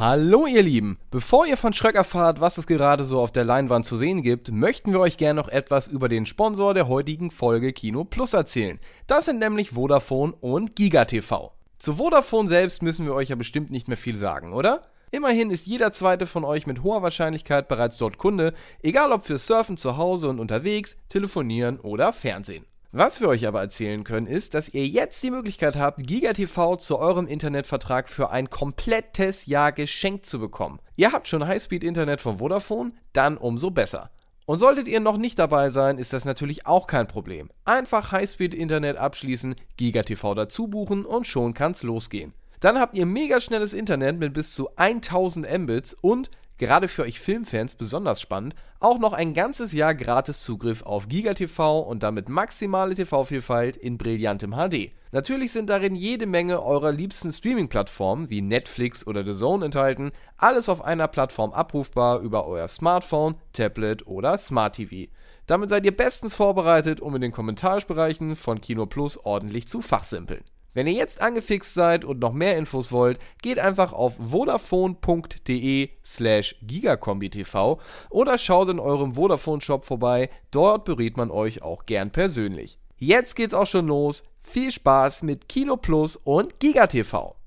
Hallo ihr Lieben, bevor ihr von Schröck erfahrt, was es gerade so auf der Leinwand zu sehen gibt, möchten wir euch gerne noch etwas über den Sponsor der heutigen Folge Kino Plus erzählen. Das sind nämlich Vodafone und GigaTV. Zu Vodafone selbst müssen wir euch ja bestimmt nicht mehr viel sagen, oder? Immerhin ist jeder zweite von euch mit hoher Wahrscheinlichkeit bereits dort Kunde, egal ob für Surfen zu Hause und unterwegs, Telefonieren oder Fernsehen. Was wir euch aber erzählen können, ist, dass ihr jetzt die Möglichkeit habt, GigaTV zu eurem Internetvertrag für ein komplettes Jahr geschenkt zu bekommen. Ihr habt schon Highspeed-Internet von Vodafone? Dann umso besser. Und solltet ihr noch nicht dabei sein, ist das natürlich auch kein Problem. Einfach Highspeed-Internet abschließen, GigaTV dazu buchen und schon kann's losgehen. Dann habt ihr mega schnelles Internet mit bis zu 1000 Mbits und gerade für euch Filmfans besonders spannend, auch noch ein ganzes Jahr gratis Zugriff auf GigaTV und damit maximale TV-Vielfalt in brillantem HD. Natürlich sind darin jede Menge eurer liebsten Streaming-Plattformen wie Netflix oder The Zone enthalten, alles auf einer Plattform abrufbar über euer Smartphone, Tablet oder Smart TV. Damit seid ihr bestens vorbereitet, um in den Kommentarbereichen von Kino Plus ordentlich zu fachsimpeln. Wenn ihr jetzt angefixt seid und noch mehr Infos wollt, geht einfach auf vodafone.de slash gigakombitv oder schaut in eurem Vodafone-Shop vorbei, dort berät man euch auch gern persönlich. Jetzt geht's auch schon los, viel Spaß mit Kino Plus und GigaTV.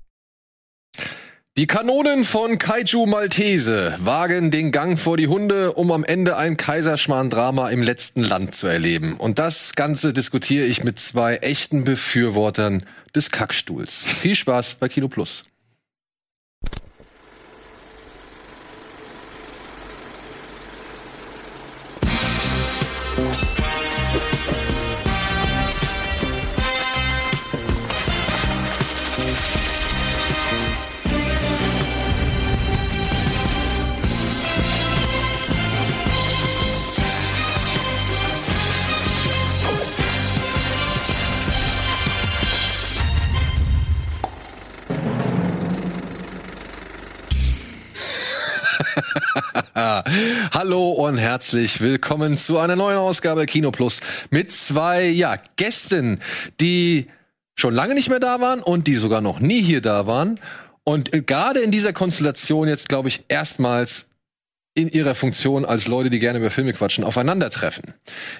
Die Kanonen von Kaiju Maltese wagen den Gang vor die Hunde, um am Ende ein Kaiserschmarrn-Drama im letzten Land zu erleben. Und das Ganze diskutiere ich mit zwei echten Befürwortern des Kackstuhls. Viel Spaß bei Kino Plus. Hallo und herzlich willkommen zu einer neuen Ausgabe Kino Plus mit zwei ja, Gästen, die schon lange nicht mehr da waren und die sogar noch nie hier da waren und gerade in dieser Konstellation jetzt glaube ich erstmals in ihrer Funktion als Leute, die gerne über Filme quatschen, aufeinandertreffen.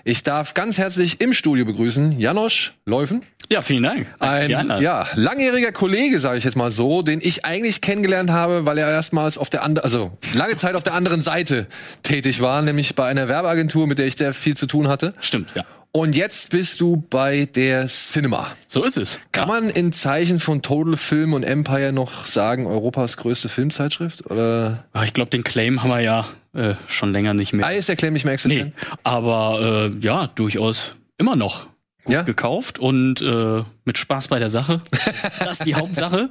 Ich darf ganz herzlich im Studio begrüßen Janosch Läufen. Ja, vielen Dank. Ein Gerne. ja, langjähriger Kollege, sage ich jetzt mal so, den ich eigentlich kennengelernt habe, weil er erstmals auf der anderen, also lange Zeit auf der anderen Seite tätig war, nämlich bei einer Werbeagentur, mit der ich sehr viel zu tun hatte. Stimmt, ja. Und jetzt bist du bei der Cinema. So ist es. Kann man in Zeichen von Total Film und Empire noch sagen, Europas größte Filmzeitschrift? Oder? Ja, Ich glaube, den Claim haben wir ja äh, schon länger nicht mehr. Ah, ist der Claim nicht mehr existent? nee, aber äh, ja, durchaus immer noch Ja? gekauft und äh, mit Spaß bei der Sache. das ist die Hauptsache.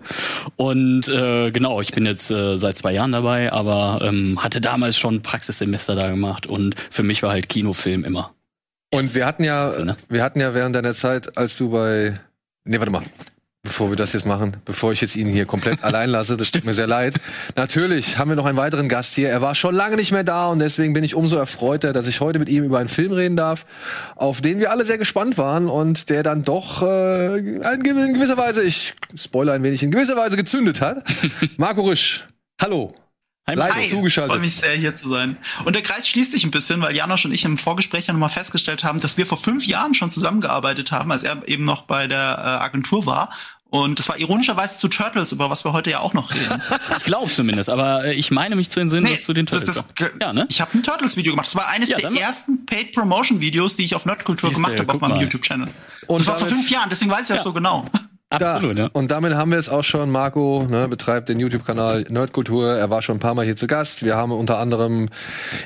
Und äh, genau, ich bin jetzt äh, seit zwei Jahren dabei, aber ähm, hatte damals schon Praxissemester da gemacht und für mich war halt Kinofilm immer. Und wir hatten ja, Also, ne? wir hatten ja während deiner Zeit, als du bei, nee, warte mal, bevor wir das jetzt machen, bevor ich jetzt ihn hier komplett allein lasse, das tut mir sehr leid. Natürlich haben wir noch einen weiteren Gast hier. Er war schon lange nicht mehr da und deswegen bin ich umso erfreuter, dass ich heute mit ihm über einen Film reden darf, auf den wir alle sehr gespannt waren und der dann doch äh, in gewisser Weise, ich spoiler ein wenig, in gewisser Weise gezündet hat. Marco Risch, hallo. Live Hi. zugeschaltet. Freue mich sehr, hier zu sein. Und der Kreis schließt sich ein bisschen, weil Janosch und ich im Vorgespräch ja nochmal festgestellt haben, dass wir vor fünf Jahren schon zusammengearbeitet haben, als er eben noch bei der äh, Agentur war. Und das war ironischerweise zu Turtles, über was wir heute ja auch noch reden. Ich glaube zumindest, aber äh, ich meine mich zu entsinnen, dass du den das, Turtles das, auch- Ja, ne? Ich habe ein Turtles-Video gemacht. Das war eines Ja, der ersten Paid-Promotion-Videos, die ich auf Nerdkultur gemacht habe auf meinem. YouTube-Channel. Und das war vor fünf Jahren, deswegen weiß ich das Ja. so genau. Da. Absolut, ja. Und damit haben wir es auch schon. Marco ne, betreibt den YouTube-Kanal Nerdkultur. Er war schon ein paar Mal hier zu Gast. Wir haben unter anderem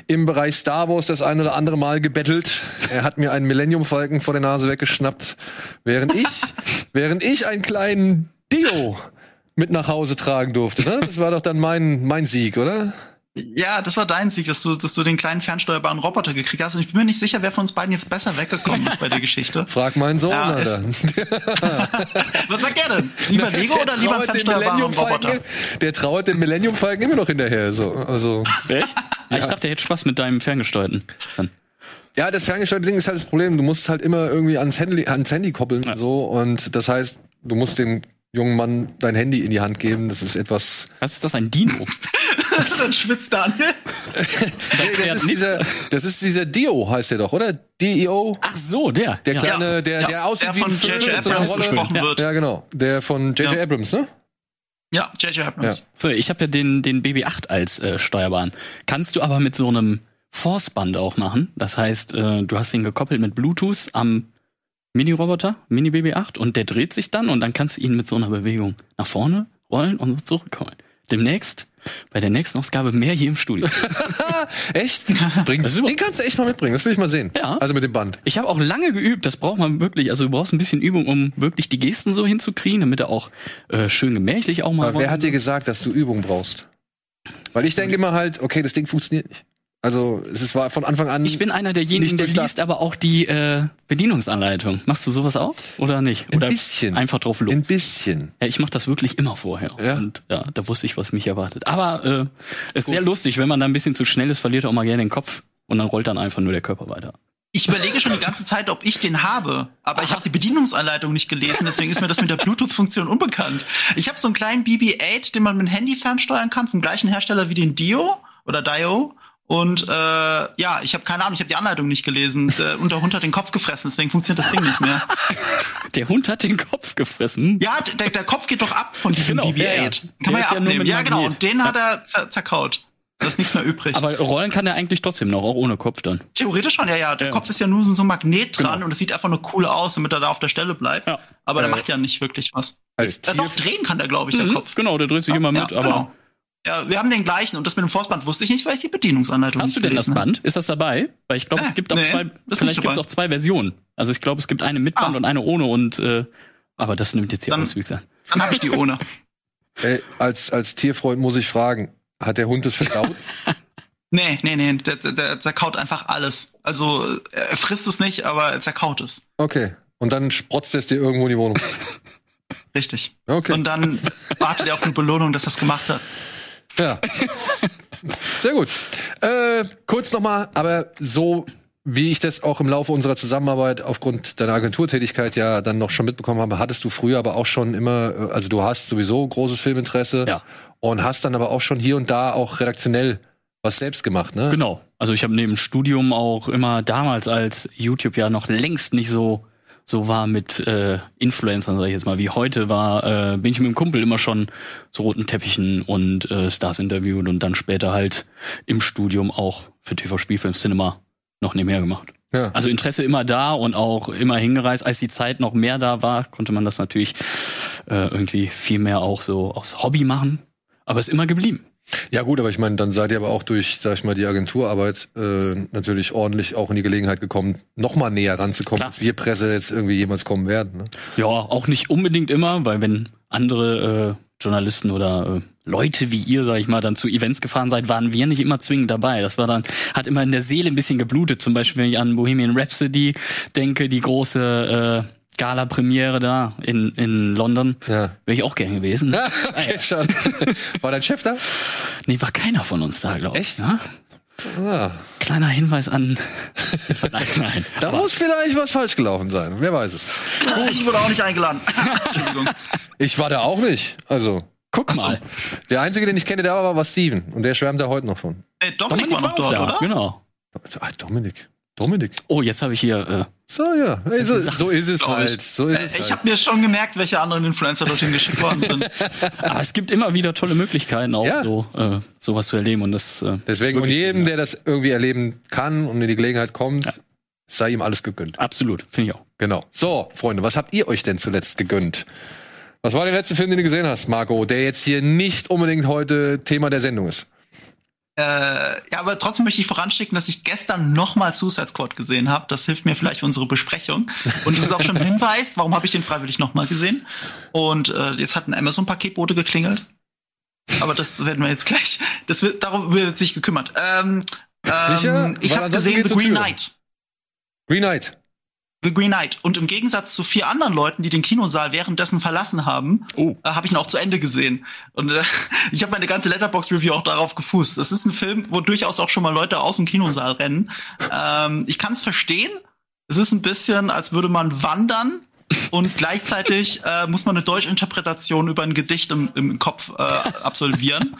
im Bereich Star Wars das ein oder andere Mal gebettelt. Er hat mir einen Millennium Falken vor der Nase weggeschnappt, während ich, während ich einen kleinen Dio mit nach Hause tragen durfte. Ne? Das war doch dann mein mein Sieg, oder? Ja, das war dein Sieg, dass du, dass du den kleinen fernsteuerbaren Roboter gekriegt hast. Und ich bin mir nicht sicher, wer von uns beiden jetzt besser weggekommen ist bei der Geschichte. Frag meinen Sohn, Ja, Alter. Was sagt er denn? Lieber Lego Der oder lieber fernsteuerbaren Millennium Roboter? Der trauert dem Millennium Falken immer noch hinterher. So, also. Echt? Ja. Ich dachte, der hätte Spaß mit deinem Ferngesteuerten. Dann. Ja, das ferngesteuerte Ding ist halt das Problem. Du musst halt immer irgendwie ans Handy, ans Handy koppeln Ja. so und das heißt, du musst den jungen Mann dein Handy in die Hand geben. Das ist etwas. Was ist das, ein Dino? Dann schwitzt Daniel. das, ist dieser, das ist dieser Dio, heißt der doch, oder? D-E-O? Ach so, der. Der ja. kleine, der, Ja, der aussieht der wie ein von J.J. so Abrams Rolle. gesprochen Ja. wird. Ja, genau. Der von J.J. Ja. Abrams, ne? Ja, J.J. Abrams. So, ich habe ja den, den BB-8 als äh, Steuerbahn. Kannst du aber mit so einem Force-Band auch machen. Das heißt, äh, du hast ihn gekoppelt mit Bluetooth am Mini-Roboter, Mini-BB-8 und der dreht sich dann und dann kannst du ihn mit so einer Bewegung nach vorne rollen und zurückrollen. Demnächst, bei der nächsten Ausgabe mehr hier im Studio. Echt? Bring, den kannst du echt mal mitbringen, das will ich mal sehen. Ja. Also mit dem Band. Ich habe auch lange geübt, das braucht man wirklich. Also du brauchst ein bisschen Übung, um wirklich die Gesten so hinzukriegen, damit er auch äh, schön gemächlich auch mal Aber wer hat dir gesagt, dass du Übung brauchst? Weil ich denke immer halt, okay, das Ding funktioniert nicht. Also es ist- war von Anfang an. Ich bin einer derjenigen, der liest aber auch die äh, Bedienungsanleitung. Machst du sowas auch oder nicht? Ein Oder bisschen. einfach drauf los? ein bisschen. Ja, ich mache das wirklich immer vorher. Ja? Und ja, da wusste ich, was mich erwartet. Aber äh, ist sehr lustig, wenn man da ein bisschen zu schnell ist, verliert er auch mal gerne den Kopf und dann rollt dann einfach nur der Körper weiter. Ich überlege schon die ganze Zeit, ob ich den habe, aber ich habe die Bedienungsanleitung nicht gelesen, deswegen ist mir das mit der Bluetooth-Funktion unbekannt. Ich habe so einen kleinen BB-8, den man mit dem Handy fernsteuern kann, vom gleichen Hersteller wie den Dio oder Dio. Und äh, ja, ich habe keine Ahnung, ich habe die Anleitung nicht gelesen. Der, und der Hund hat den Kopf gefressen, deswegen funktioniert das Ding nicht mehr. Der Hund hat den Kopf gefressen. Ja, der, der Kopf geht doch ab von diesem Genau, BB-8. ja, ja. Kann Der man ist ja ja nur abnehmen. mit Ja, genau. Und den hat er zer zerkaut. Da ist nichts mehr übrig. Aber rollen kann er eigentlich trotzdem noch, auch ohne Kopf dann. Theoretisch schon, ja, ja. Der Ja. Kopf ist ja nur so ein Magnet dran Genau. und es sieht einfach nur cool aus, damit er da auf der Stelle bleibt. Ja. Aber der Äh, macht ja nicht wirklich was. Als Ja, Tier, doch, drehen kann der, glaube ich, der Mhm, Kopf. Genau, der dreht sich immer mit, ja, aber. genau. Ja, wir haben den gleichen und das mit dem Forstband wusste ich nicht, weil ich die Bedienungsanleitung Hast du denn das. Band? Ist das dabei? Weil ich glaube, Nee, es gibt auch nee, zwei, vielleicht gibt es auch zwei Versionen. Also ich glaube, es gibt eine mit Band Ah. und eine ohne und äh, aber das nimmt jetzt hier Dann- an. Dann habe ich die ohne. äh, als, als Tierfreund muss ich fragen, hat der Hund das verdaut? Nee, nee, nee, der, der, der zerkaut einfach alles. Also er frisst es nicht, aber er zerkaut es. Okay. Und dann sprotzt es dir irgendwo in die Wohnung. Richtig. Okay. Und dann wartet er auf eine Belohnung, dass er es gemacht hat. Ja. Sehr gut. Äh, kurz nochmal, aber so wie ich das auch im Laufe unserer Zusammenarbeit aufgrund deiner Agenturtätigkeit ja dann noch schon mitbekommen habe, hattest du früher aber auch schon immer, äh, also du hast sowieso großes Filminteresse Ja. und hast dann aber auch schon hier und da auch redaktionell was selbst gemacht, ne? Genau. Also ich habe neben Studium auch immer damals, als YouTube ja noch längst nicht so so war mit äh, Influencern, sag ich jetzt mal, wie heute war, äh, bin ich mit dem Kumpel immer schon so roten Teppichen und äh, Stars interviewt und dann später halt im Studium auch für TV Spielfilm Cinema noch nebenher gemacht. Ja. Also Interesse immer da und auch immer hingereist. Als die Zeit noch mehr da war, konnte man das natürlich äh, irgendwie viel mehr auch so aus Hobby machen. Aber ist immer geblieben. Ja gut, aber ich meine, dann seid ihr aber auch durch, sag ich mal, die Agenturarbeit äh, natürlich ordentlich auch in die Gelegenheit gekommen, noch mal näher ranzukommen, Klar. als wir Presse jetzt irgendwie jemals kommen werden. Ne? Ja, auch nicht unbedingt immer, weil wenn andere äh, Journalisten oder äh, Leute wie ihr, sag ich mal, dann zu Events gefahren seid, waren wir nicht immer zwingend dabei. Das war dann, hat immer in der Seele ein bisschen geblutet. Zum Beispiel, wenn ich an Bohemian Rhapsody denke, die große äh, Gala-Premiere da in, in London. Ja. Wäre ich auch gern gewesen. Ah, okay, schon. War dein Chef da? Nee, war keiner von uns da, glaube ich. Echt? Ne? Ah, Kleiner Hinweis an. nein, nein. da muss vielleicht was falsch gelaufen sein. Wer weiß es. Ich wurde auch nicht eingeladen. Entschuldigung. Ich war da auch nicht. Also, Guck mal. der Einzige, den ich kenne, der war, war Steven. Und der schwärmt da heute noch von. Äh, Dominik, war noch auch dort, da, oder? Genau. Ah, Dominik. Dominik. Oh, jetzt habe ich hier. Äh, So, ja. So, so ist es halt. So ist Äh, es ich halt. habe mir schon gemerkt, welche anderen Influencer dorthin geschickt worden sind. Aber es gibt immer wieder tolle Möglichkeiten, auch Ja. so äh, sowas zu erleben. Und das äh, Deswegen, und jedem, der das irgendwie erleben kann und in die Gelegenheit kommt, sei ihm alles gegönnt. ja. absolut, finde ich auch. Genau. So, Freunde, was habt ihr euch denn zuletzt gegönnt? Was war der letzte Film, den du gesehen hast, Marco, der jetzt hier nicht unbedingt heute Thema der Sendung ist? Äh, ja, aber trotzdem möchte ich voranschicken, dass ich gestern nochmal Suicide Squad gesehen habe. Das hilft mir vielleicht für unsere Besprechung. Und das ist auch schon ein Hinweis, warum habe ich den freiwillig nochmal gesehen. Und äh, jetzt hat ein Amazon-Paketbote geklingelt. Aber das werden wir jetzt gleich. Das wird, darum wird sich gekümmert. Ähm, ähm, Sicher? Ich habe gesehen The Green. Knight. Green Knight. The Green Knight. Und im Gegensatz zu vier anderen Leuten, die den Kinosaal währenddessen verlassen haben, Oh. äh, habe ich ihn auch zu Ende gesehen. Und äh, ich habe meine ganze Letterbox-Review auch darauf gefußt. Das ist ein Film, wo durchaus auch schon mal Leute aus dem Kinosaal rennen. Ähm, ich kann es verstehen. Es ist ein bisschen, als würde man wandern und gleichzeitig äh, muss man eine Deutschinterpretation über ein Gedicht im, im Kopf äh, absolvieren.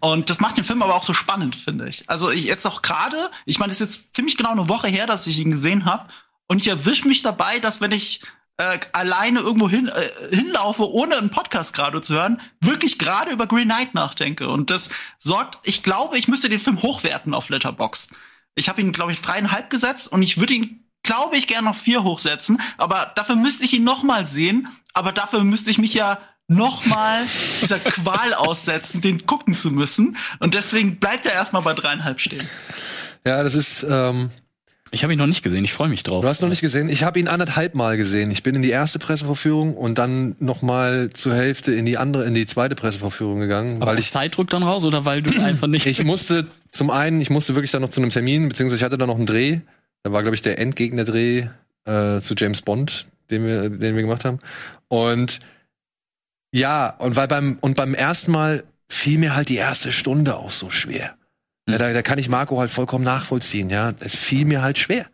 Und das macht den Film aber auch so spannend, finde ich. Also ich jetzt auch gerade, ich meine, es ist jetzt ziemlich genau eine Woche her, dass ich ihn gesehen habe. Und ich erwische mich dabei, dass wenn ich äh, alleine irgendwo hin, äh, hinlaufe, ohne einen Podcast gerade zu hören, wirklich gerade über Green Knight nachdenke. Und das sorgt, ich glaube, ich müsste den Film hochwerten auf Letterboxd. Ich habe ihn, glaube ich, dreieinhalb gesetzt und ich würde ihn, glaube ich, gerne noch vier hochsetzen. Aber dafür müsste ich ihn noch mal sehen. Aber dafür müsste ich mich ja noch mal dieser Qual aussetzen, den gucken zu müssen. Und deswegen bleibt er erstmal bei dreieinhalb stehen. Ja, das ist. Ähm ich habe ihn noch nicht gesehen, ich freue mich drauf. Du hast noch nicht gesehen? Ich habe ihn anderthalb Mal gesehen. Ich bin in die erste Pressevorführung und dann noch mal zur Hälfte in die andere, in die zweite Pressevorführung gegangen, Aber weil ich Zeit drückt dann raus oder weil du einfach nicht. ich musste zum einen, ich musste wirklich dann noch zu einem Termin, beziehungsweise ich hatte dann noch einen Dreh. Da war glaube ich der Endgegner-Dreh äh, zu James Bond, den wir, den wir gemacht haben. Und ja, und weil beim und beim ersten Mal fiel mir halt die erste Stunde auch so schwer. Ja, da, da kann ich Marco halt vollkommen nachvollziehen, ja. Es fiel mir halt schwer.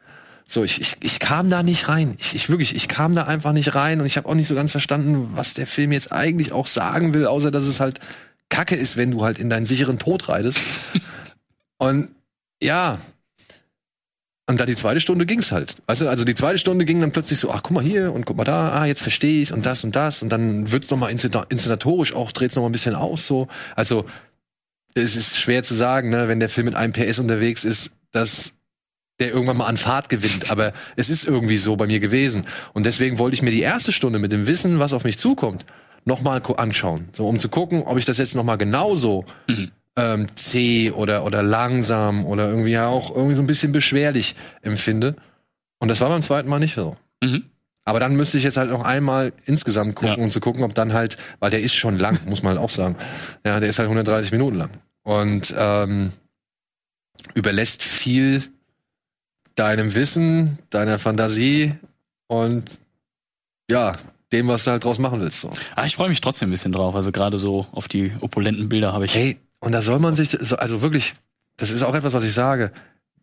So, ich, ich, ich kam da nicht rein. Ich, ich wirklich, ich kam da einfach nicht rein und ich habe auch nicht so ganz verstanden, was der Film jetzt eigentlich auch sagen will, außer dass es halt Kacke ist, wenn du halt in deinen sicheren Tod reitest. und ja, und da die zweite Stunde ging's halt. Weißt du, also die zweite Stunde ging dann plötzlich so, ach guck mal hier und guck mal da, ah, jetzt verstehe ich und das und das und dann wird's noch mal inszen- inszenatorisch auch, dreht's noch mal ein bisschen aus so. Also es ist schwer zu sagen, ne, wenn der Film mit einem PS unterwegs ist, dass der irgendwann mal an Fahrt gewinnt. Aber es ist irgendwie so bei mir gewesen. Und deswegen wollte ich mir die erste Stunde mit dem Wissen, was auf mich zukommt, nochmal anschauen. So, um zu gucken, ob ich das jetzt nochmal genauso ähm, zäh oder, oder langsam oder irgendwie ja auch irgendwie so ein bisschen beschwerlich empfinde. Und das war beim zweiten Mal nicht so. Mhm. Aber dann müsste ich jetzt halt noch einmal insgesamt gucken, Ja. um zu gucken, ob dann halt, weil der ist schon lang, muss man halt auch sagen. Ja, der ist halt 130 Minuten lang. Und ähm, überlässt viel deinem Wissen, deiner Fantasie und ja, dem, was du halt draus machen willst. So. Ah, ich freue mich trotzdem ein bisschen drauf. Also gerade so auf die opulenten Bilder habe ich. Hey, und da soll man sich, so- also wirklich, das ist auch etwas, was ich sage.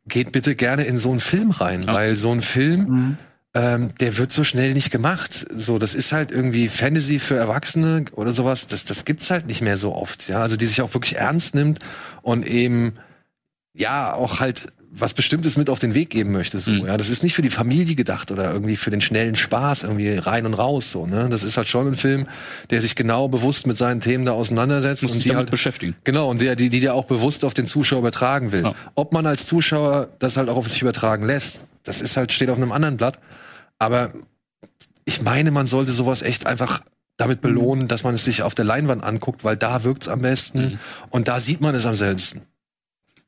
Geht bitte gerne in so einen Film rein, Ja. weil so ein Film, ähm, der wird so schnell nicht gemacht. So, das ist halt irgendwie Fantasy für Erwachsene oder sowas. Das, das gibt's halt nicht mehr so oft. Ja, also die sich auch wirklich ernst nimmt und eben ja auch halt was Bestimmtes mit auf den Weg geben möchte. So, Mhm. ja, das ist nicht für die Familie gedacht oder irgendwie für den schnellen Spaß irgendwie rein und raus. So, ne, das ist halt schon ein Film, der sich genau bewusst mit seinen Themen da auseinandersetzt Muss und die damit halt beschäftigen. Genau, und der, die, die der auch bewusst auf den Zuschauer übertragen will. Ja. Ob man als Zuschauer das halt auch auf sich übertragen lässt, das ist halt, steht auf einem anderen Blatt. Aber ich meine, man sollte sowas echt einfach damit belohnen, dass man es sich auf der Leinwand anguckt, weil da wirkt's am besten und da sieht man es am seltensten.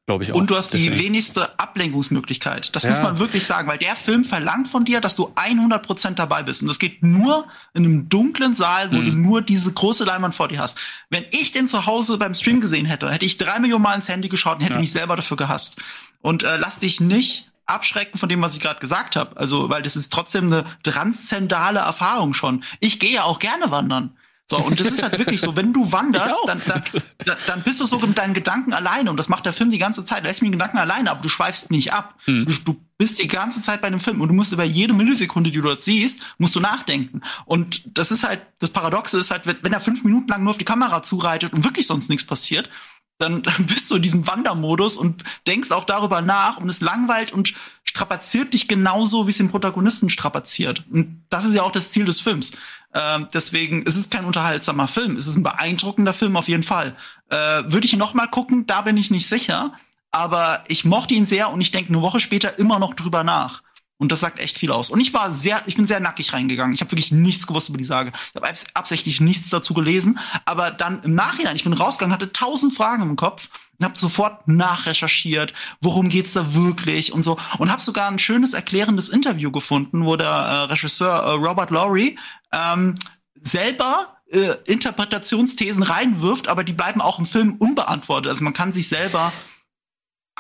Glaube ich auch. Und du hast die Deswegen. wenigste Ablenkungsmöglichkeit. Das Ja. muss man wirklich sagen, weil der Film verlangt von dir, dass du 100% dabei bist. Und das geht nur in einem dunklen Saal, wo Mhm. du nur diese große Leinwand vor dir hast. Wenn ich den zu Hause beim Stream gesehen hätte, hätte ich drei Millionen Mal ins Handy geschaut und hätte Ja. mich selber dafür gehasst. Und äh, lass dich nicht abschrecken von dem, was ich gerade gesagt habe. Also, weil das ist trotzdem eine transzendale Erfahrung schon. Ich gehe ja auch gerne wandern. So, und das ist halt wirklich so, wenn du wanderst, dann, dann, da- dann bist du so mit deinen Gedanken alleine und das macht der Film die ganze Zeit. Lässt mich in Gedanken alleine, aber du schweifst nicht ab. Mhm. Du, du bist die ganze Zeit bei dem Film und du musst über jede Millisekunde, die du dort siehst, musst du nachdenken. Und das ist halt, das Paradoxe ist halt, wenn, wenn er fünf Minuten lang nur auf die Kamera zureitet und wirklich sonst nichts passiert, dann, bist du in diesem Wandermodus und denkst auch darüber nach und es langweilt und strapaziert dich genauso, wie es den Protagonisten strapaziert. Und das ist ja auch das Ziel des Films. Ähm, deswegen, es ist kein unterhaltsamer Film. Es ist ein beeindruckender Film auf jeden Fall. Äh, Würde ich ihn noch mal gucken? Da bin ich nicht sicher. Aber ich mochte ihn sehr und ich denke eine Woche später immer noch drüber nach. Und das sagt echt viel aus. Und ich war sehr, ich bin sehr nackig reingegangen. Ich habe wirklich nichts gewusst über die Sage. Ich habe abs absichtlich nichts dazu gelesen. Aber dann im Nachhinein, ich bin rausgegangen, hatte tausend Fragen im Kopf und habe sofort nachrecherchiert, worum geht's da wirklich und so. Und habe sogar ein schönes erklärendes Interview gefunden, wo der äh, Regisseur äh, Robert Lowry ähm, selber äh, Interpretationsthesen reinwirft, aber die bleiben auch im Film unbeantwortet. Also man kann sich selber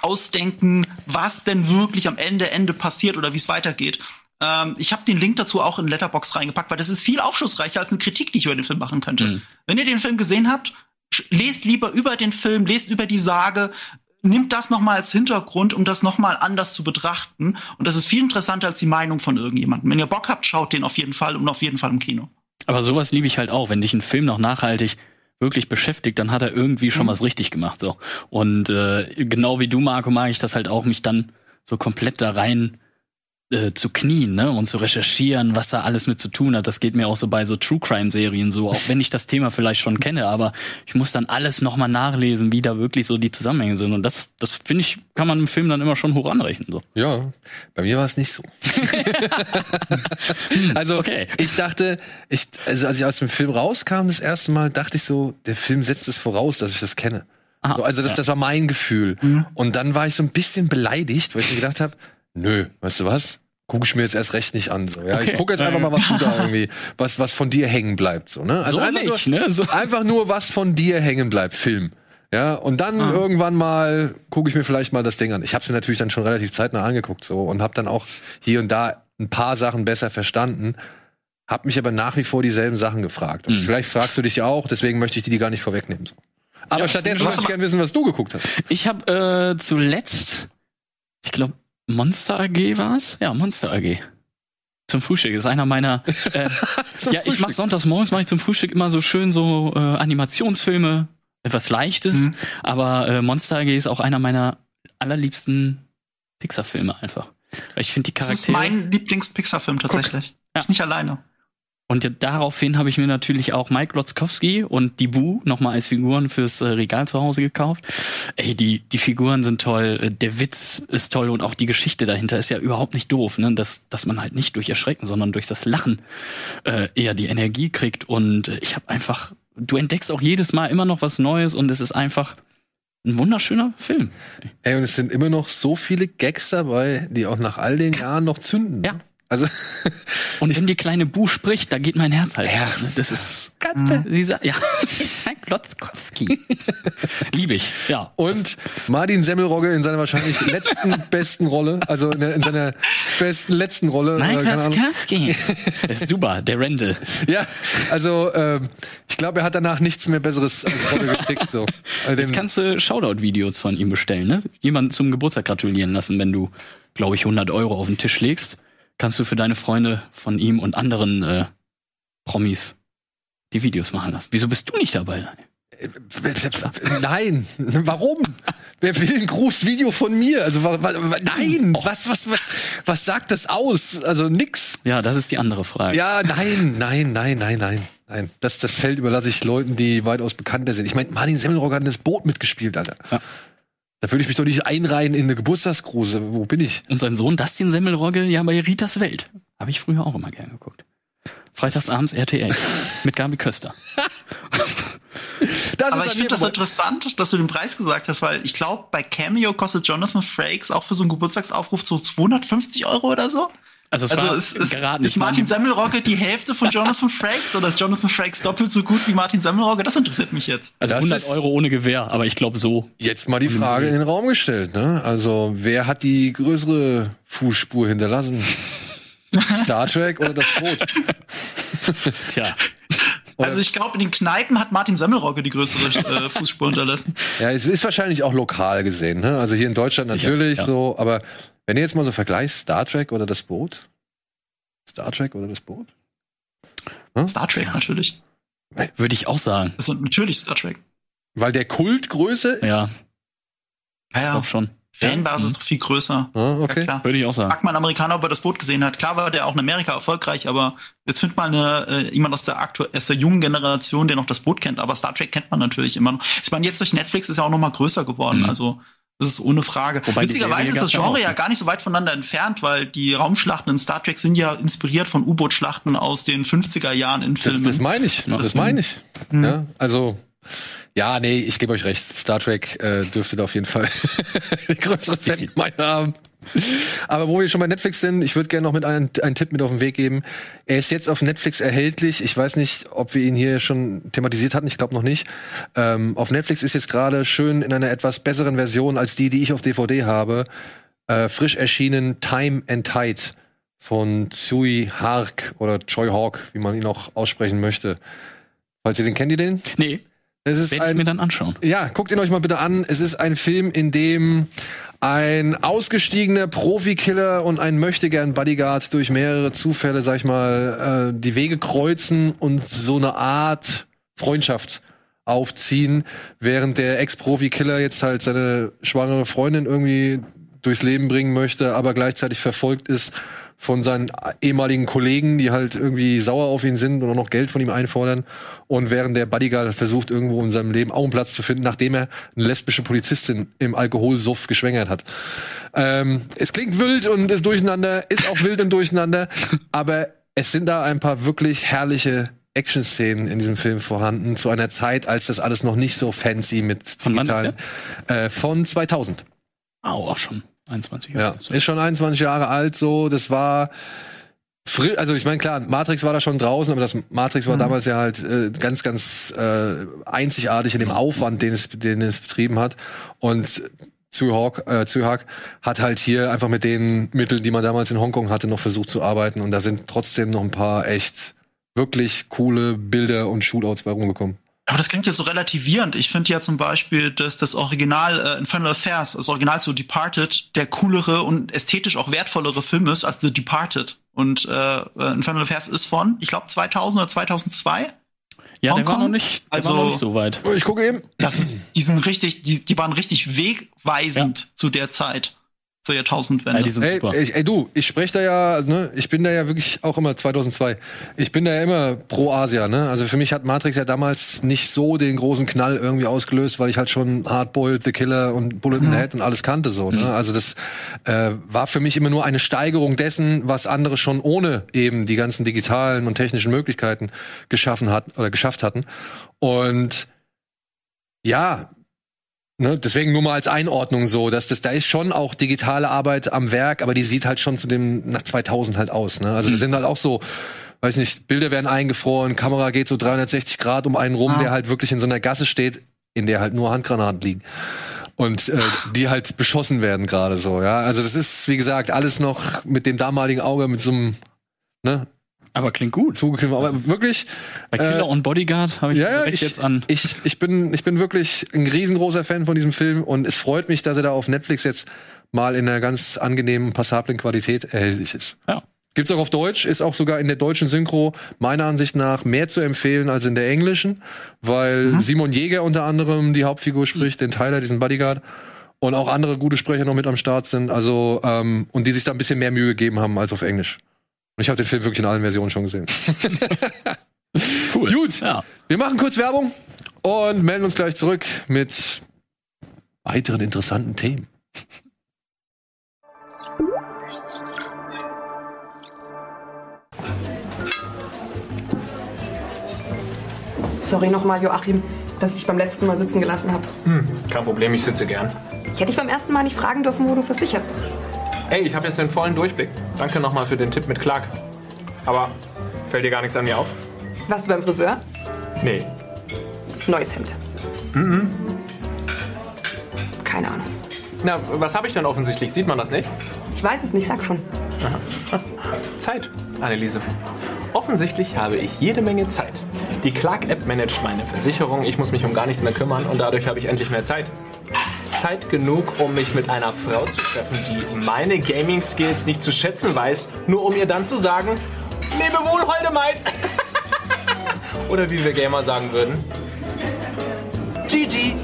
ausdenken, was denn wirklich am Ende Ende passiert oder wie es weitergeht. Ähm, ich habe den Link dazu auch in Letterbox reingepackt, weil das ist viel aufschlussreicher als eine Kritik, die ich über den Film machen könnte. Mhm. Wenn ihr den Film gesehen habt, lest lieber über den Film, lest über die Sage, nimmt das nochmal als Hintergrund, um das nochmal anders zu betrachten. Und das ist viel interessanter als die Meinung von irgendjemandem. Wenn ihr Bock habt, schaut den auf jeden Fall und auf jeden Fall im Kino. Aber sowas liebe ich halt auch, wenn dich ein Film noch nachhaltig wirklich beschäftigt, dann hat er irgendwie schon mhm. was richtig gemacht. So. Und äh, genau wie du, Marco, mag ich das halt auch, mich dann so komplett da rein äh, zu knien ne? und zu recherchieren, was da alles mit zu tun hat. Das geht mir auch so bei so True Crime Serien so, auch wenn ich das Thema vielleicht schon kenne, aber ich muss dann alles nochmal nachlesen, wie da wirklich so die Zusammenhänge sind. Und das, das finde ich, kann man im Film dann immer schon hoch anrechnen. So. Ja, bei mir war es nicht so. also okay. ich dachte, ich, also als ich aus dem Film rauskam, das erste Mal, dachte ich so, der Film setzt es voraus, dass ich das kenne. Aha, so, also das, ja. das war mein Gefühl. Mhm. Und dann war ich so ein bisschen beleidigt, weil ich mir gedacht habe, nö, weißt du was? Gucke ich mir jetzt erst recht nicht an. So, ja? Okay. Ich gucke jetzt einfach mal, was du da irgendwie, was, was von dir hängen bleibt. So, ne? Also so einfach, nicht, nur, ne? So. einfach nur, was von dir hängen bleibt, Film. Ja, und dann ah. irgendwann mal gucke ich mir vielleicht mal das Ding an. Ich habe mir natürlich dann schon relativ zeitnah angeguckt so und habe dann auch hier und da ein paar Sachen besser verstanden. Hab mich aber nach wie vor dieselben Sachen gefragt. Und mhm. vielleicht fragst du dich ja auch, deswegen möchte ich dir die gar nicht vorwegnehmen. So. Aber ja, stattdessen möchte ich gerne wissen, was du geguckt hast. Ich habe äh, zuletzt, ich glaube, Monster AG war's? Ja, Monster AG. Zum Frühstück ist einer meiner. Äh, ja, ich mache sonntags morgens mache ich zum Frühstück immer so schön so äh, Animationsfilme, etwas Leichtes. Mhm. Aber äh, Monster AG ist auch einer meiner allerliebsten Pixar-Filme einfach. Ich finde die Charaktere. Das ist mein Lieblings-Pixar-Film tatsächlich. Guck. Ist nicht alleine. Und daraufhin habe ich mir natürlich auch Mike Lotzkowski und die Bu nochmal als Figuren fürs äh, Regal zu Hause gekauft. Ey, die, die Figuren sind toll, äh, der Witz ist toll und auch die Geschichte dahinter ist ja überhaupt nicht doof, ne? dass, dass man halt nicht durch Erschrecken, sondern durch das Lachen äh, eher die Energie kriegt. Und äh, ich habe einfach, du entdeckst auch jedes Mal immer noch was Neues und es ist einfach ein wunderschöner Film. Ey, und es sind immer noch so viele Gags dabei, die auch nach all den Jahren noch zünden. Ja, also und wenn die kleine Bu spricht, da geht mein Herz halt. Ja, das ist mhm. dieser ja Klotzkowski. Liebe ich. Ja. Und Martin Semmelrogge in seiner wahrscheinlich letzten besten Rolle, also in, in seiner besten letzten Rolle. Mike Klotzkowski. ist super, der Randall. Ja, also ähm, ich glaube, er hat danach nichts mehr Besseres als Rolle gekriegt. So. Also Jetzt kannst du Shoutout-Videos von ihm bestellen, ne? Jemanden zum Geburtstag gratulieren lassen, wenn du, glaube ich, 100 Euro auf den Tisch legst kannst du für deine Freunde von ihm und anderen äh, Promis die Videos machen lassen. Wieso bist du nicht dabei? Nein, warum? Wer will ein Grußvideo von mir? Also nein, oh. was was was was sagt das aus? Also nix. Ja, das ist die andere Frage. Ja, nein, nein, nein, nein, nein. Nein, das, das Feld überlasse ich Leuten, die weitaus bekannter sind. Ich meine, Martin Semmelrocker hat das Boot mitgespielt, Alter. Ja. Da würde ich mich doch nicht einreihen in eine Geburtstagsgruse. Wo bin ich? Und sein Sohn Dustin Semmelrogge, ja, bei Ritas Welt. Habe ich früher auch immer gern geguckt. Freitagsabends RTL. mit Gabi Köster. Aber ich finde das interessant, dass du den Preis gesagt hast, weil ich glaube, bei Cameo kostet Jonathan Frakes auch für so einen Geburtstagsaufruf so 250 Euro oder so. Also, es also war ist, geraten. Ist Martin Semmelrogge die Hälfte von Jonathan Frakes oder ist Jonathan Frakes doppelt so gut wie Martin Semmelrogge? Das interessiert mich jetzt. Also 100 Euro ohne Gewehr, aber ich glaube so. Jetzt mal die Frage in den Raum gestellt. Ne? Also wer hat die größere Fußspur hinterlassen? Star Trek oder das Boot? Tja. Also ich glaube, in den Kneipen hat Martin Semmelrogge die größere äh, Fußspur hinterlassen. Ja, es ist wahrscheinlich auch lokal gesehen. Ne? Also hier in Deutschland Sicher, natürlich ja. so, aber wenn ihr jetzt mal so vergleicht, Star Trek oder das Boot? Star Trek oder das Boot? Hm? Star Trek ja. natürlich. Würde ich auch sagen. Ist natürlich Star Trek. Weil der Kultgröße? Ja. Ja, ja. Ich schon. Fanbasis ist doch viel größer. Ah, okay. Ja, Würde ich auch sagen. Frag mal einen Amerikaner, ob er das Boot gesehen hat. Klar war der auch in Amerika erfolgreich, aber jetzt findet mal eine, äh, jemand aus der, aktu aus der jungen Generation, der noch das Boot kennt. Aber Star Trek kennt man natürlich immer noch. Ich meine, jetzt durch Netflix ist ja auch noch mal größer geworden. Mhm. Also das ist ohne Frage. Wobei Witzigerweise ist das Genre ja gar nicht so weit voneinander entfernt, weil die Raumschlachten in Star Trek sind ja inspiriert von U-Boot-Schlachten aus den 50er Jahren in Filmen. Das, das meine ich. Das, das meine ich. Mhm. Ja, also ja, nee, ich gebe euch recht. Star Trek äh, dürfte da auf jeden Fall die größere Fangemeinde haben. Aber wo wir schon bei Netflix sind, ich würde gerne noch mit einem, einen Tipp mit auf den Weg geben. Er ist jetzt auf Netflix erhältlich. Ich weiß nicht, ob wir ihn hier schon thematisiert hatten. Ich glaube noch nicht. Ähm, auf Netflix ist jetzt gerade schön in einer etwas besseren Version als die, die ich auf DVD habe, äh, frisch erschienen Time and Tide von Tsui Hark oder Choi Hawk, wie man ihn auch aussprechen möchte. Falls ihr den kennt, ihr den? Nee. Es ist Werde ich mir dann anschauen. ja, guckt ihn euch mal bitte an. Es ist ein Film, in dem ein ausgestiegener Profikiller und ein möchtegern Bodyguard durch mehrere Zufälle, sag ich mal, äh, die Wege kreuzen und so eine Art Freundschaft aufziehen, während der Ex-Profi-Killer jetzt halt seine schwangere Freundin irgendwie durchs Leben bringen möchte, aber gleichzeitig verfolgt ist von seinen ehemaligen Kollegen, die halt irgendwie sauer auf ihn sind und auch noch Geld von ihm einfordern. Und während der Bodyguard versucht, irgendwo in seinem Leben auch einen Platz zu finden, nachdem er eine lesbische Polizistin im Alkoholsuff geschwängert hat. Ähm, es klingt wild und ist durcheinander, ist auch wild und durcheinander, aber es sind da ein paar wirklich herrliche Action-Szenen in diesem Film vorhanden, zu einer Zeit, als das alles noch nicht so fancy mit Von wann ist digitalen. Äh, von 2000. Au, auch schon. 21 Ja, Jahre. ist schon 21 Jahre alt, so. Das war. fri- Also ich meine, klar, Matrix war da schon draußen, aber das Matrix war damals ja halt äh, ganz, ganz äh, einzigartig in dem Aufwand, den es, den es betrieben hat. Und Zuhawk, äh, Zuhawk hat halt hier einfach mit den Mitteln, die man damals in Hongkong hatte, noch versucht zu arbeiten. Und da sind trotzdem noch ein paar echt wirklich coole Bilder und Shootouts bei rumgekommen. Aber das klingt jetzt so relativierend. Ich finde ja zum Beispiel, dass das Original äh, Infernal Affairs, das Original zu Departed, der coolere und ästhetisch auch wertvollere Film ist als The Departed. Und äh, äh, Infernal Affairs ist von, ich glaube, 2000 oder 2002. Ja, der war noch nicht, der Also- war noch nicht so weit. Ich gucke eben. Das ist, die sind richtig, die, die waren richtig wegweisend zu der Zeit, zur Jahrtausendwende. Ja, die sind Ey, super. ey, ey du, ich spreche da ja, ne, ich bin da ja wirklich auch immer 2002. Ich bin da ja immer pro Asia, ne? Also für mich hat Matrix ja damals nicht so den großen Knall irgendwie ausgelöst, weil ich halt schon Hardboiled, The Killer und Bullet in the Head und alles kannte so, ne? Also das äh, war für mich immer nur eine Steigerung dessen, was andere schon ohne eben die ganzen digitalen und technischen Möglichkeiten geschaffen hat oder geschafft hatten. Und ja, Ne, deswegen nur mal als Einordnung so, dass das da ist schon auch digitale Arbeit am Werk, aber die sieht halt schon zu dem nach 2000 halt aus. Ne? Also da sind halt auch so, weiß nicht, Bilder werden eingefroren, Kamera geht so 360 Grad um einen rum, Ah. der halt wirklich in so einer Gasse steht, in der halt nur Handgranaten liegen und äh, die halt beschossen werden gerade so. Ja, also das ist wie gesagt alles noch mit dem damaligen Auge mit so einem ne Aber klingt gut. zugeknüpft, aber wirklich Bei Killer Äh, und Bodyguard habe ich ja, direkt ich, jetzt an. Ich, ich, bin, ich bin wirklich ein riesengroßer Fan von diesem Film und es freut mich, dass er da auf Netflix jetzt mal in einer ganz angenehmen, passablen Qualität erhältlich ist. Ja. Gibt's auch auf Deutsch, ist auch sogar in der deutschen Synchro meiner Ansicht nach mehr zu empfehlen als in der englischen, weil Simon Jäger unter anderem die Hauptfigur spricht, den Tyler, diesen Bodyguard, und auch andere gute Sprecher noch mit am Start sind, also ähm, und die sich da ein bisschen mehr Mühe gegeben haben als auf Englisch. Und ich habe den Film wirklich in allen Versionen schon gesehen. Cool. Gut. Ja. Wir machen kurz Werbung und melden uns gleich zurück mit weiteren interessanten Themen. Sorry nochmal, Joachim, dass ich dich beim letzten Mal sitzen gelassen habe. Kein Problem, ich sitze gern. Ich hätte dich beim ersten Mal nicht fragen dürfen, wo du versichert bist. Ey, ich habe jetzt den vollen Durchblick. Danke nochmal für den Tipp mit Clark. Aber fällt dir gar nichts an mir auf? Warst du beim Friseur? Nee. Neues Hemd. Keine Ahnung. Na, was habe ich denn offensichtlich? Sieht man das nicht? Ich weiß es nicht, sag schon. Zeit, Anneliese. Offensichtlich habe ich jede Menge Zeit. Die Clark-App managt meine Versicherung, ich muss mich um gar nichts mehr kümmern und dadurch habe ich endlich mehr Zeit. Zeit genug, um mich mit einer Frau zu treffen, die meine Gaming-Skills nicht zu schätzen weiß, nur um ihr dann zu sagen, lebe wohl, holde Maid! Oder wie wir Gamer sagen würden, GG!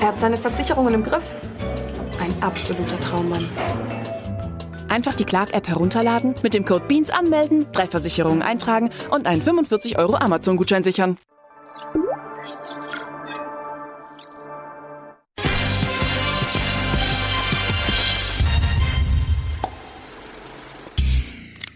Er hat seine Versicherungen im Griff. Ein absoluter Traummann. Einfach die Clark-App herunterladen, mit dem Code BEANS anmelden, drei Versicherungen eintragen und einen 45 Euro Amazon-Gutschein sichern.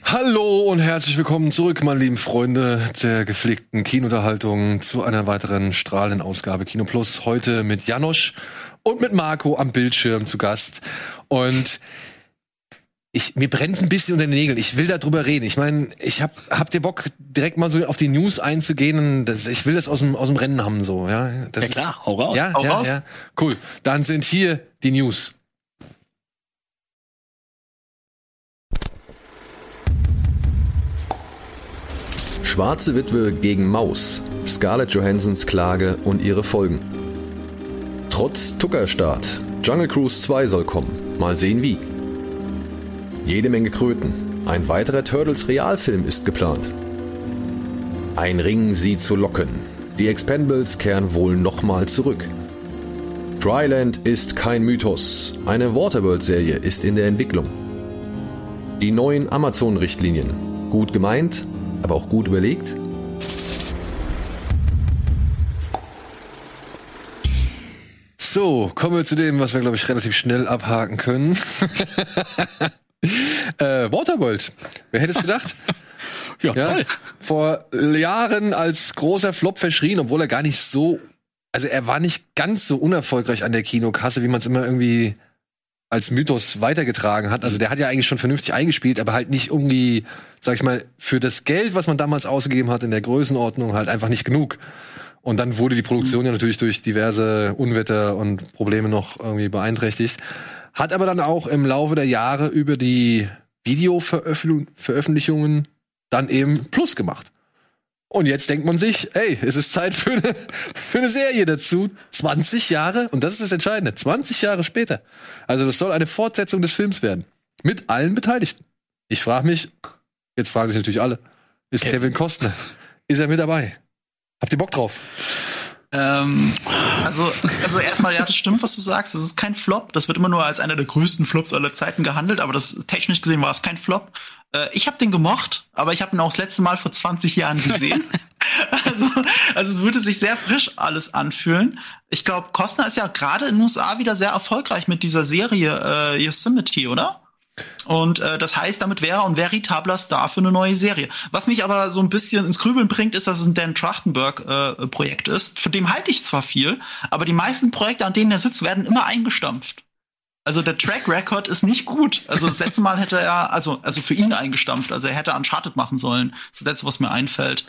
Hallo und herzlich willkommen zurück, meine lieben Freunde der gepflegten Kinounterhaltung zu einer weiteren strahlenden Ausgabe Kino Plus. Heute mit Janosch und mit Marco am Bildschirm zu Gast. Und ich, mir brennt ein bisschen unter den Nägeln. Ich will darüber reden. Ich meine, ich hab, habt ihr Bock, direkt mal so auf die News einzugehen? Und Das, ich will das aus dem, aus dem Rennen haben, so, ja. Das Ja ist- klar, hau raus. Ja, Hau ja, raus. ja. Cool. Dann sind hier die News. Schwarze Witwe gegen Maus, Scarlett Johansons Klage und ihre Folgen. Trotz Tuckerstart, Jungle Cruise 2 soll kommen. Mal sehen wie. Jede Menge Kröten. Ein weiterer Turtles Realfilm ist geplant. Ein Ring, sie zu locken. Die Expendables kehren wohl nochmal zurück. Dryland ist kein Mythos. Eine Waterworld-Serie ist in der Entwicklung. Die neuen Amazon-Richtlinien. Gut gemeint, aber auch gut überlegt? So, kommen wir zu dem, was wir, glaube ich, relativ schnell abhaken können. äh, Waterworld. Wer hätte es gedacht? Ja, Ja, toll. vor Jahren als großer Flop verschrien, obwohl er gar nicht so, also er war nicht ganz so unerfolgreich an der Kinokasse, wie man es immer irgendwie als Mythos weitergetragen hat. Also der hat ja eigentlich schon vernünftig eingespielt, aber halt nicht irgendwie, sag ich mal, für das Geld, was man damals ausgegeben hat in der Größenordnung, halt einfach nicht genug. Und dann wurde die Produktion ja natürlich durch diverse Unwetter und Probleme noch irgendwie beeinträchtigt. Hat aber dann auch im Laufe der Jahre über die Videoveröffentlichungen dann eben Plus gemacht. Und jetzt denkt man sich, ey, es ist Zeit für eine, für eine Serie dazu. 20 Jahre, und das ist das Entscheidende, 20 Jahre später. Also das soll eine Fortsetzung des Films werden. Mit allen Beteiligten. Ich frage mich, jetzt fragen sich natürlich alle, ist Kevin Costner, ist er mit dabei? Habt ihr Bock drauf? Ähm, also, also erstmal, ja, das stimmt, was du sagst. Das ist kein Flop. Das wird immer nur als einer der größten Flops aller Zeiten gehandelt, aber das technisch gesehen war es kein Flop. Äh, ich habe den gemocht, aber ich habe ihn auch das letzte Mal vor 20 Jahren gesehen. also, also es würde sich sehr frisch alles anfühlen. Ich glaube, Costner ist ja gerade in den USA wieder sehr erfolgreich mit dieser Serie äh, Yosemite, oder? Und äh, das heißt, damit wäre ein veritabler Star für eine neue Serie. Was mich aber so ein bisschen ins Grübeln bringt, ist, dass es ein Dan Trachtenberg-Projekt ist. Von dem halte ich zwar viel, aber die meisten Projekte, an denen er sitzt, werden immer eingestampft. Also der Track Record ist nicht gut. Also das letzte Mal hätte er, also, also für ihn eingestampft. Also er hätte Uncharted machen sollen. Das ist das letzte, was mir einfällt.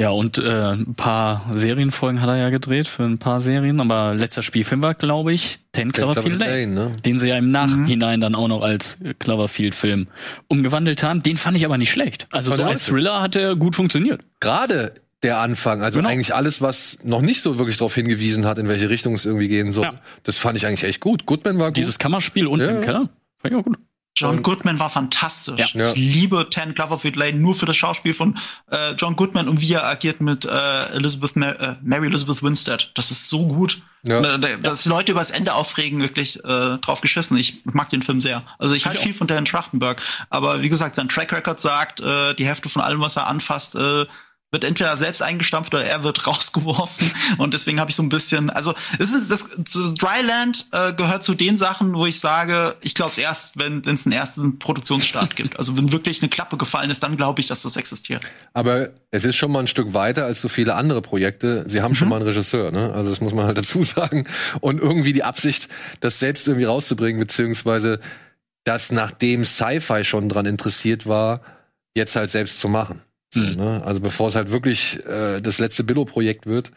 Ja, und äh, ein paar Serienfolgen hat er ja gedreht für ein paar Serien, aber letzter Spielfilm war, glaube ich, Ten Cloverfield Lane, ne? den sie ja im Nachhinein dann auch noch als Cloverfield-Film umgewandelt haben. Den fand ich aber nicht schlecht. Also so als. Thriller hat er gut funktioniert. Gerade der Anfang, also Genau. eigentlich alles, was noch nicht so wirklich darauf hingewiesen hat, in welche Richtung es irgendwie gehen soll, Ja. das fand ich eigentlich echt gut. Goodman war gut. Dieses Kammerspiel unten Ja. im Keller, fand ich auch gut. John Goodman war fantastisch. Ja. Ich liebe Ten Cloverfield Lane nur für das Schauspiel von äh, John Goodman und wie er agiert mit äh, Elizabeth Ma äh, Mary Elizabeth Winstead. Das ist so gut. Ja. Äh, Dass die Leute übers Ende aufregen, wirklich äh, drauf geschissen. Ich mag den Film sehr. Also ich halte viel von Dan Trachtenberg. Aber wie gesagt, sein Track Record sagt, äh, die Hälfte von allem, was er anfasst, äh, wird entweder selbst eingestampft oder er wird rausgeworfen. Und deswegen habe ich so ein bisschen, also es ist das so Dryland äh, gehört zu den Sachen, wo ich sage, ich glaube es erst, wenn es einen ersten Produktionsstart gibt. Also wenn wirklich eine Klappe gefallen ist, dann glaube ich, dass das existiert. Aber es ist schon mal ein Stück weiter als so viele andere Projekte. Sie haben schon mal einen Regisseur, ne? Also das muss man halt dazu sagen. Und irgendwie die Absicht, das selbst irgendwie rauszubringen, beziehungsweise das, nachdem Sci-Fi schon dran interessiert war, jetzt halt selbst zu machen. So, Hm. ne? Also bevor es halt wirklich äh, das letzte Billo-Projekt wird.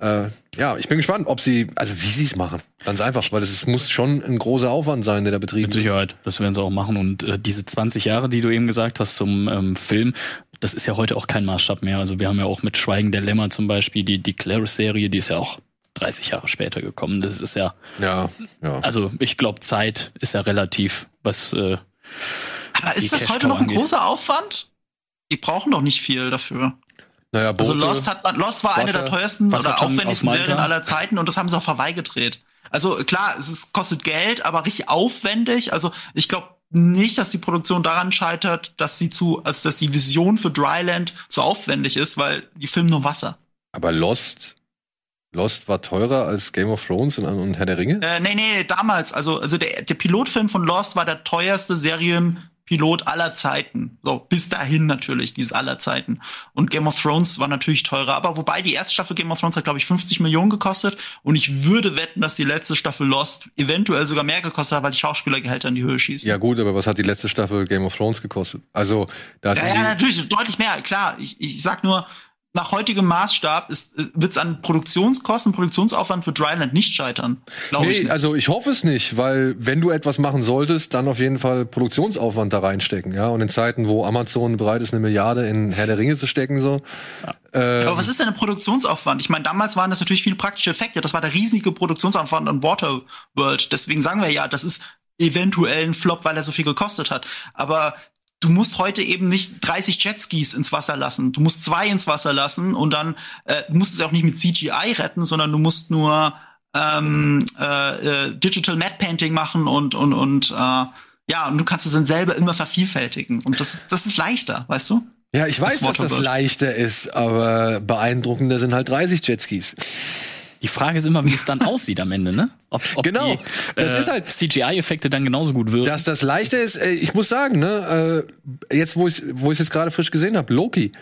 Äh, ja, ich bin gespannt, ob sie, also wie sie es machen. Ganz einfach, weil es muss schon ein großer Aufwand sein, der da betrieben Mit wird. Sicherheit, das werden sie auch machen. Und äh, diese 20 Jahre, die du eben gesagt hast zum ähm, Film, das ist ja heute auch kein Maßstab mehr. Also wir haben ja auch mit Schweigen der Lämmer zum Beispiel die, die Clarice-Serie, die ist ja auch 30 Jahre später gekommen. Das ist ja, Ja, ja. also ich glaube, Zeit ist ja relativ, was äh, Aber ist das heute noch ein angeht. großer Aufwand? Die brauchen doch nicht viel dafür. Naja, Also Boote, Lost hat man, Lost war eine Wasser- der teuersten oder aufwendigsten. Serien aller Zeiten und das haben sie auch vorbeigedreht. Also klar, es ist, kostet Geld, aber richtig aufwendig. Also ich glaube nicht, dass die Produktion daran scheitert, dass sie zu, als dass die Vision für Dryland zu aufwendig ist, weil die filmen nur Wasser. Aber Lost, Lost war teurer als Game of Thrones und, Herr der Ringe? Äh, nee, nee, damals, also, also der, der Pilotfilm von Lost war der teuerste Serienpilot aller Zeiten. So, bis dahin natürlich, dieses aller Zeiten. Und Game of Thrones war natürlich teurer. Aber wobei die erste Staffel Game of Thrones hat, glaube ich, 50 Millionen gekostet. Und ich würde wetten, dass die letzte Staffel Lost eventuell sogar mehr gekostet hat, weil die Schauspielergehälter in die Höhe schießen. Ja gut, aber was hat die letzte Staffel Game of Thrones gekostet? Also, da Ja, sind ja, die, natürlich, deutlich mehr, klar. Ich, ich sag nur, nach heutigem Maßstab wird es an Produktionskosten, Produktionsaufwand für Dryland nicht scheitern. Nee, ich nicht. also ich hoffe es nicht, weil wenn du etwas machen solltest, dann auf jeden Fall Produktionsaufwand da reinstecken, ja. Und in Zeiten, wo Amazon bereit ist, eine Milliarde in Herr der Ringe zu stecken, so. Ja. Ähm, Aber was ist denn ein Produktionsaufwand? Ich meine, damals waren das natürlich viele praktische Effekte. Das war der riesige Produktionsaufwand an Waterworld. Deswegen sagen wir ja, das ist eventuell ein Flop, weil er so viel gekostet hat. Aber du musst heute eben nicht 30 Jetskis ins Wasser lassen. Du musst zwei ins Wasser lassen und dann äh, du musst es auch nicht mit CGI retten, sondern du musst nur ähm, äh, äh, Digital Matte Painting machen und und und äh, ja und du kannst es dann selber immer vervielfältigen und das das ist leichter, weißt du? Ja, ich weiß, das dass das leichter ist, aber beeindruckender sind halt 30 Jetskis. Die Frage ist immer, wie es dann aussieht am Ende, ne? Ob, ob genau, die, das äh, ist halt CGI-Effekte dann genauso gut wirken. Dass das leichte ist, äh, ich muss sagen, ne, äh, jetzt wo ich wo ich jetzt gerade frisch gesehen habe, Loki.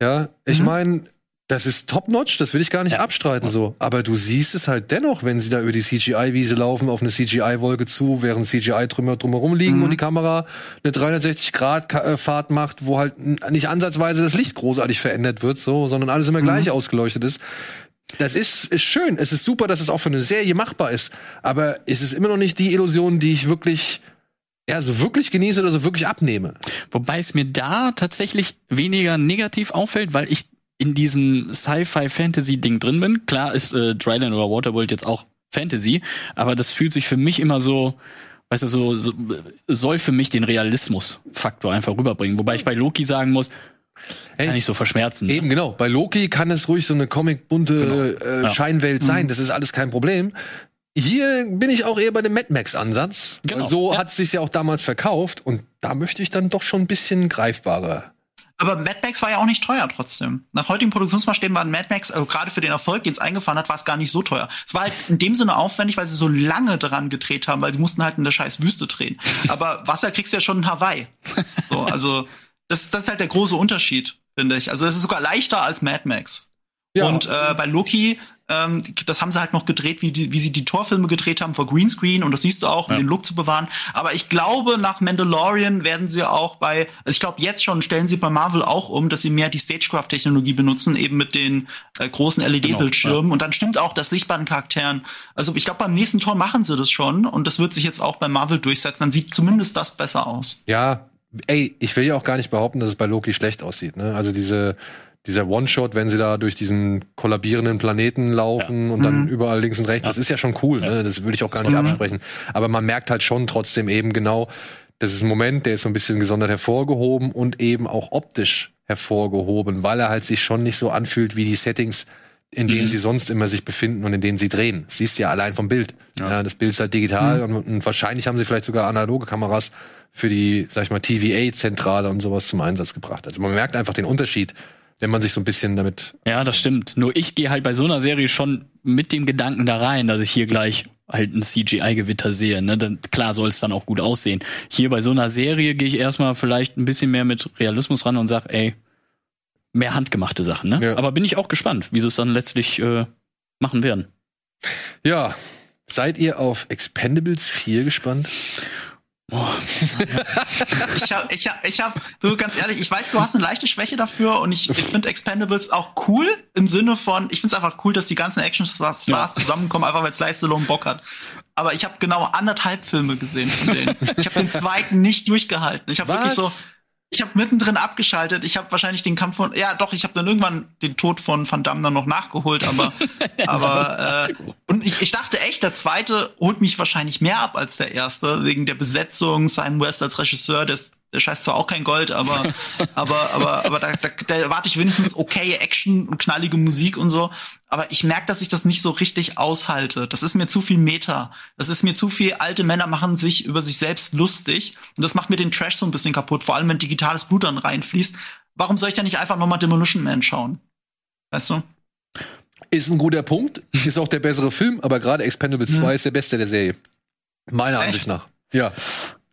Ja, ich mhm. meine, das ist top-notch, das will ich gar nicht ja. abstreiten so. Aber du siehst es halt dennoch, wenn sie da über die CGI-Wiese laufen, auf eine CGI-Wolke zu, während CGI-Trümmer drumherum liegen mhm. und die Kamera eine 360-Grad-Fahrt macht, wo halt nicht ansatzweise das Licht großartig verändert wird, so, sondern alles immer mhm. gleich ausgeleuchtet ist. Das ist, ist schön. Es ist super, dass es auch für eine Serie machbar ist. Aber es ist immer noch nicht die Illusion, die ich wirklich, ja, so wirklich genieße oder so wirklich abnehme. Wobei es mir da tatsächlich weniger negativ auffällt, weil ich in diesem Sci-Fi-Fantasy-Ding drin bin. Klar ist äh, Dryland oder Waterworld jetzt auch Fantasy, aber das fühlt sich für mich immer so, weißt du, so, so soll für mich den Realismus-Faktor einfach rüberbringen. Wobei ich bei Loki sagen muss, Ey, kann ich so verschmerzen. Eben, ne? genau. Bei Loki kann es ruhig so eine comic-bunte genau. äh, ja. Scheinwelt mhm. sein. Das ist alles kein Problem. Hier bin ich auch eher bei dem Mad Max-Ansatz. Genau. So ja. hat es sich ja auch damals verkauft. Und da möchte ich dann doch schon ein bisschen greifbarer. Aber Mad Max war ja auch nicht teuer trotzdem. Nach heutigen Produktionsmaßstäben war Mad Max, also gerade für den Erfolg, den es eingefahren hat, war es gar nicht so teuer. Es war halt in dem Sinne aufwendig, weil sie so lange dran gedreht haben, weil sie mussten halt in der scheiß Wüste drehen. Aber Wasser kriegst du ja schon in Hawaii. So, also das, das ist halt der große Unterschied, finde ich. Also es ist sogar leichter als Mad Max. Ja. Und äh, bei Loki, ähm, das haben sie halt noch gedreht, wie, die, wie sie die Torfilme gedreht haben vor Greenscreen und das siehst du auch, um den Look zu bewahren. Aber ich glaube, nach Mandalorian werden sie auch bei, also ich glaube jetzt schon stellen sie bei Marvel auch um, dass sie mehr die Stagecraft-Technologie benutzen, eben mit den äh, großen LED-Bildschirmen. Genau, ja. Und dann stimmt auch das Licht bei den Charakteren. Also ich glaube, beim nächsten Tor machen sie das schon und das wird sich jetzt auch bei Marvel durchsetzen. Dann sieht zumindest das besser aus. Ja, ey, ich will ja auch gar nicht behaupten, dass es bei Loki schlecht aussieht. Ne? Also diese dieser One-Shot, wenn sie da durch diesen kollabierenden Planeten laufen ja. und dann mhm. überall links und rechts, ja. das ist ja schon cool, ne? das will ich auch gar nicht absprechen. Aber man merkt halt schon trotzdem eben genau, das ist ein Moment, der ist so ein bisschen gesondert hervorgehoben und eben auch optisch hervorgehoben, weil er halt sich schon nicht so anfühlt wie die Settings, in denen mhm. sie sonst immer sich befinden und in denen sie drehen. Siehst ja allein vom Bild. Ja. ja das Bild ist halt digital mhm. und, und, wahrscheinlich haben sie vielleicht sogar analoge Kameras für die, sag ich mal, TVA-Zentrale und sowas zum Einsatz gebracht. Also man merkt einfach den Unterschied, wenn man sich so ein bisschen damit. Ja, das stimmt. Nur ich gehe halt bei so einer Serie schon mit dem Gedanken da rein, dass ich hier gleich halt ein CGI-Gewitter sehe. Ne? Dann, klar soll es dann auch gut aussehen. Hier bei so einer Serie gehe ich erstmal vielleicht ein bisschen mehr mit Realismus ran und sag, ey, mehr handgemachte Sachen. Ne? Ja. Aber bin ich auch gespannt, wie sie es dann letztlich äh, machen werden. Ja, seid ihr auf Expendables 4 gespannt? Oh. ich hab, ich hab, ich hab, du ganz ehrlich, ich weiß, du hast eine leichte Schwäche dafür und ich, ich finde Expendables auch cool im Sinne von, ich finde es einfach cool, dass die ganzen Action-Stars ja. zusammenkommen, einfach weil Sly Stallone Bock hat. Aber ich habe genau anderthalb Filme gesehen von denen. ich habe den zweiten nicht durchgehalten. Ich habe wirklich so, ich habe mittendrin abgeschaltet. Ich habe wahrscheinlich den Kampf von, ja doch, ich habe dann irgendwann den Tod von Van Damme dann noch nachgeholt, aber, aber äh, und ich, ich dachte echt, der zweite holt mich wahrscheinlich mehr ab als der erste wegen der Besetzung. Simon West als Regisseur, der der scheißt zwar auch kein Gold, aber, aber, aber, aber da, da, da erwarte ich wenigstens okay Action und knallige Musik und so. Aber ich merke, dass ich das nicht so richtig aushalte. Das ist mir zu viel Meta. Das ist mir zu viel, alte Männer machen sich über sich selbst lustig. Und das macht mir den Trash so ein bisschen kaputt, vor allem wenn digitales Blut dann reinfließt. Warum soll ich da nicht einfach nochmal Demolition Man schauen? Weißt du? Ist ein guter Punkt. Ist auch der bessere Film, aber gerade Expendables hm. 2 ist der beste der Serie. Meiner Echt? Ansicht nach. Ja.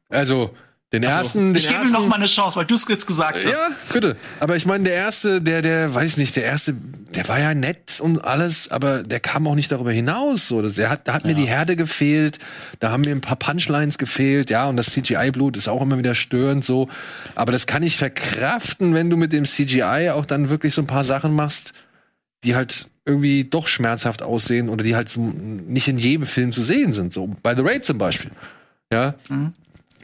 Also, Den ersten, den Ich gebe ihm noch mal eine Chance, weil du es jetzt gesagt hast. Ja, bitte. Aber ich meine, der erste, der, der, weiß nicht, der erste, der war ja nett und alles, aber der kam auch nicht darüber hinaus. So, der hat, da hat mir die Herde gefehlt, da haben mir ein paar Punchlines gefehlt, ja, und das CGI-Blut ist auch immer wieder störend so. Aber das kann ich verkraften, wenn du mit dem CGI auch dann wirklich so ein paar Sachen machst, die halt irgendwie doch schmerzhaft aussehen oder die halt so nicht in jedem Film zu sehen sind. So bei The Raid zum Beispiel. Ja.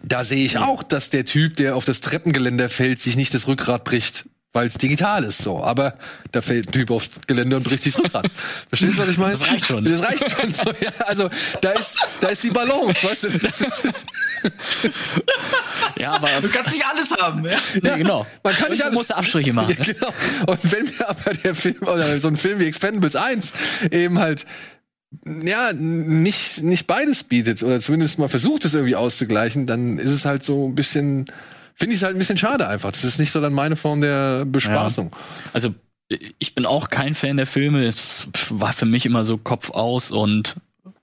Da sehe ich auch, dass der Typ, der auf das Treppengeländer fällt, sich nicht das Rückgrat bricht, weil es digital ist so. Aber da fällt ein Typ aufs Geländer und bricht sich das Rückgrat. Verstehst du, was ich meine? Das reicht schon. Das reicht schon. So, ja, also da ist, da ist die Balance, weißt du? Ja, aber Du kannst nicht alles haben. Ja? nee, genau. Man kann nicht Und du alles- musst Abstriche machen. Ja, genau. Und wenn mir aber der Film oder so ein Film wie Expendables 1 eben halt ja, nicht, nicht beides bietet oder zumindest mal versucht es irgendwie auszugleichen, dann ist es halt so ein bisschen, finde ich es halt ein bisschen schade einfach. Das ist nicht so dann meine Form der Bespaßung. Also ich bin auch kein Fan der Filme. Es war für mich immer so Kopf aus und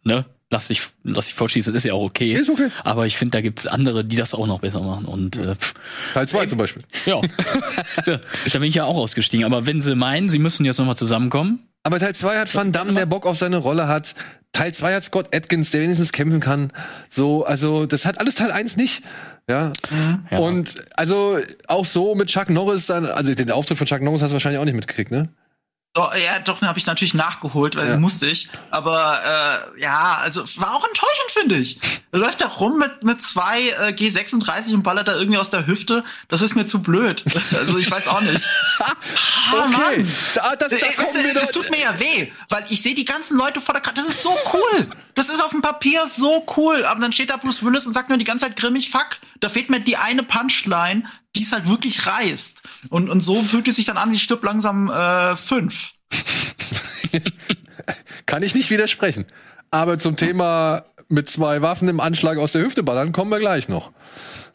ne, lass dich, lass dich vorschießen, ist ja auch okay. Ist okay. Aber ich finde, da gibt's andere, die das auch noch besser machen. Und äh, pff, Teil 2 zum Beispiel. ja, da da bin ich ja auch ausgestiegen. Aber wenn sie meinen, sie müssen jetzt nochmal zusammenkommen, Aber Teil 2 hat Van Damme, der Bock auf seine Rolle hat. Teil 2 hat Scott Atkins, der wenigstens kämpfen kann. So, also, das hat alles Teil 1 nicht. Ja. Ja. Und also auch so mit Chuck Norris dann, also den Auftritt von Chuck Norris hast du wahrscheinlich auch nicht mitgekriegt, ne? Doch, ja, doch, habe ich natürlich nachgeholt, weil Ja. musste ich. Aber äh, ja, also war auch enttäuschend, finde ich. Er läuft da rum mit, mit zwei äh, G36 und ballert da irgendwie aus der Hüfte. Das ist mir zu blöd. Also ich weiß auch nicht. Ah, Okay, Mann. da, das, da Äh, weißt du, das tut mir ja weh, weil ich sehe die ganzen Leute vor der Kamera. Das ist so cool. Das ist auf dem Papier so cool. Aber dann steht da Bruce Willis und sagt mir die ganze Zeit grimmig, fuck, da fehlt mir die eine Punchline, die es halt wirklich reißt. Und, und so fühlt es sich dann an wie Stirb langsam äh, fünf. Kann ich nicht widersprechen. Aber zum Thema mit zwei Waffen im Anschlag aus der Hüfte ballern, kommen wir gleich noch.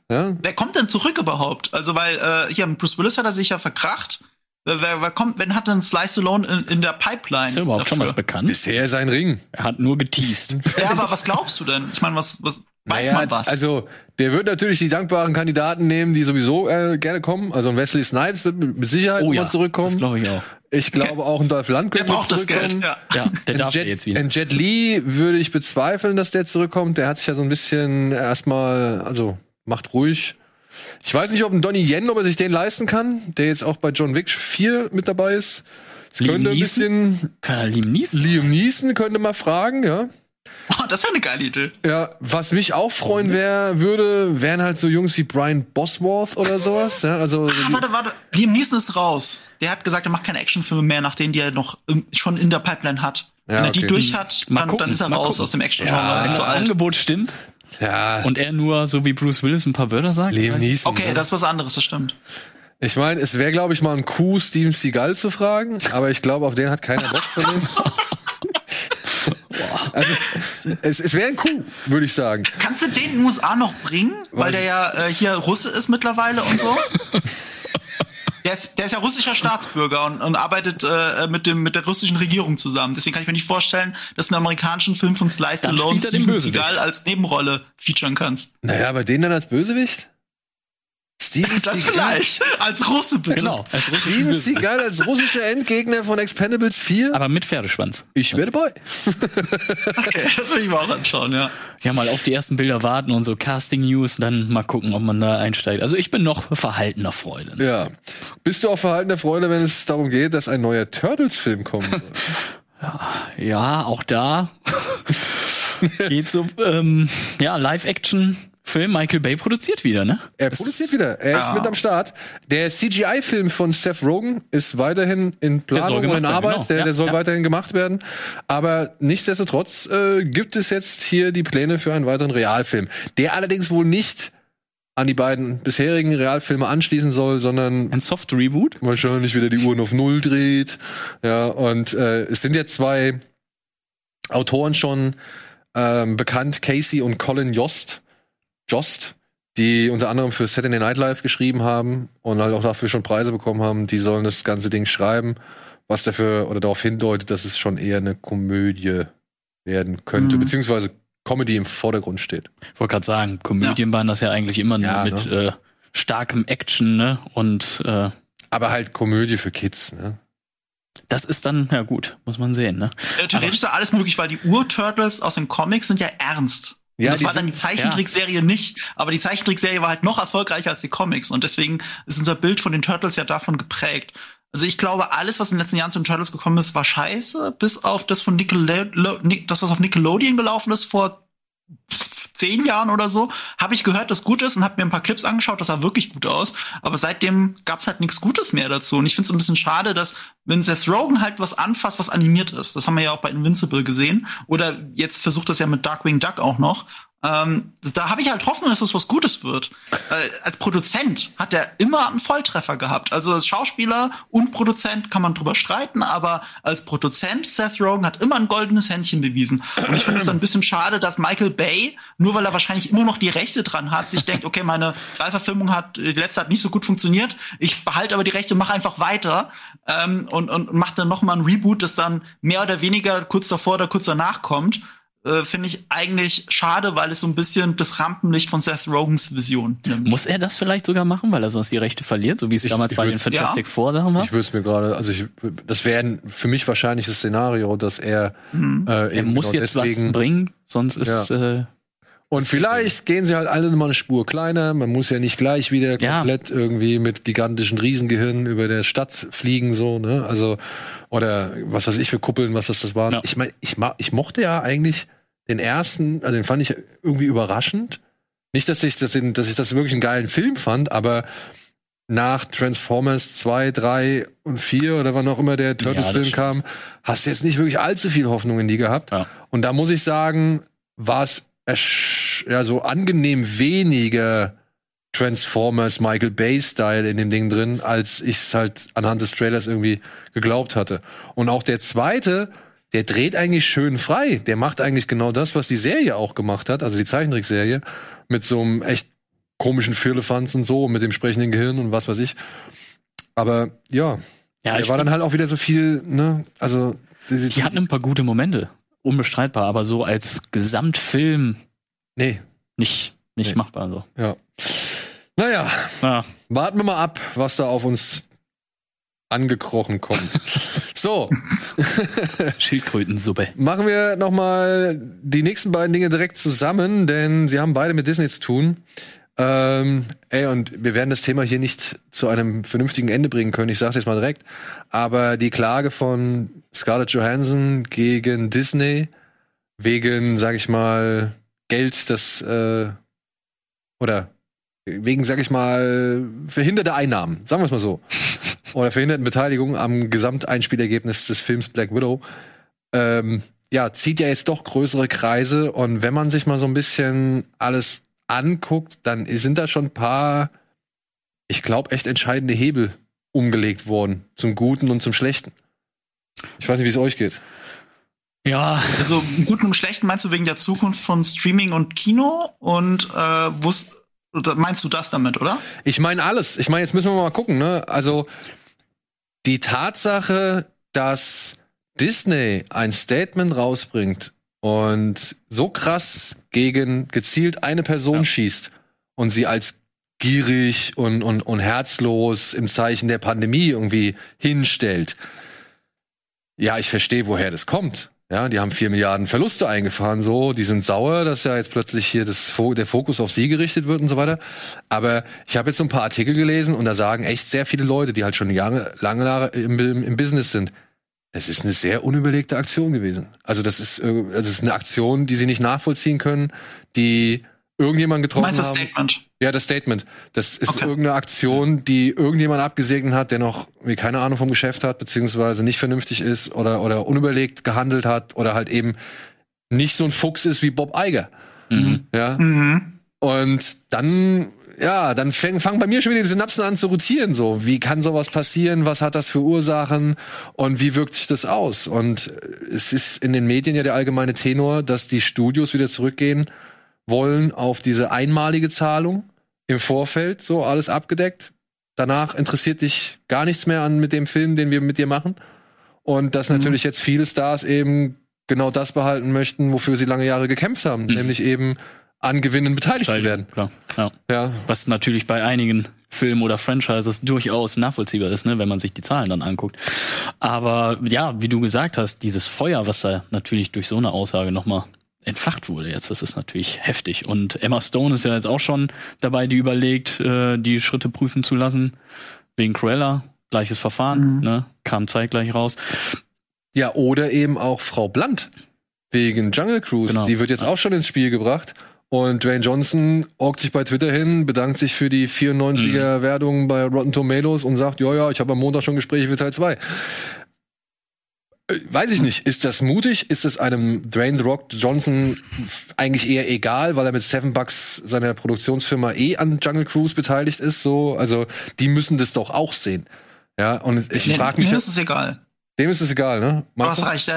Ja? Wer kommt denn zurück überhaupt? Also, weil äh, hier Bruce Willis hat er sich ja verkracht. Wer, wer, kommt, wenn hat denn Slice Stallone in, in der Pipeline? ist ja überhaupt schon was dafür? bekannt. Bisher sein Ring. Er hat nur geteased. Ja, aber was glaubst du denn? Ich meine, was, was weiß Naja, man was? Also, der wird natürlich die dankbaren Kandidaten nehmen, die sowieso äh, gerne kommen. Also ein Wesley Snipes wird mit Sicherheit Oh nochmal ja, das zurückkommen. glaube ich auch. Ich glaube auch ein Dolph der Lundgren wird braucht das Geld. Ja. Ja, der darf Jet, jetzt wieder. ein Jet Li würde ich bezweifeln, dass der zurückkommt. Der hat sich ja so ein bisschen erstmal, also macht ruhig. Ich weiß nicht, ob ein Donnie Yen, ob er sich den leisten kann, der jetzt auch bei John Wick 4 mit dabei ist. Es Liam könnte ein bisschen Kann er Liam Neeson? Liam Neeson könnte mal fragen, ja. Oh, das wäre eine geile Idee. Ja, was mich auch freuen wär, würde, wären halt so Jungs wie Brian Bosworth oder sowas. Ja, also Ah, warte, warte. Liam Neeson ist raus. Der hat gesagt, er macht keine Actionfilme mehr, nach denen die er noch im- schon in der Pipeline hat. Ja, Wenn er die okay. durch hat, dann, gucken, dann ist er mal raus gucken. aus dem action Ja, ist Wenn das alt. Angebot stimmt ja, und er nur so wie Bruce Willis ein paar Wörter sagt. Liam Neeson. Okay, ne? das ist was anderes, das stimmt. Ich meine, es wäre, glaube ich, mal ein Coup, Steven Seagal zu fragen, aber ich glaube, auf den hat keiner Bock von. also, es, es wäre ein Coup, würde ich sagen. Kannst du den in den USA noch bringen? Weil der ja äh, hier Russe ist mittlerweile und so. Der ist, der ist ja russischer Staatsbürger und, und arbeitet äh, mit, dem, mit der russischen Regierung zusammen. Deswegen kann ich mir nicht vorstellen, dass du einen amerikanischen Film von Slice Stallone Steven Bösewicht. Seagal als Nebenrolle featuren kannst. Naja, aber den dann als Bösewicht? Steven Das Seagal? vielleicht. Als Russe bitte. Genau. Als Steven Russen- Seagal als russischer Endgegner von Expendables 4? Aber mit Pferdeschwanz. Ich wäre dabei. Okay, das will ich mir auch anschauen, ja. Ja, mal auf die ersten Bilder warten und so Casting News, dann mal gucken, ob man da einsteigt. Also ich bin noch verhaltener Freude. ne? Ja. Bist du auch verhaltener Freude, wenn es darum geht, dass ein neuer Turtles-Film kommt? Ja, auch da geht so, ähm, ja, Live-Action. Film Michael Bay produziert wieder, ne? Er produziert wieder. Er ist mit am Start. Der CGI-Film von Seth Rogen ist weiterhin in Planung und in Arbeit. genau. Der, Ja, der soll ja. weiterhin gemacht werden. Aber nichtsdestotrotz äh, gibt es jetzt hier die Pläne für einen weiteren Realfilm. Der allerdings wohl nicht an die beiden bisherigen Realfilme anschließen soll, sondern Ein Soft Reboot. wahrscheinlich wieder die Uhren auf Null dreht. Ja, und äh, es sind jetzt zwei Autoren schon ähm, bekannt, Casey und Colin Jost. Jost, die unter anderem für Saturday Night Live geschrieben haben und halt auch dafür schon Preise bekommen haben. Die sollen das ganze Ding schreiben, was dafür oder darauf hindeutet, dass es schon eher eine Komödie werden könnte, Mhm. beziehungsweise Comedy im Vordergrund steht. Ich wollte gerade sagen, Komödien waren das ja eigentlich immer nur Ja, mit ne? äh, starkem Action, ne? Und äh, Aber halt Komödie für Kids, ne? das ist dann, ja gut, muss man sehen, ne? Äh, Theoretisch ist ja alles möglich, weil die Ur-Turtles aus den Comics sind ja ernst. Ja, das war dann die Zeichentrickserie nicht, aber die Zeichentrickserie war halt noch erfolgreicher als die Comics und deswegen ist unser Bild von den Turtles ja davon geprägt. Also ich glaube, alles, was in den letzten Jahren zu den Turtles gekommen ist, war scheiße, bis auf das von Nickelode Nic- das, was auf Nickelodeon gelaufen ist vor zehn Jahren oder so, habe ich gehört, dass gut ist und habe mir ein paar Clips angeschaut, das sah wirklich gut aus. Aber seitdem gab's halt nichts Gutes mehr dazu. Und ich finde es ein bisschen schade, dass wenn Seth Rogen halt was anfasst, was animiert ist, das haben wir ja auch bei Invincible gesehen, oder jetzt versucht das ja mit Darkwing Duck auch noch, ähm, da habe ich halt Hoffnung, dass das was Gutes wird. Äh, als Produzent hat er immer einen Volltreffer gehabt. Also als Schauspieler und Produzent kann man drüber streiten, aber als Produzent Seth Rogen hat immer ein goldenes Händchen bewiesen. Und ich finde es dann ein bisschen schade, dass Michael Bay, nur weil er wahrscheinlich immer noch die Rechte dran hat, sich denkt, okay, meine Realverfilmung hat, die letzte hat nicht so gut funktioniert, ich behalte aber die Rechte, mache einfach weiter ähm, und, und macht dann noch mal ein Reboot, das dann mehr oder weniger kurz davor oder kurz danach kommt äh, finde ich eigentlich schade, weil es so ein bisschen das Rampenlicht von Seth Rogans Vision nimmt. Muss er das vielleicht sogar machen, weil er sonst die Rechte verliert, so wie es Ich- damals ich bei den Fantastic ja. Four Sachen war? Ich würde es mir gerade, also ich, das wäre ein für mich wahrscheinliches Szenario, dass er Mhm. äh, Er muss genau jetzt deswegen was bringen, sonst ist äh, und vielleicht gehen sie halt alle mal eine Spur kleiner. Man muss ja nicht gleich wieder Ja. komplett irgendwie mit gigantischen Riesengehirnen über der Stadt fliegen, so, ne? Also, oder was weiß ich für Kuppeln, was das, das waren. Ja. Ich meine, ich, ich mochte ja eigentlich den ersten, also den fand ich irgendwie überraschend. Nicht, dass ich das, in, dass ich das wirklich einen geilen Film fand, aber nach Transformers 2, 3 und 4 oder wann auch immer der Turtles-Film stimmt. kam, hast du jetzt nicht wirklich allzu viel Hoffnung in die gehabt. Ja. Und da muss ich sagen, war es ja, so angenehm weniger Transformers Michael Bay Style in dem Ding drin, als ich es halt anhand des Trailers irgendwie geglaubt hatte. Und auch der zweite, der dreht eigentlich schön frei. Der macht eigentlich genau das, was die Serie auch gemacht hat, also die Zeichentrickserie, mit so einem echt komischen Firlefanz und so, mit dem sprechenden Gehirn und was weiß ich. Aber ja, ja, der war dann halt auch wieder so viel, ne, also die, die hatten ein paar gute Momente, unbestreitbar, aber so als Gesamtfilm nee, nicht nicht Nee. machbar so. ja. Naja, Ja. warten wir mal ab, was da auf uns angekrochen kommt. so, Schildkrötensuppe. machen wir noch mal die nächsten beiden Dinge direkt zusammen, denn sie haben beide mit Disney zu tun. Ähm, ey, und wir werden das Thema hier nicht zu einem vernünftigen Ende bringen können, ich sag's jetzt mal direkt. Aber die Klage von Scarlett Johansson gegen Disney wegen, sag ich mal, Geld, das äh, oder wegen, sag ich mal, verhinderte Einnahmen, sagen wir es mal so. Oder verhinderten Beteiligung am Gesamteinspielergebnis des Films Black Widow. Ähm, ja, zieht ja jetzt doch größere Kreise und wenn man sich mal so ein bisschen alles anguckt, dann sind da schon ein paar, ich glaube, echt entscheidende Hebel umgelegt worden. Zum Guten und zum Schlechten. Ich weiß nicht, wie es euch geht. Ja, Also im Guten und Schlechten meinst du wegen der Zukunft von Streaming und Kino und äh, wusst, oder meinst du das damit, oder? Ich meine alles. Ich meine, jetzt müssen wir mal gucken, ne? Also die Tatsache, dass Disney ein Statement rausbringt und so krass gegen gezielt eine Person Ja. schießt und sie als gierig und, und, und herzlos im Zeichen der Pandemie irgendwie hinstellt. Ja, ich verstehe, woher das kommt. Ja, die haben vier Milliarden Verluste eingefahren, so, die sind sauer, dass ja jetzt plötzlich hier das, der Fokus auf sie gerichtet wird und so weiter. Aber ich habe jetzt so ein paar Artikel gelesen und da sagen echt sehr viele Leute, die halt schon Jahre, lange Jahre im, im Business sind, es ist eine sehr unüberlegte Aktion gewesen. Also das ist, äh, das ist eine Aktion, die sie nicht nachvollziehen können, die irgendjemand getroffen meinst das. Statement? Ja, das Statement. Das ist Okay. irgendeine Aktion, die irgendjemand abgesegnet hat, der noch keine Ahnung vom Geschäft hat, beziehungsweise nicht vernünftig ist oder, oder unüberlegt gehandelt hat oder halt eben nicht so ein Fuchs ist wie Bob Iger. mhm. Ja. Mhm. Und dann, ja, dann fangen fang bei mir schon wieder die Synapsen an zu rotieren. So, wie kann sowas passieren? Was hat das für Ursachen? Und wie wirkt sich das aus? Und äh, es ist in den Medien ja der allgemeine Tenor, dass die Studios wieder zurückgehen wollen auf diese einmalige Zahlung im Vorfeld, so alles abgedeckt. Danach interessiert dich gar nichts mehr an mit dem Film, den wir mit dir machen. Und dass natürlich jetzt viele Stars eben genau das behalten möchten, wofür sie lange Jahre gekämpft haben, nämlich eben an Gewinnen beteiligt zu werden. Klar, ja. Ja, Was natürlich bei einigen Filmen oder Franchises durchaus nachvollziehbar ist, ne, wenn man sich die Zahlen dann anguckt. Aber ja, wie du gesagt hast, dieses Feuer, was da natürlich durch so eine Aussage nochmal entfacht wurde jetzt, das ist natürlich heftig. Und Emma Stone ist ja jetzt auch schon dabei, die überlegt, äh, die Schritte prüfen zu lassen. Wegen Cruella, gleiches Verfahren, ne, kam zeitgleich raus. Ja, oder eben auch Frau Blunt wegen Jungle Cruise. Genau. Die wird jetzt auch schon ins Spiel gebracht. Und Dwayne Johnson orgt sich bei Twitter hin, bedankt sich für die 94er Wertung bei Rotten Tomatoes und sagt, ja, ja, ich habe am Montag schon Gespräche für Teil 2. Äh, Weiß ich nicht. Ist das mutig? Ist es einem Dwayne The Rock Johnson eigentlich eher egal, weil er mit Seven Bucks seiner Produktionsfirma eh an Jungle Cruise beteiligt ist? So, also die müssen das doch auch sehen. Ja, und ich Nee, frage mich, mir ist es egal. dem ist es egal, ne? Meinst hast du? recht,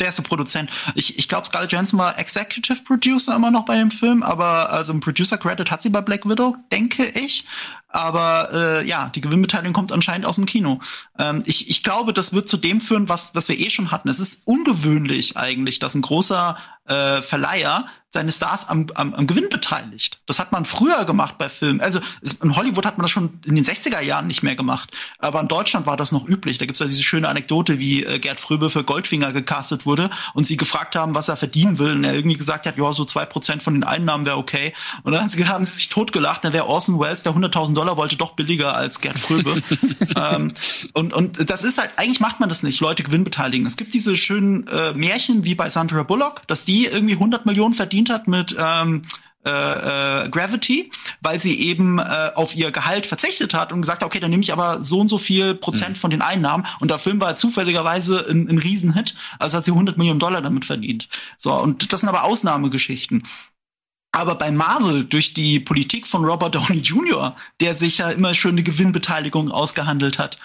der ist der Produzent. Ich, ich glaube, Scarlett Johansson war Executive Producer immer noch bei dem Film, aber also ein Producer Credit hat sie bei Black Widow, denke ich. Aber äh, ja, die Gewinnbeteiligung kommt anscheinend aus dem Kino. Ähm, ich, ich glaube, das wird zu dem führen, was, was wir eh schon hatten. Es ist ungewöhnlich eigentlich, dass ein großer äh, Verleiher seine Stars am, am, am Gewinn beteiligt. Das hat man früher gemacht bei Filmen. Also in Hollywood hat man das schon in den 60er Jahren nicht mehr gemacht. Aber in Deutschland war das noch üblich. Da gibt's ja diese schöne Anekdote, wie äh, Gerd Fröbe für Goldfinger gecastet wurde und sie gefragt haben, was er verdienen will. Und er irgendwie gesagt hat, ja, so zwei Prozent von den Einnahmen wäre okay. Und dann haben sie, haben sie sich totgelacht. Dann wäre Orson Welles, der 100.000 Dollar wollte, doch billiger als Gerd Fröbe. ähm, und, und das ist halt, eigentlich macht man das nicht, Leute Gewinn beteiligen. Es gibt diese schönen äh, Märchen wie bei Sandra Bullock, dass die irgendwie 100 Millionen verdient hat mit ähm, äh, äh, Gravity, weil sie eben äh, auf ihr Gehalt verzichtet hat und gesagt hat, okay, dann nehme ich aber so und so viel Prozent von den Einnahmen und der Film war zufälligerweise ein, ein Riesenhit, also hat sie 100 Millionen Dollar damit verdient. So, und das sind aber Ausnahmegeschichten. Aber bei Marvel durch die Politik von Robert Downey Jr., der sich ja immer schön eine Gewinnbeteiligung ausgehandelt hat,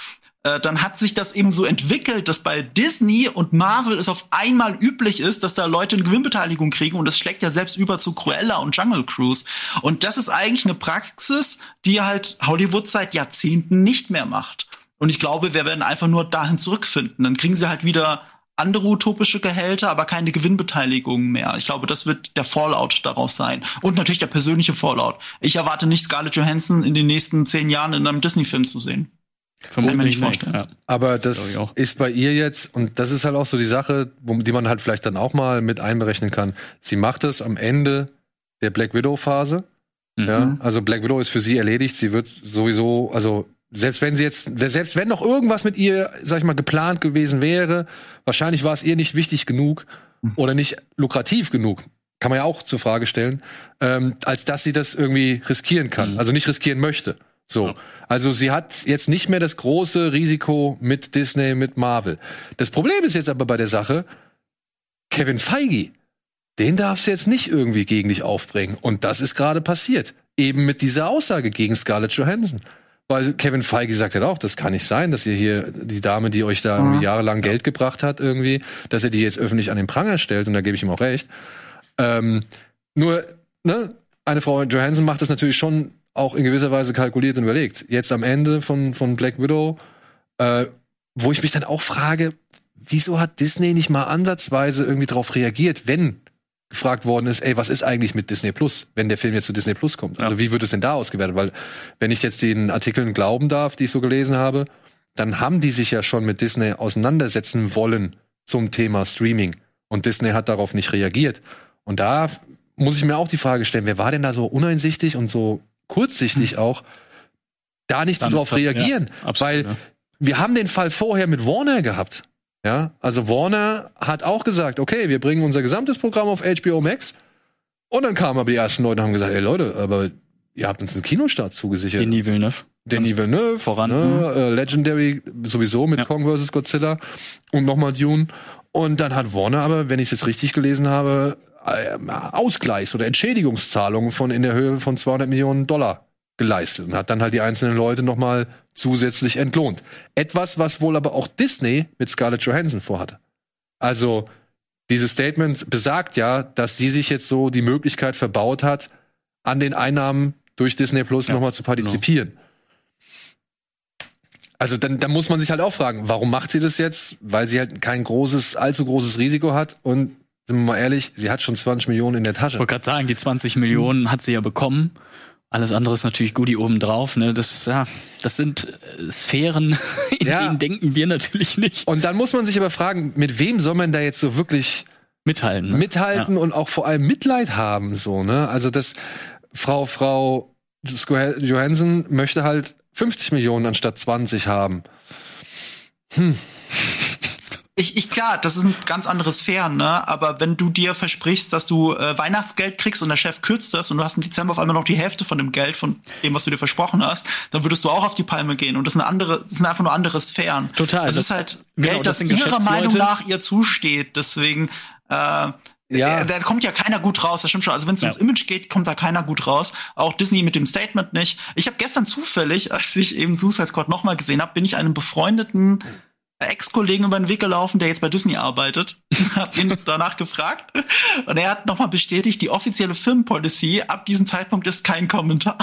äh, dann hat sich das eben so entwickelt, dass bei Disney und Marvel es auf einmal üblich ist, dass da Leute eine Gewinnbeteiligung kriegen und das schlägt ja selbst über zu Cruella und Jungle Cruise. Und das ist eigentlich eine Praxis, die halt Hollywood seit Jahrzehnten nicht mehr macht. Und ich glaube, wir werden einfach nur dahin zurückfinden. Dann kriegen sie halt wieder andere utopische Gehälter, aber keine Gewinnbeteiligung mehr. Ich glaube, das wird der Fallout daraus sein. Und natürlich der persönliche Fallout. Ich erwarte nicht Scarlett Johansson in den nächsten zehn Jahren in einem Disney-Film zu sehen. Kann ich mir nicht vorstellen. Ja. Aber das auch. ist bei ihr jetzt, und das ist halt auch so die Sache, die man halt vielleicht dann auch mal mit einberechnen kann. Sie macht es am Ende der Black Widow-Phase. Mhm. Ja, also Black Widow ist für sie erledigt. Sie wird sowieso, also selbst wenn sie jetzt, selbst wenn noch irgendwas mit ihr, sag ich mal, geplant gewesen wäre, wahrscheinlich war es ihr nicht wichtig genug oder nicht lukrativ genug, kann man ja auch zur Frage stellen, ähm, als dass sie das irgendwie riskieren kann, Mhm. also nicht riskieren möchte. So, Ja. also sie hat jetzt nicht mehr das große Risiko mit Disney, mit Marvel. Das Problem ist jetzt aber bei der Sache, Kevin Feige, den darfst du jetzt nicht irgendwie gegen dich aufbringen. Und das ist gerade passiert. Eben mit dieser Aussage gegen Scarlett Johansson. Weil Kevin Feige sagt halt auch, das kann nicht sein, dass ihr hier die Dame, die euch da irgendwie jahrelang Geld gebracht hat, irgendwie, dass er die jetzt öffentlich an den Pranger stellt. Und da gebe ich ihm auch recht. Ähm, nur, ne, eine Frau Johansson macht das natürlich schon auch in gewisser Weise kalkuliert und überlegt. Jetzt am Ende von, von Black Widow, äh, wo ich mich dann auch frage, wieso hat Disney nicht mal ansatzweise irgendwie darauf reagiert, wenn gefragt worden ist, ey, was ist eigentlich mit Disney Plus, wenn der Film jetzt zu Disney Plus kommt? Also wie wird es denn da ausgewertet? Weil, wenn ich jetzt den Artikeln glauben darf, die ich so gelesen habe, dann haben die sich ja schon mit Disney auseinandersetzen wollen zum Thema Streaming. Und Disney hat darauf nicht reagiert. Und da muss ich mir auch die Frage stellen, wer war denn da so uneinsichtig und so kurzsichtig auch, da nicht so drauf das- ja, reagieren? absolut, Weil ja. wir haben den Fall vorher mit Warner gehabt. Ja, also Warner hat auch gesagt, okay, wir bringen unser gesamtes Programm auf HBO Max. Und dann kamen aber die ersten Leute und haben gesagt, ey Leute, aber ihr habt uns einen Kinostart zugesichert. Denis Villeneuve. Denis Villeneuve, voran. Ne, äh, Legendary sowieso mit Ja. Kong vs. Godzilla und nochmal Dune. Und dann hat Warner aber, wenn ich es jetzt richtig gelesen habe, äh, Ausgleichs- oder Entschädigungszahlungen von in der Höhe von 200 Millionen Dollar geleistet und hat dann halt die einzelnen Leute nochmal zusätzlich entlohnt. Etwas, was wohl aber auch Disney mit Scarlett Johansson vorhatte. Also dieses Statement besagt ja, dass sie sich jetzt so die Möglichkeit verbaut hat, an den Einnahmen durch Disney Plus Ja, nochmal zu partizipieren. Also dann, dann muss man sich halt auch fragen, warum macht sie das jetzt? Weil sie halt kein großes, allzu großes Risiko hat und sind wir mal ehrlich, sie hat schon 20 Millionen in der Tasche. Ich wollte gerade sagen, die 20 Millionen hat sie ja bekommen. Alles andere ist natürlich Goodie obendrauf. Ne? Das, ja, das sind äh, Sphären, in Ja. denen denken wir natürlich nicht. Und dann muss man sich aber fragen, mit wem soll man da jetzt so wirklich Mithalten. Ne? mithalten und auch vor allem Mitleid haben, so, ne? Also das, Frau, Frau Johansson möchte halt 50 Millionen anstatt 20 haben. Ich, ich klar, das sind ganz andere Sphären, ne? Aber wenn du dir versprichst, dass du äh, Weihnachtsgeld kriegst und der Chef kürzt das und du hast im Dezember auf einmal noch die Hälfte von dem Geld, von dem, was du dir versprochen hast, dann würdest du auch auf die Palme gehen. Und das sind andere, das sind einfach nur andere Sphären. Total, Das, das- ist halt genau, Geld, das das, ihrer. Meinung nach ihr zusteht. Deswegen, äh, Ja. ja. Da kommt ja keiner gut raus, das stimmt schon. Also wenn es Ja. ums Image geht, kommt da keiner gut raus. Auch Disney mit dem Statement nicht. Ich habe gestern zufällig, als ich eben Suicide Squad nochmal gesehen habe, bin ich einem befreundeten Ex-Kollegen über den Weg gelaufen, der jetzt bei Disney arbeitet, hab ihn danach gefragt und er hat nochmal bestätigt, die offizielle Filmpolicy ab diesem Zeitpunkt ist kein Kommentar.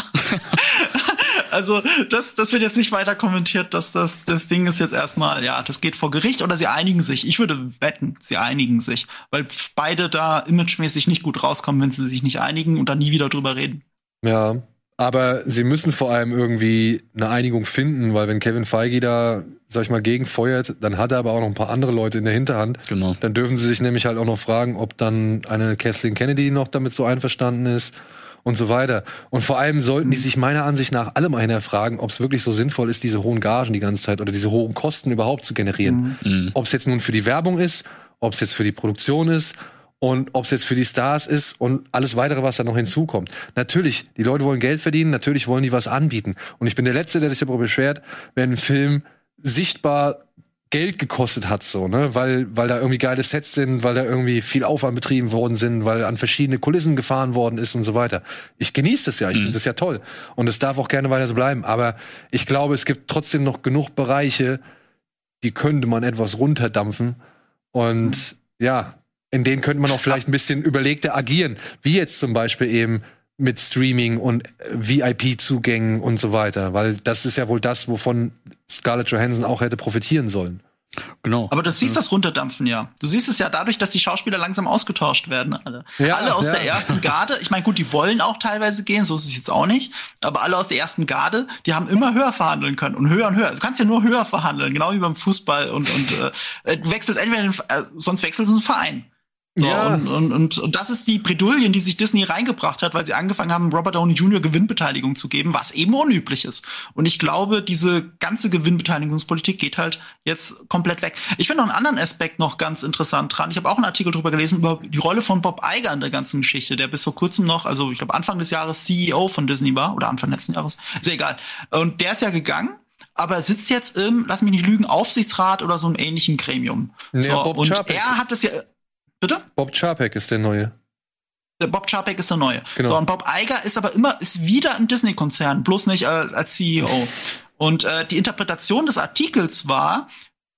also das, das wird jetzt nicht weiter kommentiert, dass das, das Ding ist jetzt erstmal, ja, das geht vor Gericht oder sie einigen sich. Ich würde wetten, sie einigen sich, weil beide da imagemäßig nicht gut rauskommen, wenn sie sich nicht einigen und dann nie wieder drüber reden. Ja. Aber sie müssen vor allem irgendwie eine Einigung finden, weil wenn Kevin Feige da, sag ich mal, gegenfeuert, dann hat er aber auch noch ein paar andere Leute in der Hinterhand. Genau. Dann dürfen sie sich nämlich halt auch noch fragen, ob dann eine Kathleen Kennedy noch damit so einverstanden ist und so weiter. Und vor allem sollten die sich meiner Ansicht nach alle mal hinterfragen, ob es wirklich so sinnvoll ist, diese hohen Gagen die ganze Zeit oder diese hohen Kosten überhaupt zu generieren. Mhm. Ob es jetzt nun für die Werbung ist, ob es jetzt für die Produktion ist und ob es jetzt für die Stars ist und alles weitere, was da noch hinzukommt. Natürlich, die Leute wollen Geld verdienen, natürlich wollen die was anbieten. Und ich bin der Letzte, der sich darüber beschwert, wenn ein Film sichtbar Geld gekostet hat, so, ne, weil, weil da irgendwie geile Sets sind, weil da irgendwie viel Aufwand betrieben worden sind, weil an verschiedene Kulissen gefahren worden ist und so weiter. Ich genieße das ja, ich finde das ja toll. Und es darf auch gerne weiter so bleiben. Aber ich glaube, es gibt trotzdem noch genug Bereiche, die könnte man etwas runterdampfen. Und ja, in denen könnte man auch vielleicht ein bisschen überlegter agieren. Wie jetzt zum Beispiel eben mit Streaming und äh, VIP-Zugängen und so weiter. Weil das ist ja wohl das, wovon Scarlett Johansson auch hätte profitieren sollen. Genau. Aber du siehst das Runterdampfen ja. Du siehst es ja dadurch, dass die Schauspieler langsam ausgetauscht werden. Alle, Ja, alle aus ja. der ersten Garde. Ich meine, gut, die wollen auch teilweise gehen, so ist es jetzt auch nicht. Aber alle aus der ersten Garde, die haben immer höher verhandeln können und höher und höher. Du kannst ja nur höher verhandeln, genau wie beim Fußball und und äh, du wechselst entweder, den, äh, sonst wechselst du einen Verein. So, Ja. und, und, und, und das ist die Bredouillen, die sich Disney reingebracht hat, weil sie angefangen haben, Robert Downey Jr. Gewinnbeteiligung zu geben, was eben unüblich ist. Und ich glaube, diese ganze Gewinnbeteiligungspolitik geht halt jetzt komplett weg. Ich finde noch einen anderen Aspekt noch ganz interessant dran. Ich habe auch einen Artikel drüber gelesen über die Rolle von Bob Iger in der ganzen Geschichte, der bis vor kurzem noch, also ich glaube Anfang des Jahres CEO von Disney war oder Anfang letzten Jahres, ist ja egal. Und der ist ja gegangen. Aber er sitzt jetzt im, lass mich nicht lügen, Aufsichtsrat oder so einem ähnlichen Gremium. Ja, so, Bob und Chapek. er hat das ja, bitte? Bob Chapek ist der neue. Der Bob Chapek ist der neue. Genau. So, und Bob Iger ist aber immer, ist wieder im Disney-Konzern, bloß nicht äh, als CEO. und äh, die Interpretation des Artikels war,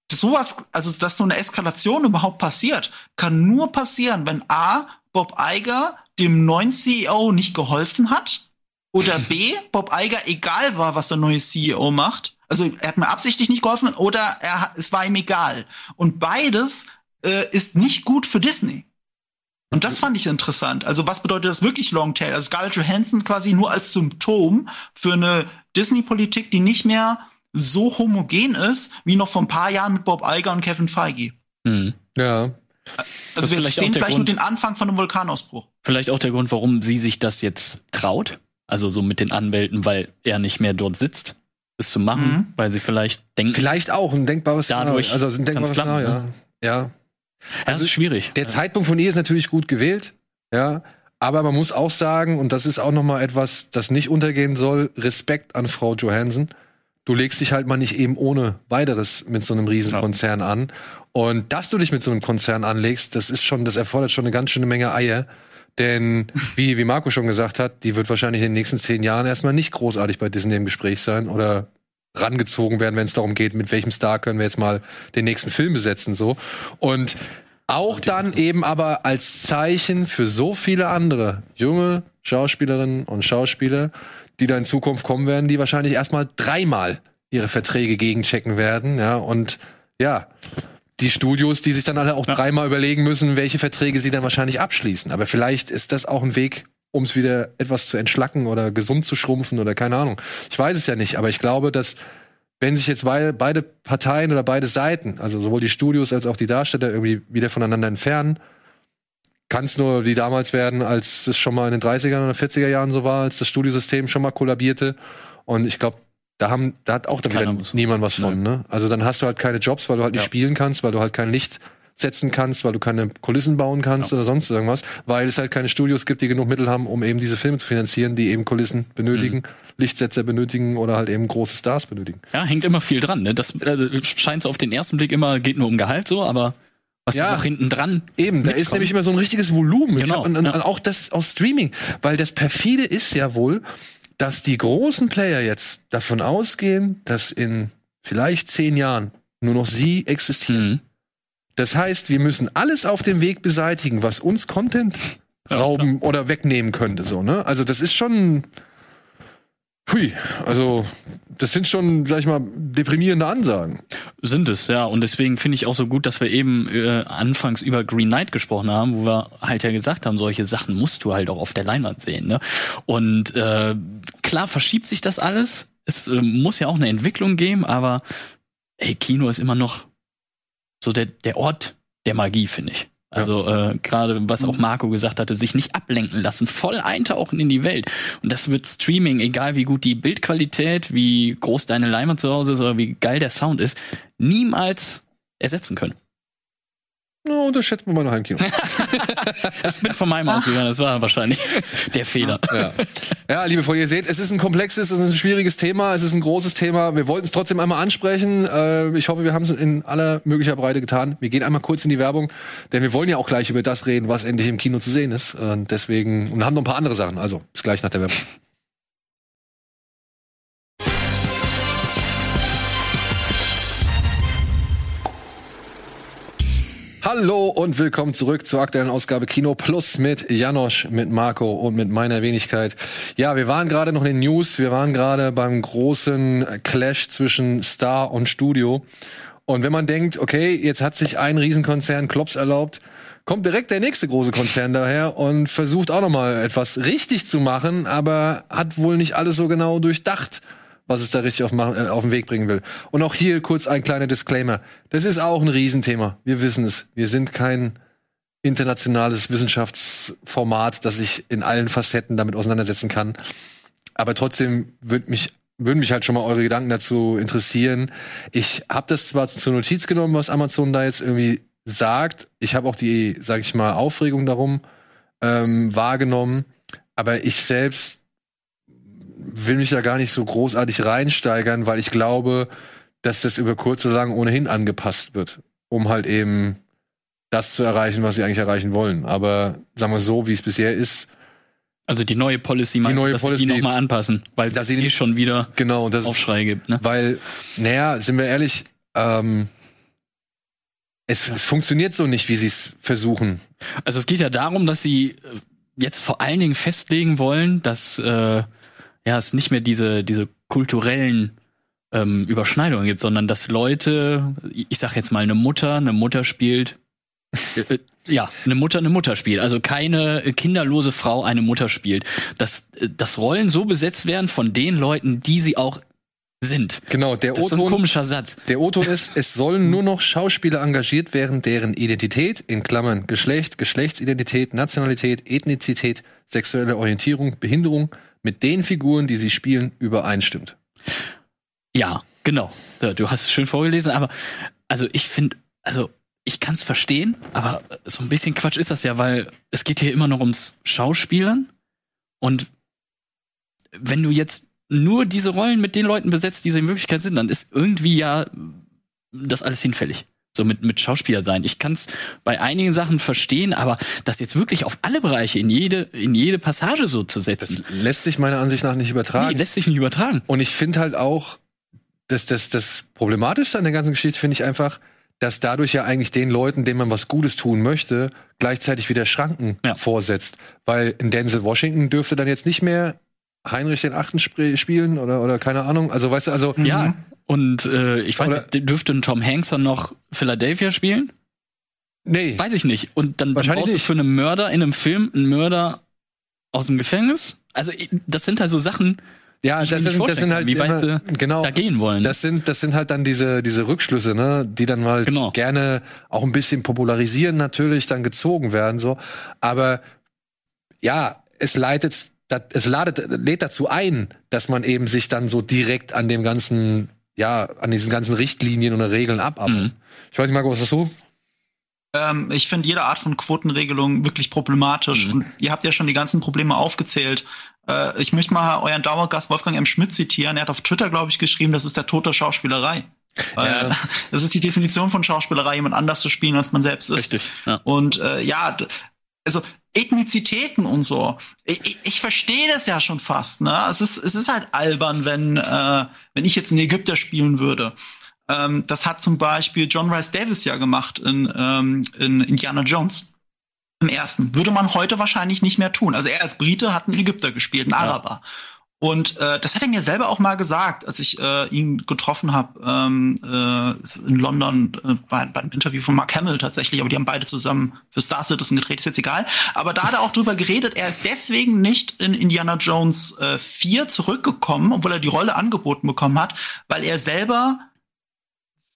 dass sowas, also dass so eine Eskalation überhaupt passiert, kann nur passieren, wenn A, Bob Iger dem neuen CEO nicht geholfen hat oder B, Bob Iger egal war, was der neue CEO macht. Also er hat mir absichtlich nicht geholfen oder er, es war ihm egal. Und beides äh, ist nicht gut für Disney. Und das fand ich interessant. Also was bedeutet das wirklich Longtail? Also Scarlett Johansson quasi nur als Symptom für eine Disney-Politik, die nicht mehr so homogen ist, wie noch vor ein paar Jahren mit Bob Iger und Kevin Feige. Mhm. Ja. Also wir vielleicht sehen der vielleicht nur Grund- den Anfang von einem Vulkanausbruch. Vielleicht auch der Grund, warum sie sich das jetzt traut. Also so mit den Anwälten, weil er nicht mehr dort sitzt, es zu machen, Mhm. weil sie vielleicht denken, Vielleicht auch ein denkbares Dadurch Szenario. Also ein denkbares Szenario, ja. Ja. Das ist schwierig. Der Zeitpunkt von ihr ist natürlich gut gewählt, ja. Aber man muss auch sagen, und das ist auch noch mal etwas, das nicht untergehen soll, Respekt an Frau Johansson. Du legst dich halt mal nicht eben ohne weiteres mit so einem Riesenkonzern an. Und dass du dich mit so einem Konzern anlegst, das ist schon, das erfordert schon eine ganz schöne Menge Eier. Denn, wie, wie Marco schon gesagt hat, die wird wahrscheinlich in den nächsten zehn Jahren erstmal nicht großartig bei Disney im Gespräch sein oder rangezogen werden, wenn es darum geht, mit welchem Star können wir jetzt mal den nächsten Film besetzen, so. Und auch dann eben aber als Zeichen für so viele andere junge Schauspielerinnen und Schauspieler, die da in Zukunft kommen werden, die wahrscheinlich erstmal dreimal ihre Verträge gegenchecken werden, ja, und ja, die Studios, die sich dann alle auch Ja. dreimal überlegen müssen, welche Verträge sie dann wahrscheinlich abschließen. Aber vielleicht ist das auch ein Weg, um es wieder etwas zu entschlacken oder gesund zu schrumpfen oder keine Ahnung. Ich weiß es ja nicht, aber ich glaube, dass wenn sich jetzt beide, beide Parteien oder beide Seiten, also sowohl die Studios als auch die Darsteller irgendwie wieder voneinander entfernen, kann es nur wie damals werden, als es schon mal in den 30er oder 40er Jahren so war, als das Studiosystem schon mal kollabierte. Und ich glaube, da haben, da hat auch dann niemand was von, ne? Also dann hast du halt keine Jobs, weil du halt nicht Ja. spielen kannst, weil du halt kein Licht setzen kannst, weil du keine Kulissen bauen kannst oder sonst irgendwas, weil es halt keine Studios gibt, die genug Mittel haben, um eben diese Filme zu finanzieren, die eben Kulissen benötigen, Mhm. Lichtsetzer benötigen oder halt eben große Stars benötigen. Ja, hängt immer viel dran. Ne? Das äh, scheint so auf den ersten Blick immer, geht nur um Gehalt so, aber was Ja. ja. noch hinten dran. Eben, da ist nämlich immer so ein richtiges Volumen. Genau, hab- und, und ja. auch das aus Streaming. Weil das perfide ist ja wohl, dass die großen Player jetzt davon ausgehen, dass in vielleicht zehn Jahren nur noch sie existieren. Mhm. Das heißt, wir müssen alles auf dem Weg beseitigen, was uns Content rauben oder wegnehmen könnte. So, ne? Also das ist schon. Hui, also das sind schon, sag ich mal, deprimierende Ansagen. Sind es, ja. Und deswegen finde ich auch so gut, dass wir eben äh, anfangs über Green Knight gesprochen haben, wo wir halt ja gesagt haben, solche Sachen musst du halt auch auf der Leinwand sehen. Ne? Und äh, klar verschiebt sich das alles. Es äh, muss ja auch eine Entwicklung geben, aber ey, Kino ist immer noch so der, der Ort der Magie, finde ich. Also äh, gerade was auch Marco gesagt hatte, sich nicht ablenken lassen, voll eintauchen in die Welt. Und das wird Streaming, egal wie gut die Bildqualität, wie groß deine Leinwand zu Hause ist oder wie geil der Sound ist, niemals ersetzen können. No, unterschätzt man mal nach Heimkino. Ich bin von meinem ausgegangen, das war wahrscheinlich der Fehler. Ja. ja, liebe Freunde, ihr seht, es ist ein komplexes, es ist ein schwieriges Thema, es ist ein großes Thema. Wir wollten es trotzdem einmal ansprechen. Äh, ich hoffe, wir haben es in aller möglicher Breite getan. Wir gehen einmal kurz in die Werbung, denn wir wollen ja auch gleich über das reden, was endlich im Kino zu sehen ist. Und deswegen, und haben noch ein paar andere Sachen. Also, bis gleich nach der Werbung. Hallo und willkommen zurück zur aktuellen Ausgabe Kino Plus mit Janosch, mit Marco und mit meiner Wenigkeit. Ja, wir waren gerade noch in den News, wir waren gerade beim großen Clash zwischen Star und Studio. Und wenn man denkt, okay, jetzt hat sich ein Riesenkonzern Klops erlaubt, kommt direkt der nächste große Konzern daher und versucht auch nochmal etwas richtig zu machen, aber hat wohl nicht alles so genau durchdacht was es da richtig auf, machen, äh, auf den Weg bringen will. Und auch hier kurz ein kleiner Disclaimer. Das ist auch ein Riesenthema. Wir wissen es. Wir sind kein internationales Wissenschaftsformat, das sich in allen Facetten damit auseinandersetzen kann. Aber trotzdem würd mich, würden mich halt schon mal eure Gedanken dazu interessieren. Ich habe das zwar zur Notiz genommen, was Amazon da jetzt irgendwie sagt. Ich habe auch die, sag ich mal, Aufregung darum ähm, wahrgenommen. Aber ich selbst will mich da gar nicht so großartig reinsteigern, weil ich glaube, dass das über kurz oder lang ohnehin angepasst wird, um halt eben das zu erreichen, was sie eigentlich erreichen wollen. Aber sagen wir so, wie es bisher ist, Also die neue Policy, meinst neue du, dass Policy- sie die nochmal anpassen, weil sie- eh schon wieder genau, das Aufschrei gibt. Ne? weil, naja, sind wir ehrlich, ähm, es, es funktioniert so nicht, wie sie es versuchen. Also es geht ja darum, dass sie äh, jetzt vor allen Dingen festlegen wollen, dass äh, ja es nicht mehr diese diese kulturellen ähm, Überschneidungen gibt, sondern dass Leute, ich sag jetzt mal eine Mutter, eine Mutter spielt, äh, äh, ja, eine Mutter eine Mutter spielt, also keine kinderlose Frau eine Mutter spielt, dass äh, dass Rollen so besetzt werden von den Leuten, die sie auch sind. Genau, der Das ist so ein O-Ton komischer Satz. Der O-Ton ist, es sollen nur noch Schauspieler engagiert werden, deren Identität, in Klammern Geschlecht, Geschlechtsidentität, Nationalität, Ethnizität, sexuelle Orientierung, Behinderung mit den Figuren, die sie spielen, übereinstimmt. Ja, genau. So, du hast es schön vorgelesen, aber also ich finde, also ich kann es verstehen, aber so ein bisschen Quatsch ist das ja, weil es geht hier immer noch ums Schauspielern und wenn du jetzt nur diese Rollen mit den Leuten besetzt, die sie in Wirklichkeit sind, dann ist irgendwie ja das alles hinfällig. So mit, mit Schauspieler sein. Ich kann es bei einigen Sachen verstehen, aber das jetzt wirklich auf alle Bereiche, in jede, in jede Passage so zu setzen, Das lässt sich meiner Ansicht nach nicht übertragen. nee, lässt sich nicht übertragen. Und ich finde halt auch, dass das, das Problematischste an der ganzen Geschichte finde ich einfach, dass dadurch ja eigentlich den Leuten, denen man was Gutes tun möchte, gleichzeitig wieder Schranken Ja. vorsetzt. Weil in Denzel Washington dürfte dann jetzt nicht mehr Heinrich den Achten sp- spielen oder, oder keine Ahnung. Also weißt du, also Ja, Und äh, ich weiß Oder- nicht, dürfte ein Tom Hanks dann noch Philadelphia spielen? Nee. Weiß ich nicht. Und dann Wahrscheinlich brauchst du für einen Mörder in einem Film einen Mörder aus dem Gefängnis? Also das sind halt so Sachen, Ja, das sind, das sind halt wie weit immer, sie genau. da gehen wollen. Das sind, das sind halt dann diese, diese Rückschlüsse, ne, die dann mal Genau. gerne auch ein bisschen popularisieren natürlich dann gezogen werden, so. Aber ja, es leitet, das- es ladet, lädt dazu ein, dass man eben sich dann so direkt an dem ganzen, ja, an diesen ganzen Richtlinien und Regeln abarbeitet. Mhm. Ich weiß nicht, Marco, was hast du? Ähm, ich finde jede Art von Quotenregelung wirklich problematisch. Mhm. Und ihr habt ja schon die ganzen Probleme aufgezählt. Äh, ich möchte mal euren Dauergast Wolfgang M. Schmidt zitieren. Er hat auf Twitter, glaube ich, geschrieben, das ist der Tod der Schauspielerei. Ja. Äh, Das ist die Definition von Schauspielerei, jemand anders zu spielen, als man selbst ist. Richtig. Ja. Und äh, ja, also Ethnizitäten und so. Ich, ich, verstehe das ja schon fast. Ne, es ist es ist halt albern, wenn äh, wenn ich jetzt einen Ägypter spielen würde. Ähm, das hat zum Beispiel John Rice Davis ja gemacht in ähm, in Indiana Jones. Im ersten würde man heute wahrscheinlich nicht mehr tun. Also er als Brite hat einen Ägypter gespielt, einen Araber. Und äh, das hat er mir selber auch mal gesagt, als ich äh, ihn getroffen habe ähm, äh, in London äh, bei, bei einem Interview von Mark Hamill tatsächlich, aber die haben beide zusammen für Star Citizen gedreht, ist jetzt egal. Aber da hat er auch drüber geredet, er ist deswegen nicht in Indiana Jones äh, 4 zurückgekommen, obwohl er die Rolle angeboten bekommen hat, weil er selber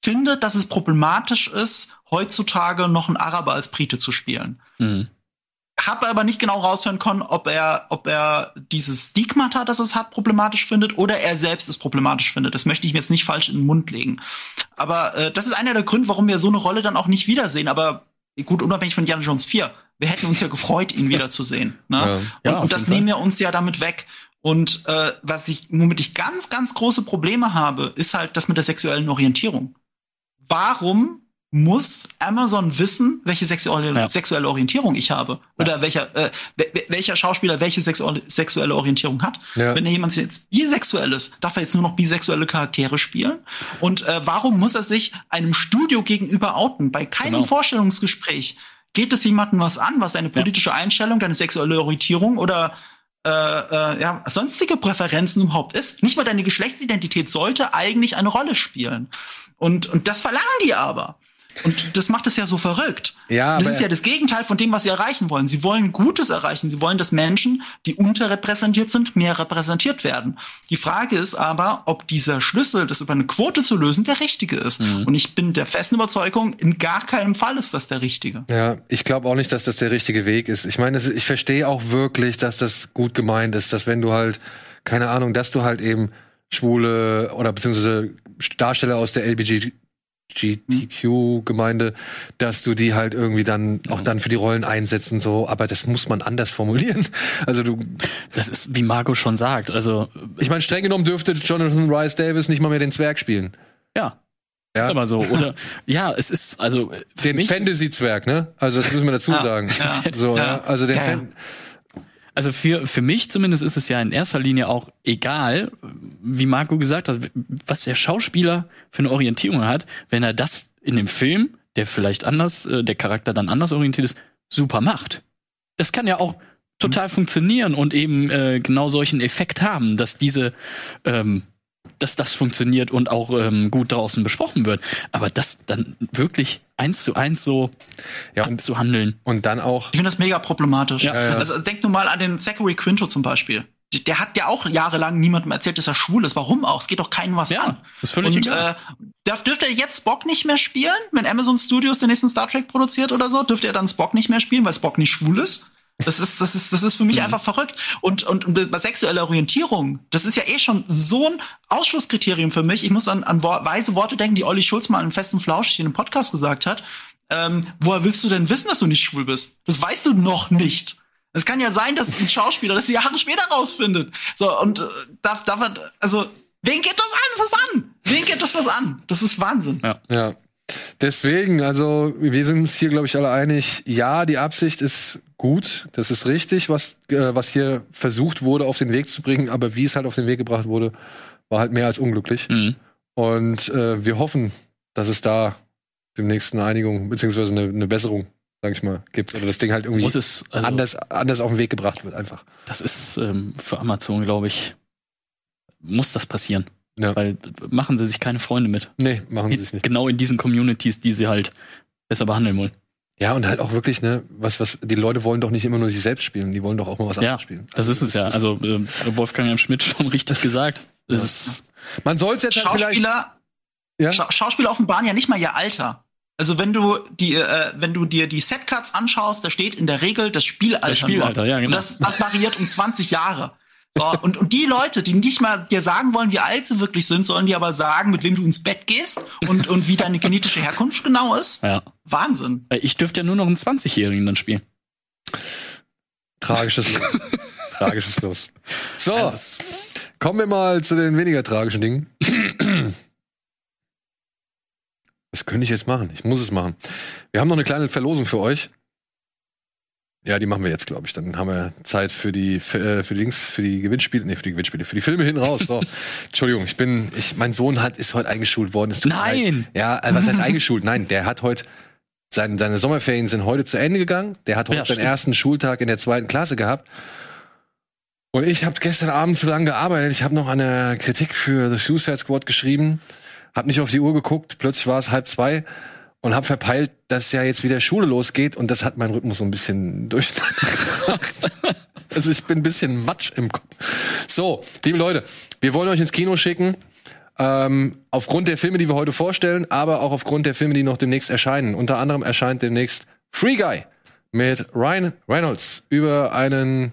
findet, dass es problematisch ist, heutzutage noch einen Araber als Brite zu spielen Mhm. Habe aber nicht genau raushören können, ob er, ob er dieses Stigmata, das es hat, problematisch findet oder er selbst es problematisch findet. Das möchte ich mir jetzt nicht falsch in den Mund legen. Aber äh, das ist einer der Gründe, warum wir so eine Rolle dann auch nicht wiedersehen. Aber gut, unabhängig von Indiana Jones 4. Wir hätten uns ja gefreut, ihn wiederzusehen. Ne? Ja. Und, Ja, und das nehmen wir uns ja damit weg. Und äh, was ich, womit ich ganz, ganz große Probleme habe, ist halt das mit der sexuellen Orientierung. Warum muss Amazon wissen, welche sexuelle, Ja. sexuelle Orientierung ich habe? Oder welcher, äh, wel- wel- welcher Schauspieler welche sexuelle, sexuelle Orientierung hat? Ja. Wenn jemand jetzt bisexuell ist, darf er jetzt nur noch bisexuelle Charaktere spielen? Und äh, warum muss er sich einem Studio gegenüber outen? Bei keinem Genau. Vorstellungsgespräch geht es jemandem was an, was deine politische Einstellung, deine sexuelle Orientierung oder äh, äh, ja, sonstige Präferenzen überhaupt ist. Nicht mal deine Geschlechtsidentität sollte eigentlich eine Rolle spielen. Und, und das verlangen die aber. Und das macht es ja so verrückt. Ja, das ist ja das Gegenteil von dem, was sie erreichen wollen. Sie wollen Gutes erreichen. Sie wollen, dass Menschen, die unterrepräsentiert sind, mehr repräsentiert werden. Die Frage ist aber, ob dieser Schlüssel, das über eine Quote zu lösen, der richtige ist. Und ich bin der festen Überzeugung, in gar keinem Fall ist das der richtige. Ja, ich glaube auch nicht, dass das der richtige Weg ist. Ich meine, ich verstehe auch wirklich, dass das gut gemeint ist, dass wenn du halt, keine Ahnung, dass du halt eben Schwule oder beziehungsweise Darsteller aus der LGBTQ-Gemeinde, dass du die halt irgendwie dann auch dann für die Rollen einsetzen, so, aber das muss man anders formulieren. Also du, Das ist, wie Marco schon sagt, also ich meine, streng genommen dürfte Jonathan Rice Davis nicht mal mehr den Zwerg spielen. ja. Ja. Ist aber so. Oder ja, es ist, also Den Fantasy-Zwerg, ne? Also das müssen wir dazu Ja, sagen. ja, So, ja. Also den ja. Fan also für, für mich zumindest ist es ja in erster Linie auch egal, wie Marco gesagt hat, was der Schauspieler für eine Orientierung hat, wenn er das in dem Film, der vielleicht anders, äh, der Charakter dann anders orientiert ist, super macht. Das kann ja auch total funktionieren und eben äh, genau solchen Effekt haben, dass diese ähm, dass das funktioniert und auch ähm, gut draußen besprochen wird. Aber das dann wirklich eins zu eins so Ja, und- zu handeln. und dann auch Ich finde das mega problematisch. Ja, ja. Also denk nur mal an den Zachary Quinto zum Beispiel. Der hat ja auch jahrelang niemandem erzählt, dass er schwul ist. Warum auch? Es geht doch keinem was Ja, an. ist völlig Und egal. äh, darf, dürfte er jetzt Spock nicht mehr spielen, wenn Amazon Studios den nächsten Star Trek produziert oder so? Dürfte er dann Spock nicht mehr spielen, weil Spock nicht schwul ist? Das ist, das ist, das ist für Mhm. mich einfach verrückt. Und, und, und bei sexueller Orientierung, das ist ja eh schon so ein Ausschlusskriterium für mich. Ich muss an, an weise Worte denken, die Olli Schulz mal in Fest und Flauschig in einem Podcast gesagt hat. Ähm, woher willst du denn wissen, dass du nicht schwul bist? Das weißt du noch nicht. Es kann ja sein, dass ein Schauspieler das Jahre später rausfindet. So, und äh, darf, darf er, also, wen geht das an? Was an? Wen geht das was an? Das ist Wahnsinn. Ja. Ja. Deswegen, also wir sind uns hier, glaube ich, alle einig. Ja, die Absicht ist gut, das ist richtig, was äh, was hier versucht wurde, auf den Weg zu bringen. Aber wie es halt auf den Weg gebracht wurde, war halt mehr als unglücklich. Mhm. Und äh, wir hoffen, dass es da demnächst eine Einigung beziehungsweise eine, eine Besserung, sag ich mal, gibt oder das Ding halt irgendwie es, also, anders anders auf den Weg gebracht wird einfach. das ist ähm, für Amazon, glaube ich, muss das passieren. Ja. Weil äh, machen sie sich keine Freunde mit. Nee, machen sie es nicht. Genau in diesen Communities, die sie halt besser behandeln wollen. Ja, und halt auch wirklich, ne, was, was, die Leute wollen doch nicht immer nur sich selbst spielen, die wollen doch auch mal was Ja, anderes spielen. das ist es ja. Also äh, Wolfgang M. Schmidt schon richtig gesagt. Das ist Man soll es jetzt halt vielleicht. Schauspieler, Ja? Scha Schauspieler offenbaren ja nicht mal ihr Alter. Also wenn du die, äh, wenn du dir die Setcuts anschaust, da steht in der Regel das Spielalter. Das Spielalter, nur. ja, genau. Und das, das variiert um 20 Jahre. So, und, und die Leute, die nicht mal dir sagen wollen, wie alt sie wirklich sind, sollen dir aber sagen, mit wem du ins Bett gehst und, und wie deine genetische Herkunft genau ist. ja. Wahnsinn. Äh, Ich dürfte ja nur noch einen 20-Jährigen dann spielen. Tragisches Los. Tragisches Los. So, Das ist- kommen wir mal zu den weniger tragischen Dingen. Was könnte ich jetzt machen? Ich muss es machen. Wir haben noch eine kleine Verlosung für euch. Ja, die machen wir jetzt, glaube ich. Dann haben wir Zeit für die für, äh, für die Links, für die Gewinnspiele, nee, für die Gewinnspiele, für die Filme hinten raus. So. Entschuldigung, ich bin, ich, mein Sohn hat ist heute eingeschult worden. Nein! leid. Ja, äh, was heißt eingeschult? Nein, der hat heute sein, seine Sommerferien sind heute zu Ende gegangen. Der hat heute Ja, seinen stimmt. ersten Schultag in der zweiten Klasse gehabt. Und ich habe gestern Abend zu lange gearbeitet. Ich habe noch eine Kritik für The Suicide Squad geschrieben, habe nicht auf die Uhr geguckt. Plötzlich war es halb zwei und habe verpeilt, dass ja jetzt wieder Schule losgeht und das hat meinen Rhythmus so ein bisschen durcheinander. Also ich bin ein bisschen matsch im Kopf. So, liebe Leute, wir wollen euch ins Kino schicken. Ähm, aufgrund der Filme, die wir heute vorstellen, aber auch aufgrund der Filme, die noch demnächst erscheinen. Unter anderem erscheint demnächst Free Guy mit Ryan Reynolds über einen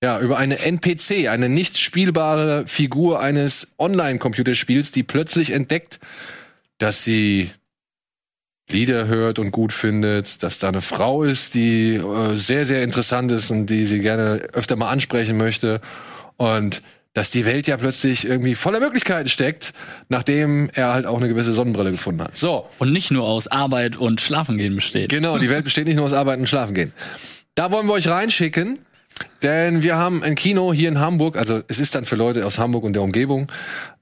ja, über eine NPC, eine nicht spielbare Figur eines Online-Computerspiels, die plötzlich entdeckt, dass sie Lieder hört und gut findet, dass da eine Frau ist, die äh, sehr, sehr interessant ist und die sie gerne öfter mal ansprechen möchte. Und dass die Welt ja plötzlich irgendwie voller Möglichkeiten steckt, nachdem er halt auch eine gewisse Sonnenbrille gefunden hat. So, Und nicht nur aus Arbeit und Schlafen gehen besteht. Genau, die Welt besteht nicht nur aus Arbeiten und Schlafen gehen. Da wollen wir euch reinschicken, denn wir haben ein Kino hier in Hamburg, also es ist dann für Leute aus Hamburg und der Umgebung.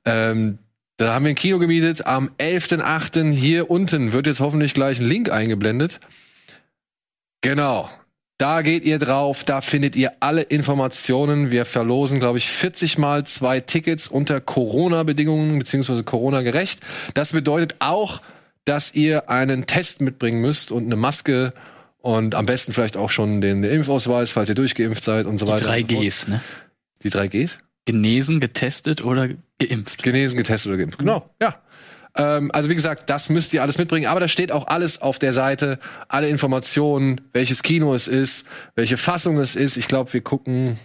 Ähm, da haben wir ein Kino gemietet am 11.8. Hier unten wird jetzt hoffentlich gleich ein Link eingeblendet. Genau. Da geht ihr drauf, da findet ihr alle Informationen. Wir verlosen, glaube ich, 40 mal zwei Tickets unter Corona-Bedingungen beziehungsweise Corona-gerecht. Das bedeutet auch, dass ihr einen Test mitbringen müsst und eine Maske und am besten vielleicht auch schon den, Impfausweis, falls ihr durchgeimpft seid und so Die weiter. drei und so fort. Gs, ne? Die drei Gs? Genesen, getestet oder geimpft. Genesen, getestet oder geimpft. Genau, ja. Ähm, also wie gesagt, das müsst ihr alles mitbringen. Aber da steht auch alles auf der Seite, alle Informationen, welches Kino es ist, welche Fassung es ist. Ich glaube, wir gucken.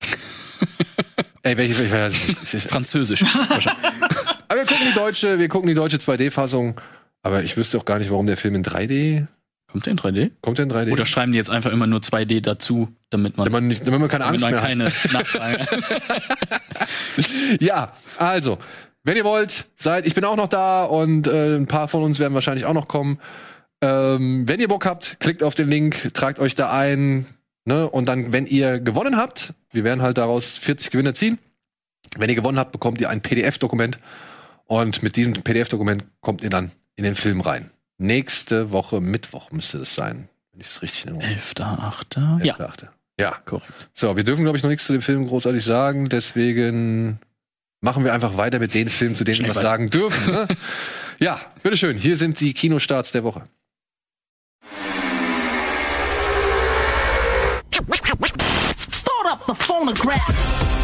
Ey, welche, welche, welche Französisch. Aber wir gucken die deutsche, wir gucken die deutsche 2D-Fassung. Aber ich wüsste auch gar nicht, warum der Film in 3D Kommt der in 3D? kommt. Der in 3D? Oder schreiben die jetzt einfach immer nur 2D dazu, damit man, man nicht, wenn man keine damit Angst man mehr hat. keine Nachfrage Ja, also, wenn ihr wollt, seid, ich bin auch noch da und äh, ein paar von uns werden wahrscheinlich auch noch kommen. Ähm, wenn ihr Bock habt, klickt auf den Link, tragt euch da ein, ne? Und dann, wenn ihr gewonnen habt, wir werden halt daraus 40 Gewinner ziehen. Wenn ihr gewonnen habt, bekommt ihr ein PDF-Dokument und mit diesem PDF-Dokument kommt ihr dann in den Film rein. Nächste Woche Mittwoch müsste das sein, wenn ich es richtig erinnere. 11.8. Ja, Elfte, achte. Ja, korrekt. so, wir dürfen, glaube ich, noch nichts zu dem Film großartig sagen, deswegen machen wir einfach weiter mit den Filmen, zu denen Schnell wir was sagen dürfen. Ne? ja, bitteschön, hier sind die Kinostarts der Woche. Start up the phonograph.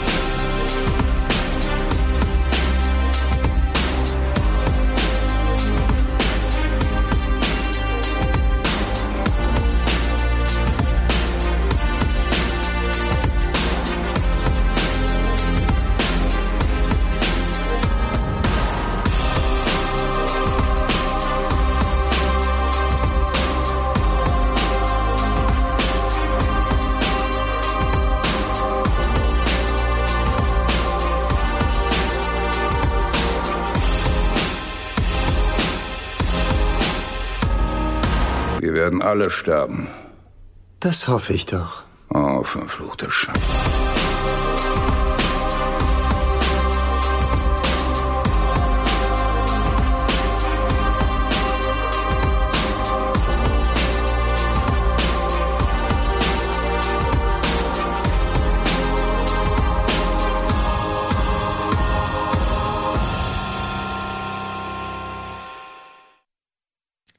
werden alle sterben. Das hoffe ich doch. Oh, verfluchte Scheiße.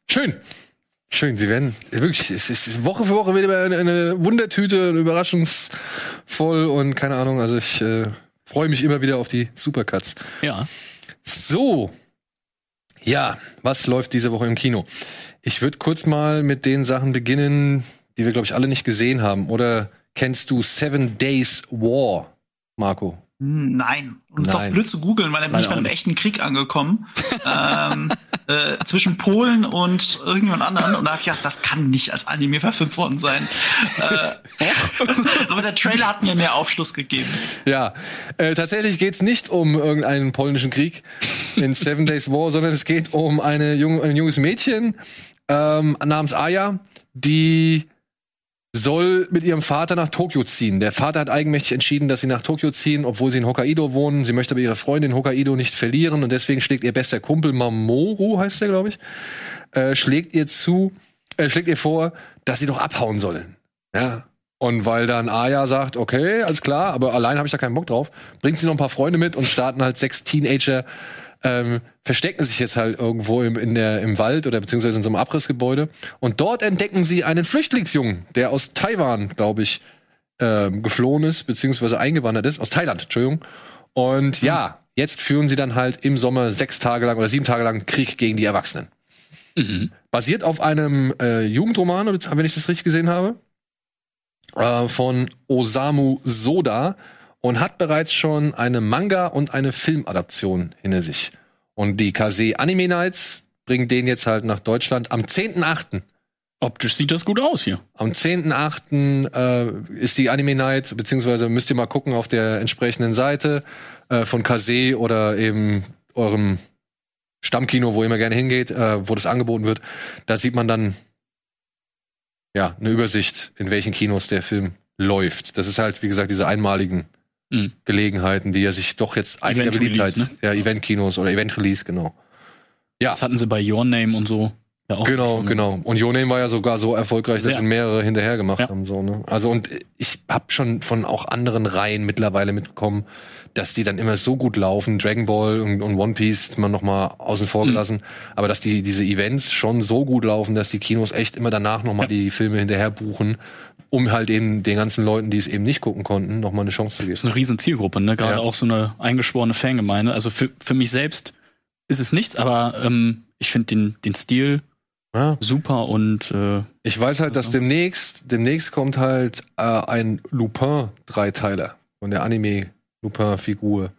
Schön sie werden wirklich, es ist Woche für Woche wieder eine, eine Wundertüte, überraschungsvoll und keine Ahnung. Also ich äh, freue mich immer wieder auf die Supercuts. Ja. So. Ja, was läuft diese Woche im Kino? Ich würde kurz mal mit den Sachen beginnen, die wir, glaube ich, alle nicht gesehen haben. Oder kennst du Seven Days War, Marco? Nein. Und es ist auch blöd zu googeln, weil dann bin ich bei einem echten Krieg angekommen. ähm, äh, zwischen Polen und irgendjemand anderen. Und da habe ich gedacht, das kann nicht als Anime verfilmt worden sein. äh, aber der Trailer hat mir mehr Aufschluss gegeben. Ja, äh, tatsächlich geht's nicht um irgendeinen polnischen Krieg in Seven Days War, sondern es geht um eine jung, ein junges Mädchen ähm, namens Aya, die soll mit ihrem Vater nach Tokio ziehen. Der Vater hat eigenmächtig entschieden, dass sie nach Tokio ziehen, obwohl sie in Hokkaido wohnen. Sie möchte aber ihre Freundin in Hokkaido nicht verlieren und deswegen schlägt ihr bester Kumpel Mamoru, heißt der, glaube ich, äh, schlägt ihr zu, äh, schlägt ihr vor, dass sie doch abhauen sollen. Ja. Und weil dann Aya sagt, okay, alles klar, aber allein habe ich da keinen Bock drauf, bringt sie noch ein paar Freunde mit und starten halt sechs Teenager, ähm, verstecken sich jetzt halt irgendwo im, in der, im Wald oder beziehungsweise in so einem Abrissgebäude. Und dort entdecken sie einen Flüchtlingsjungen, der aus Taiwan, glaube ich, ähm, geflohen ist, beziehungsweise eingewandert ist, aus Thailand, Entschuldigung. Und ja, jetzt führen sie dann halt im Sommer sechs Tage lang oder sieben Tage lang Krieg gegen die Erwachsenen. Basiert auf einem äh, Jugendroman, wenn ich das richtig gesehen habe, äh, von Osamu Soda und hat bereits schon eine Manga- und eine Filmadaption hinter sich. Und die Kase Anime Nights bringen den jetzt halt nach Deutschland am 10.8. Optisch sieht das gut aus hier. Am 10.8. Äh, ist die Anime Night, beziehungsweise müsst ihr mal gucken auf der entsprechenden Seite äh, von Kase oder eben eurem Stammkino, wo ihr immer gerne hingeht, äh, wo das angeboten wird. Da sieht man dann ja eine Übersicht, in welchen Kinos der Film läuft. Das ist halt, wie gesagt, diese einmaligen Mhm. Gelegenheiten, die er sich doch jetzt einiger Event Beliebtheit, Release, ja, Event-Kinos oder Event-Release, genau. Ja. Das hatten sie bei Your Name und so. Ja, auch Genau, schon. genau. Und Your Name war ja sogar so erfolgreich, dass ihn mehrere hinterher gemacht Ja. haben. So, ne? Also und ich habe schon von auch anderen Reihen mittlerweile mitbekommen, dass die dann immer so gut laufen. Dragon Ball und, und One Piece noch mal außen vor Mhm. gelassen. Aber dass die diese Events schon so gut laufen, dass die Kinos echt immer danach noch mal die Filme hinterher buchen, um halt eben den ganzen Leuten, die es eben nicht gucken konnten, noch mal eine Chance zu geben. Das ist eine riesen Zielgruppe, ne? Gerade Ja. auch so eine eingeschworene Fangemeinde. Also für, für mich selbst ist es nichts, aber ähm, ich finde den, den Stil Ja. super und äh, Ich weiß halt, dass demnächst, demnächst kommt halt äh, ein Lupin-Dreiteiler von der Anime-Lupin-Figur.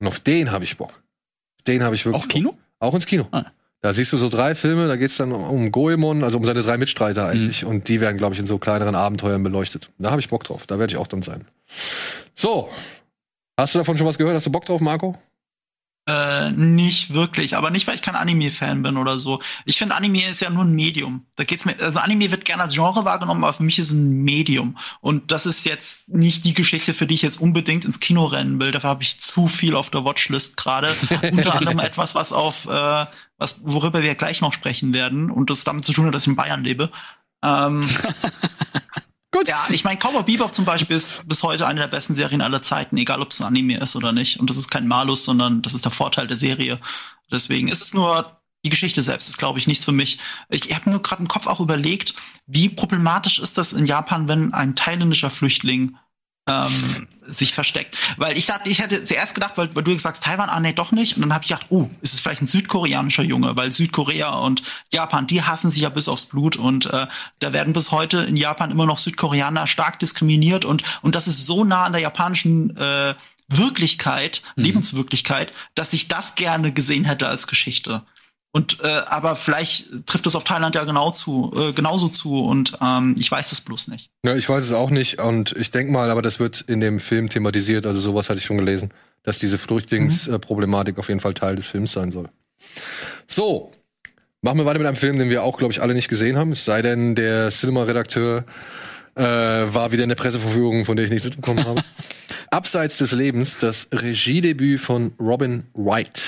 Und auf den habe ich Bock. Auf Den habe ich wirklich. auch Kino? Bock. Auch ins Kino. Ah. Da siehst du so drei Filme, da geht's dann um- um Goemon, also um seine drei Mitstreiter eigentlich. Mhm. Und die werden, glaube ich, in so kleineren Abenteuern beleuchtet. Da habe ich Bock drauf. Da werde ich auch dann sein. So. Hast du davon schon was gehört? Hast du Bock drauf, Marco? Äh, nicht wirklich, aber nicht, weil ich kein Anime-Fan bin oder so. Ich finde, Anime ist ja nur ein Medium. Da geht's mir, also Anime wird gerne als Genre wahrgenommen, aber für mich ist es ein Medium. Und das ist jetzt nicht die Geschichte, für die ich jetzt unbedingt ins Kino rennen will. Dafür habe ich zu viel auf der Watchlist gerade. Unter anderem etwas, was auf, äh, was, worüber wir gleich noch sprechen werden. Und das damit zu tun hat, dass ich in Bayern lebe. Ähm, Gut. ja, ich meine, Cowboy Bebop zum Beispiel ist bis heute eine der besten Serien aller Zeiten, egal ob es ein Anime ist oder nicht. Und das ist kein Malus, sondern das ist der Vorteil der Serie. Deswegen ist es nur die Geschichte selbst, ist glaube ich nichts für mich. Ich habe nur gerade im Kopf auch überlegt, wie problematisch ist das in Japan, wenn ein thailändischer Flüchtling ähm, sich versteckt. Weil ich dachte, ich hätte zuerst gedacht, weil, weil du jetzt sagst, Taiwan, ah nee, doch nicht. Und dann habe ich gedacht, oh, ist es vielleicht ein südkoreanischer Junge, weil Südkorea und Japan, die hassen sich ja bis aufs Blut und äh, da werden bis heute in Japan immer noch Südkoreaner stark diskriminiert und, und das ist so nah an der japanischen äh, Wirklichkeit, Lebenswirklichkeit, dass ich das gerne gesehen hätte als Geschichte. Und äh, aber vielleicht trifft es auf Thailand ja genau zu, äh, genauso zu und ähm, ich weiß es bloß nicht. Ja, ich weiß es auch nicht und ich denke mal, aber das wird in dem Film thematisiert, also sowas hatte ich schon gelesen, dass diese Flüchtlingsproblematik auf jeden Fall Teil des Films sein soll. So, machen wir weiter mit einem Film, den wir auch, glaube ich, alle nicht gesehen haben, es sei denn, der Cinema-Redakteur äh, war wieder in der Presseverführung, von der ich nichts mitbekommen habe. Abseits des Lebens, das Regiedebüt von Robin Wright.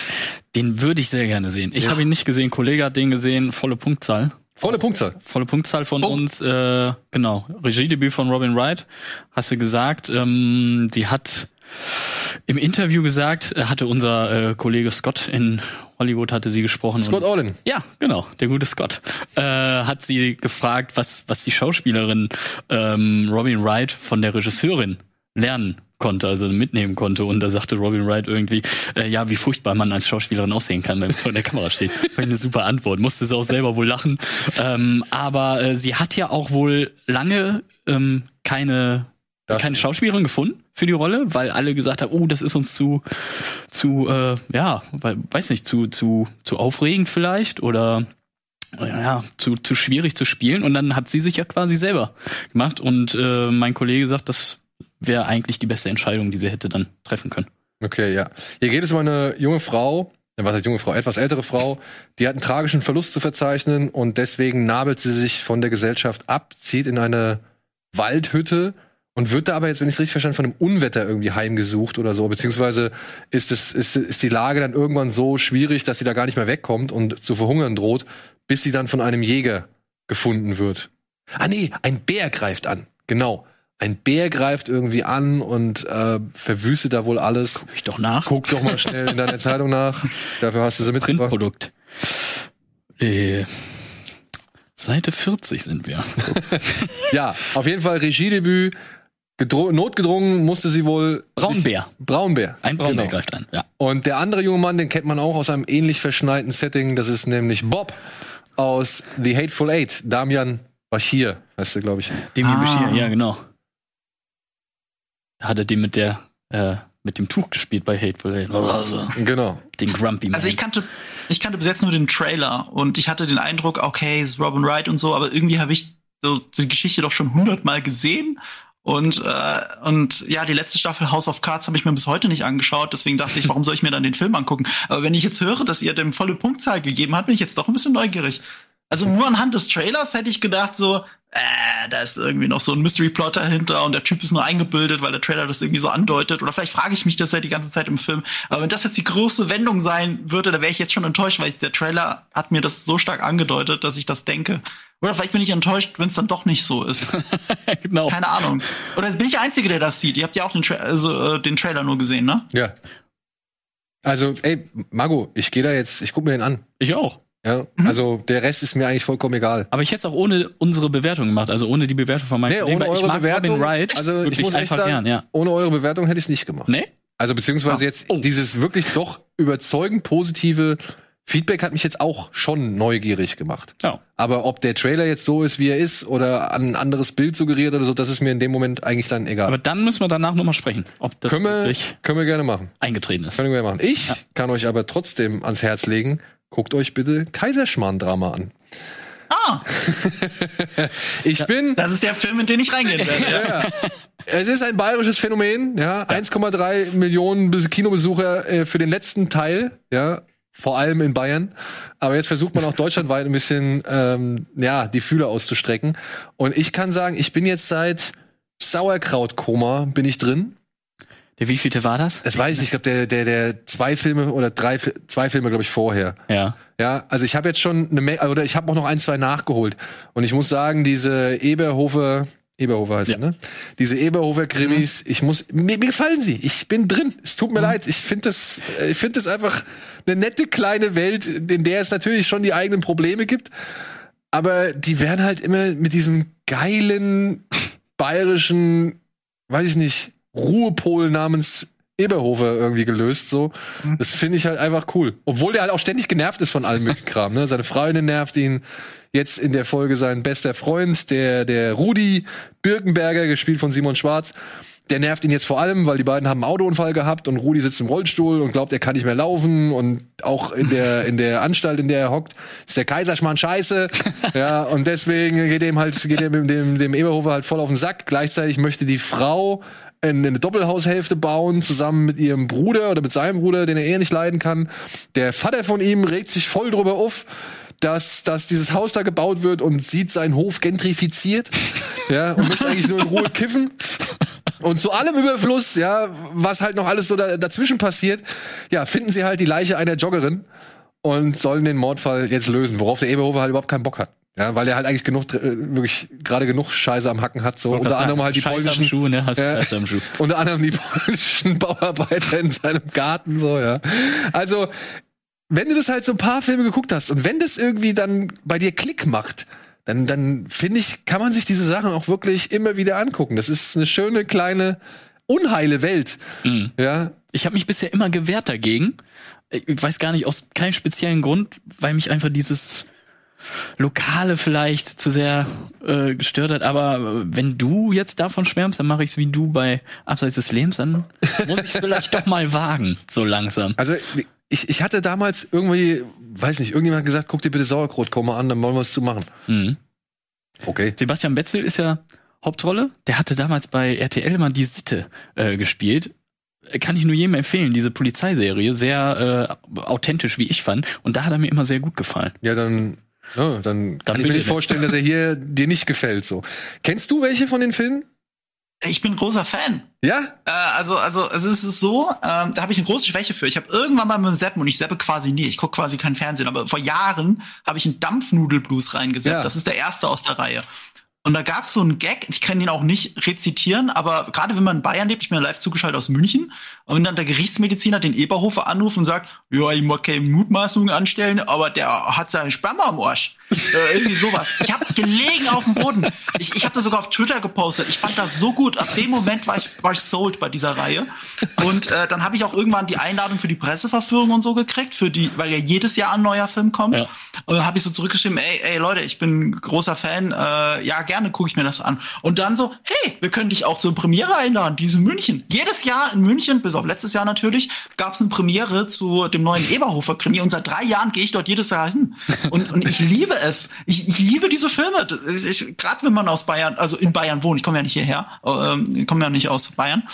Den würde ich sehr gerne sehen. Ich Ja. habe ihn nicht gesehen, Kollege hat den gesehen, volle Punktzahl. Volle Punktzahl. Volle Punktzahl von Oh. uns, äh, genau. Regiedebüt von Robin Wright, hast du gesagt. Ähm, sie hat im Interview gesagt, äh, hatte unser äh, Kollege Scott in Hollywood hatte sie gesprochen. Scott Olin. Ja, genau, der gute Scott. Äh, hat sie gefragt, was, was die Schauspielerin ähm, Robin Wright von der Regisseurin lernen konnte, also mitnehmen konnte. Und da sagte Robin Wright irgendwie, äh, ja, wie furchtbar man als Schauspielerin aussehen kann, wenn man vor der Kamera steht. Fand eine super Antwort. Musste sie auch selber wohl lachen. Ähm, aber äh, sie hat ja auch wohl lange ähm, keine keine Schauspielerin gefunden für die Rolle, weil alle gesagt haben, oh, das ist uns zu, zu, äh, ja, weiß nicht, zu, zu, zu aufregend vielleicht oder ja, zu, zu schwierig zu spielen. Und dann hat sie sich ja quasi selber gemacht. Und äh, mein Kollege sagt, das wäre eigentlich die beste Entscheidung, die sie hätte dann treffen können. Okay, ja. Hier geht es um eine junge Frau, ja, was heißt junge Frau, etwas ältere Frau, die hat einen tragischen Verlust zu verzeichnen und deswegen nabelt sie sich von der Gesellschaft ab, zieht in eine Waldhütte und wird da aber jetzt, wenn ich es richtig verstanden, von einem Unwetter irgendwie heimgesucht oder so, beziehungsweise ist es ist, ist die Lage dann irgendwann so schwierig, dass sie da gar nicht mehr wegkommt und zu verhungern droht, bis sie dann von einem Jäger gefunden wird. Ah nee, ein Bär greift an. Genau. Ein Bär greift irgendwie an und äh, verwüstet da wohl alles. Guck ich doch nach. Guck doch mal schnell in deiner Zeitung nach. Dafür hast du sie mitgebracht. Printprodukt. Äh, Seite 40 sind wir. Ja, auf jeden Fall Regiedebüt. Gedro notgedrungen musste sie wohl. Braunbär. Sich, Braunbär. Ein Braunbär Genau. greift an, ja. Und der andere junge Mann, den kennt man auch aus einem ähnlich verschneiten Setting. Das ist nämlich Bob aus The Hateful Eight. Damian Bashir, heißt er, glaube ich. Demi Ah. Bashir, ja, genau. Da hat er den mit der, äh, mit dem Tuch gespielt bei Hateful Eight. Also, Genau. den Grumpy Man. Also ich kannte, ich kannte bis jetzt nur den Trailer und ich hatte den Eindruck, okay, es ist Robin Wright und so, aber irgendwie habe ich so die Geschichte doch schon hundertmal gesehen. Und, äh, und ja, die letzte Staffel House of Cards habe ich mir bis heute nicht angeschaut, deswegen dachte ich, warum soll ich mir dann den Film angucken? Aber wenn ich jetzt höre, dass ihr dem volle Punktzahl gegeben habt, bin ich jetzt doch ein bisschen neugierig. Also nur anhand des Trailers hätte ich gedacht, so, äh, da ist irgendwie noch so ein Mystery-Plot dahinter und der Typ ist nur eingebildet, weil der Trailer das irgendwie so andeutet. Oder vielleicht frage ich mich das ja die ganze Zeit im Film. Aber wenn das jetzt die große Wendung sein würde, da wäre ich jetzt schon enttäuscht, weil ich, der Trailer hat mir das so stark angedeutet, dass ich das denke. Oder vielleicht bin ich enttäuscht, wenn es dann doch nicht so ist. genau. Keine Ahnung. Oder bin ich der Einzige, der das sieht? Ihr habt ja auch den, Tra also, äh, den Trailer nur gesehen, ne? Ja. Also, ey, Mago, ich gehe da jetzt, ich guck mir den an. Ich auch. Ja, also der Rest ist mir eigentlich vollkommen egal. Aber ich hätte es auch ohne unsere Bewertung gemacht, also ohne die Bewertung von meinem Nee, Kollegen, ohne weil ich eure mag Bewertung. Robin Wright also ich muss einfach sagen, gern, ja. ohne eure Bewertung hätte ich es nicht gemacht. Nee? Also beziehungsweise Ah. jetzt Oh. dieses wirklich doch überzeugend positive Feedback hat mich jetzt auch schon neugierig gemacht. Ja. Aber ob der Trailer jetzt so ist, wie er ist, oder ein anderes Bild suggeriert oder so, das ist mir in dem Moment eigentlich dann egal. Aber dann müssen wir danach nochmal sprechen, ob das können, wir, können wir gerne machen. eingetreten ist. Können wir gerne machen. Ich kann euch aber trotzdem ans Herz legen, guckt euch bitte Kaiserschmarrn-Drama an. Ah, Ich bin das ist der Film, in den ich reingehen werde. ja. Es ist ein bayerisches Phänomen, ja. 1,3 Millionen Bes- Kinobesucher äh, für den letzten Teil, ja. Vor allem in Bayern. Aber jetzt versucht man auch deutschlandweit ein bisschen, ähm, ja, die Fühler auszustrecken. Und ich kann sagen, ich bin jetzt seit Sauerkrautkoma bin ich drin. Der wievielte war das? Das weiß ich nicht. Ich glaube, der, der, der zwei Filme oder drei, zwei Filme, glaube ich, vorher. Ja. Ja, also ich habe jetzt schon eine Menge, oder ich habe auch noch ein, zwei nachgeholt. Und ich muss sagen, diese Eberhofer, Eberhofer heißt er, ne? Diese Eberhofer-Krimis, ich muss, mir, mir gefallen sie. Ich bin drin. Es tut mir leid. Ich finde das, äh, ich finde das einfach eine nette kleine Welt, in der es natürlich schon die eigenen Probleme gibt. Aber die werden halt immer mit diesem geilen bayerischen, weiß ich nicht, Ruhepol namens Eberhofer irgendwie gelöst, so. Das finde ich halt einfach cool. Obwohl der halt auch ständig genervt ist von allem möglichen Kram, ne? Seine Freundin nervt ihn. Jetzt in der Folge sein bester Freund, der, der Rudi Birkenberger, gespielt von Simon Schwarz. Der nervt ihn jetzt vor allem, weil die beiden haben einen Autounfall gehabt und Rudi sitzt im Rollstuhl und glaubt, er kann nicht mehr laufen und auch in der, in der Anstalt, in der er hockt, ist der Kaiserschmarrn scheiße. ja, und deswegen geht dem halt, geht dem, dem, dem Eberhofer halt voll auf den Sack. Gleichzeitig möchte die Frau eine Doppelhaushälfte bauen, zusammen mit ihrem Bruder oder mit seinem Bruder, den er eher nicht leiden kann. Der Vater von ihm regt sich voll drüber auf, dass, dass dieses Haus da gebaut wird und sieht seinen Hof gentrifiziert. ja, und möchte eigentlich nur in Ruhe kiffen. Und zu allem Überfluss, ja, was halt noch alles so da, dazwischen passiert, ja, finden sie halt die Leiche einer Joggerin und sollen den Mordfall jetzt lösen, worauf der Eberhofer halt überhaupt keinen Bock hat. Ja, weil er halt eigentlich genug, äh, wirklich gerade genug Scheiße am Hacken hat, so. Unter anderem halt die Scheiße am polnischen, Schuh, ne? Hast. Scheiße am Schuh. unter anderem die polnischen Bauarbeiter in seinem Garten, so, ja. Also, wenn du das halt so ein paar Filme geguckt hast und wenn das irgendwie dann bei dir Klick macht, dann, dann finde ich, kann man sich diese Sachen auch wirklich immer wieder angucken. Das ist eine schöne, kleine, unheile Welt. Mhm. Ja, Ich habe mich bisher immer gewehrt dagegen. Ich weiß gar nicht, aus keinem speziellen Grund, weil mich einfach dieses Lokale vielleicht zu sehr äh, gestört hat. Aber äh, wenn du jetzt davon schwärmst, dann mache ich es wie du bei Abseits des Lebens, dann muss ich es vielleicht doch mal wagen, so langsam. Also ich, ich hatte damals irgendwie, weiß nicht, irgendjemand hat gesagt, guck dir bitte Sauerkraut an, dann wollen wir es zu machen. Mhm. Okay. Sebastian Betzel ist ja Hauptrolle. Der hatte damals bei RTL mal die Sitte äh, gespielt. Kann ich nur jedem empfehlen, diese Polizeiserie, sehr äh, authentisch, wie ich fand. Und da hat er mir immer sehr gut gefallen. Ja, dann, ja, dann kann ich mir nicht vorstellen, dass er hier dir nicht gefällt. So. Kennst du welche von den Filmen? Ich bin großer Fan. Ja? Äh, also, also es ist so, ähm, da habe ich eine große Schwäche für. Ich habe irgendwann mal mit dem Seppen und ich seppe quasi nie. Ich gucke quasi kein Fernsehen, aber vor Jahren habe ich einen Dampfnudelblues reingesetzt. Ja. Das ist der erste aus der Reihe. Und da gab's so einen Gag, ich kann den auch nicht rezitieren, aber gerade wenn man in Bayern lebt, ich bin ja live zugeschaltet aus München, und wenn dann der Gerichtsmediziner den Eberhofer anruft und sagt, ja, ich mag keine Mutmaßungen anstellen, aber der hat seinen Sperma am Arsch. äh, irgendwie sowas. Ich habe gelegen auf dem Boden. Ich, ich habe das sogar auf Twitter gepostet. Ich fand das so gut. Ab dem Moment war ich, war ich sold bei dieser Reihe. Und äh, dann habe ich auch irgendwann die Einladung für die Presseverführung und so gekriegt, für die, weil ja jedes Jahr ein neuer Film kommt. Ja. Und dann habe ich so zurückgeschrieben, ey, ey Leute, ich bin großer Fan, äh, ja, gerne gucke ich mir das an. Und dann so, hey, wir können dich auch zur Premiere einladen, die ist in München. Jedes Jahr in München, bis auf letztes Jahr natürlich, gab es eine Premiere zu dem neuen Eberhofer-Krimi und seit drei Jahren gehe ich dort jedes Jahr hin. Und, und ich liebe es. Ich, ich liebe diese Filme. Gerade wenn man aus Bayern, also in Bayern wohnt, ich komme ja nicht hierher, ähm, ich komme ja nicht aus Bayern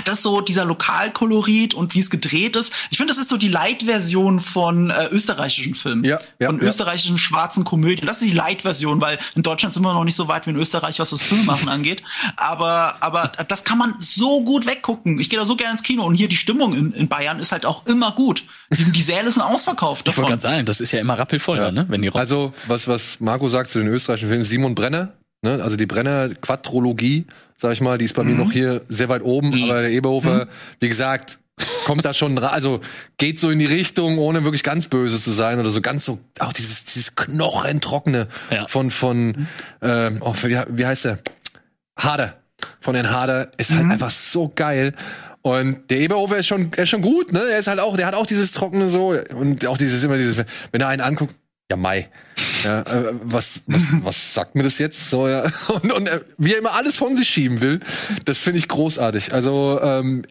hat das so dieser Lokalkolorit und wie es gedreht ist. Ich finde, das ist so die Light-Version von äh, österreichischen Filmen. Ja, ja, von ja. österreichischen schwarzen Komödien. Das ist die Light-Version, weil in Deutschland sind wir noch nicht so weit wie in Österreich, was das Filmmachen angeht. Aber, aber das kann man so gut weggucken. Ich gehe da so gerne ins Kino und hier die Stimmung in, in Bayern ist halt auch immer gut. Die, die Säle sind ausverkauft Ich wollte davon. gerade sagen, das ist ja immer rappelvoll, Ja. ne? Wenn die raus Also, was, was Marco sagt zu den österreichischen Filmen, Simon Brenner, ne? also die Brenner-Quadrologie, sag ich mal, die ist bei mir noch hier sehr weit oben, aber der Eberhofer, wie gesagt, kommt da schon, also geht so in die Richtung, ohne wirklich ganz böse zu sein oder so ganz so, auch dieses, dieses knochentrockene Ja. von, von, ähm, oh, wie, heißt der? Hader. Von den Hader ist halt einfach so geil. Und der Eberhofer ist schon, er ist schon gut, ne? Er ist halt auch, der hat auch dieses Trockene so und auch dieses immer dieses, wenn er einen anguckt, ja Mai, ja, äh, was, was, was sagt mir das jetzt? So ja und, und äh, wie er immer alles von sich schieben will, das finde ich großartig. Also ähm,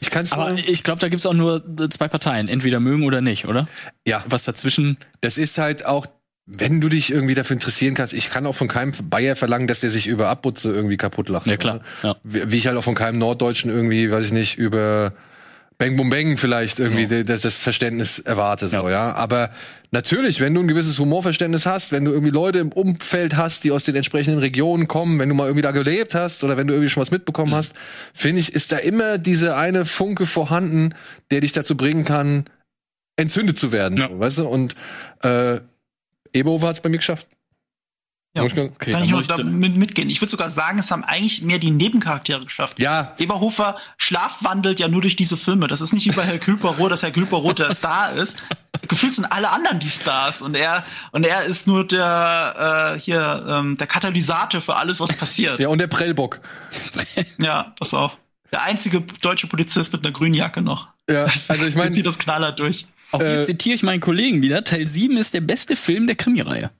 ich kann es Aber ich glaube, da gibt's auch nur zwei Parteien. Entweder mögen oder nicht, oder? ja, Was dazwischen. das ist halt auch, wenn du dich irgendwie dafür interessieren kannst, ich kann auch von keinem Bayer verlangen, dass der sich über Abbutze irgendwie kaputt lacht. Ja, klar, ja. Wie, wie ich halt auch von keinem Norddeutschen irgendwie, weiß ich nicht, über Bang Boom Bang vielleicht irgendwie Ja. das, das Verständnis erwarte, so, Ja. ja. Aber natürlich, wenn du ein gewisses Humorverständnis hast, wenn du irgendwie Leute im Umfeld hast, die aus den entsprechenden Regionen kommen, wenn du mal irgendwie da gelebt hast oder wenn du irgendwie schon was mitbekommen Mhm. hast, finde ich, ist da immer diese eine Funke vorhanden, der dich dazu bringen kann, entzündet zu werden, Ja. so, weißt du? Und äh, Eberhofer hat es bei mir geschafft. Ja. Okay, Kann ich nur muss ich, da mit, mitgehen. Ich würde sogar sagen, es haben eigentlich mehr die Nebencharaktere geschafft. Ja, Eberhofer schlafwandelt ja nur durch diese Filme. Das ist nicht wie bei Herr Kühlberroth, dass Herr Kühlberroth der Star ist. Gefühlt sind alle anderen die Stars und er und er ist nur der äh, hier ähm, der Katalysator für alles, was passiert. ja, und der Prellbock. Ja, das auch. Der einzige deutsche Polizist mit einer grünen Jacke noch. Ja, also ich meine, zieht das Knaller durch. auch Äh, hier zitiere ich meinen Kollegen wieder. Teil 7 ist der beste Film der Krimireihe.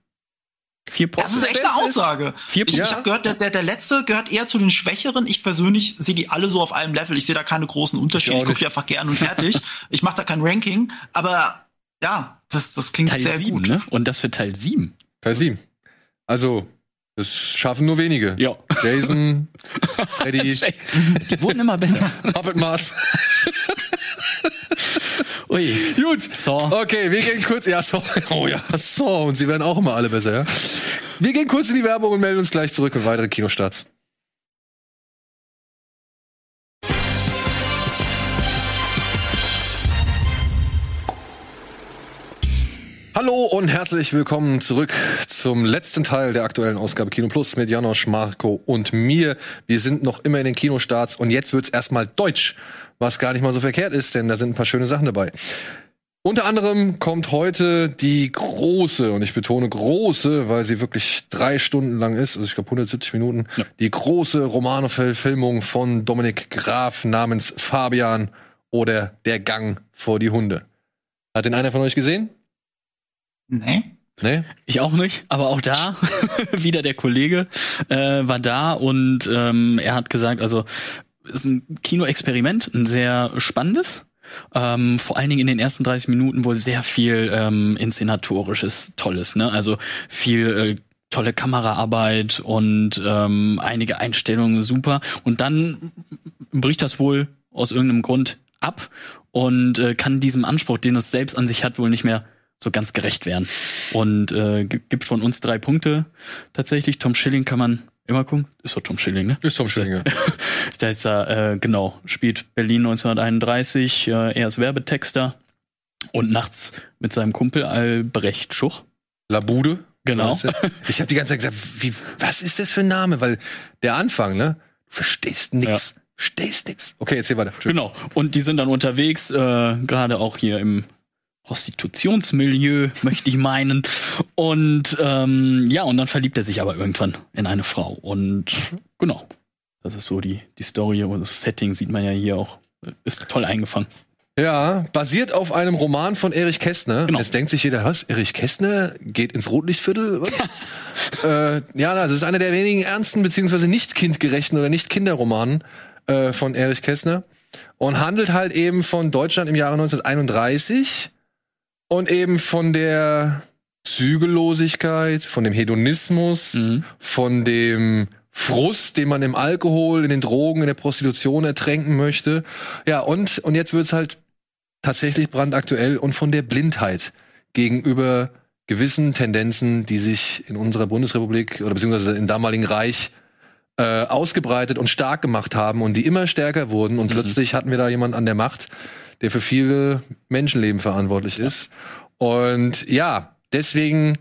Vier Punkte. Das ist echt eine Aussage. Vier Ich, Ja. ich habe gehört, der, der, der letzte gehört eher zu den Schwächeren. Ich persönlich sehe die alle so auf einem Level. Ich sehe da keine großen Unterschiede. auch Ich, gucke die einfach gern und fertig. ich mache da kein Ranking. Aber ja, das, das klingt Teil sehr 7, gut. ne? Und das für Teil 7. Teil 7. Also, das schaffen nur wenige. Ja. Jason, Freddy, Die wurden immer besser. Puppet Mars. Ui. Gut. So. Okay, wir gehen kurz. Ja, so. Oh ja, so. Und sie werden auch immer alle besser, ja. Wir gehen kurz in die Werbung und melden uns gleich zurück mit weiteren Kinostarts. Hallo und herzlich willkommen zurück zum letzten Teil der aktuellen Ausgabe Kino Plus mit Janosch, Marco und mir. Wir sind noch immer in den Kinostarts und jetzt wird's erstmal deutsch, was gar nicht mal so verkehrt ist, denn da sind ein paar schöne Sachen dabei. Unter anderem kommt heute die große, und ich betone große, weil sie wirklich drei Stunden lang ist, also ich glaube 170 Minuten, die große Romane-Verfilmung von Dominik Graf namens Fabian oder Der Gang vor die Hunde. Hat den einer von euch gesehen? Nee. Nee? Ich auch nicht, aber auch da wieder der Kollege äh, war da und ähm, er hat gesagt, also ist ein Kinoexperiment, ein sehr spannendes. Ähm, vor allen Dingen in den ersten 30 Minuten wohl sehr viel ähm, inszenatorisches, tolles, ne? Also viel äh, tolle Kameraarbeit und ähm, einige Einstellungen super. Und dann bricht das wohl aus irgendeinem Grund ab und äh, kann diesem Anspruch, den es selbst an sich hat, wohl nicht mehr so ganz gerecht werden. Und äh, gi- gibt von uns drei Punkte tatsächlich. Tom Schilling kann man immer gucken. Ist doch Tom Schilling, ne? Ist Tom Schilling, ja. Da ist er, äh, genau, spielt Berlin 1931, äh, er ist Werbetexter und nachts mit seinem Kumpel Albrecht Schuch. Labude. Genau. Ich habe die ganze Zeit gesagt, wie, was ist das für ein Name? Weil der Anfang, ne? Du verstehst nix. Verstehst nix. Okay, erzähl weiter. Genau. Und die sind dann unterwegs, äh, gerade auch hier im Prostitutionsmilieu, möchte ich meinen. Und ähm, ja, und dann verliebt er sich aber irgendwann in eine Frau. Und genau, das ist so die, die Story und das Setting sieht man ja hier auch. Ist toll eingefangen. Ja, basiert auf einem Roman von Erich Kästner. Genau. Jetzt denkt sich jeder, was? Erich Kästner geht ins Rotlichtviertel? Äh, ja, das ist einer der wenigen ernsten beziehungsweise nicht kindgerechten oder nicht Kinderromanen äh, von Erich Kästner und handelt halt eben von Deutschland im Jahre 1931 und eben von der Zügellosigkeit, von dem Hedonismus, von dem Frust, den man im Alkohol, in den Drogen, in der Prostitution ertränken möchte. Ja, und, und jetzt wird's halt tatsächlich brandaktuell und von der Blindheit gegenüber gewissen Tendenzen, die sich in unserer Bundesrepublik oder beziehungsweise im damaligen Reich äh, ausgebreitet und stark gemacht haben und die immer stärker wurden. Und plötzlich hatten wir da jemand an der Macht, der für viele Menschenleben verantwortlich ist. Und ja, deswegen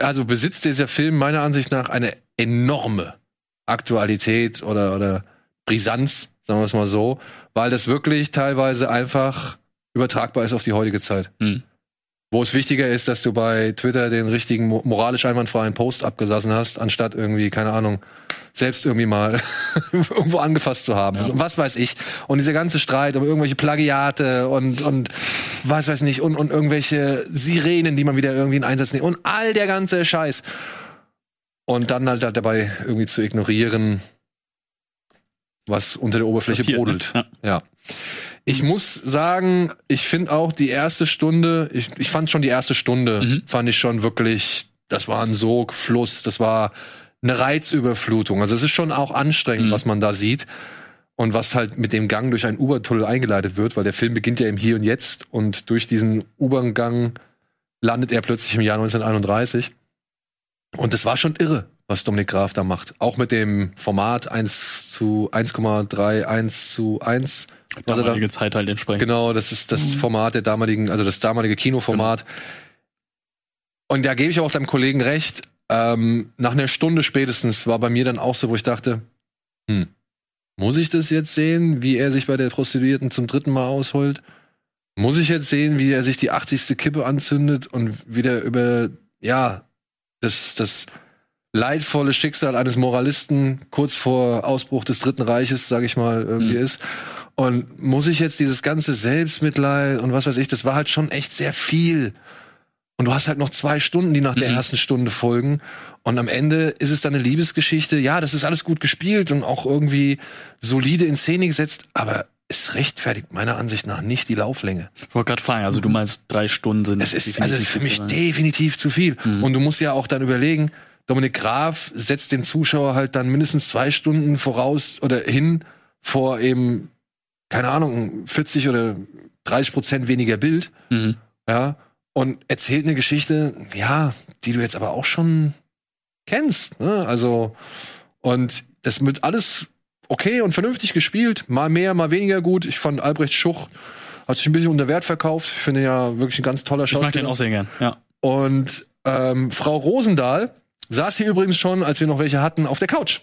also besitzt dieser Film meiner Ansicht nach eine enorme Aktualität oder, oder Brisanz, sagen wir es mal so, weil das wirklich teilweise einfach übertragbar ist auf die heutige Zeit. Hm. Wo es wichtiger ist, dass du bei Twitter den richtigen mo- moralisch einwandfreien Post abgelassen hast, anstatt irgendwie, keine Ahnung, selbst irgendwie mal irgendwo angefasst zu haben. Und was weiß ich. Und dieser ganze Streit um irgendwelche Plagiate und, und was weiß nicht, und, und irgendwelche Sirenen, die man wieder irgendwie in Einsatz nimmt und all der ganze Scheiß. Und dann halt dabei irgendwie zu ignorieren, was unter der Oberfläche Passiert, ne? brodelt. Ja. Ja. Ich muss sagen, ich finde auch die erste Stunde, ich, ich fand schon die erste Stunde, Mhm. fand ich schon wirklich, das war ein Sog, Fluss, das war eine Reizüberflutung. Also es ist schon auch anstrengend, Mhm. was man da sieht. Und was halt mit dem Gang durch einen U-Bahn-Tunnel eingeleitet wird, weil der Film beginnt ja im Hier und Jetzt und durch diesen U-Bahn-Gang landet er plötzlich im Jahr 1931. Und das war schon irre, was Dominik Graf da macht. Auch mit dem Format 1 zu 1,3, 1 zu 1. was er da- Damalige Zeit halt entsprechend. Genau, das ist das Format der damaligen, also das damalige Kinoformat. Und da gebe ich auch deinem Kollegen recht. Ähm, nach einer Stunde spätestens war bei mir dann auch so, wo ich dachte, hm, muss ich das jetzt sehen, wie er sich bei der Prostituierten zum dritten Mal ausholt? Muss ich jetzt sehen, wie er sich die 80. Kippe anzündet und wieder über, ja, das, das leidvolle Schicksal eines Moralisten kurz vor Ausbruch des Dritten Reiches, sage ich mal, irgendwie ist. Und muss ich jetzt dieses ganze Selbstmitleid und was weiß ich, das war halt schon echt sehr viel. Und du hast halt noch zwei Stunden, die nach der ersten Stunde folgen. Und am Ende ist es dann eine Liebesgeschichte. Ja, das ist alles gut gespielt und auch irgendwie solide in Szene gesetzt, aber es rechtfertigt meiner Ansicht nach nicht die Lauflänge. Ich wollte gerade fragen, also du meinst drei Stunden sind Es ist also für mich definitiv zu viel. Und du musst ja auch dann überlegen, Dominik Graf setzt dem Zuschauer halt dann mindestens zwei Stunden voraus oder hin vor eben, keine Ahnung, 40 oder 30 Prozent weniger Bild. Mhm. Ja. Und erzählt eine Geschichte, ja, die du jetzt aber auch schon kennst. Ne? Also, und das wird alles okay und vernünftig gespielt. Mal mehr, mal weniger gut. Ich fand Albrecht Schuch hat sich ein bisschen unter Wert verkauft. Ich finde ja wirklich ein ganz toller Ich mag den Schauspieler. auch sehr gern, ja. Und ähm, Frau Rosendahl saß hier übrigens schon, als wir noch welche hatten, auf der Couch.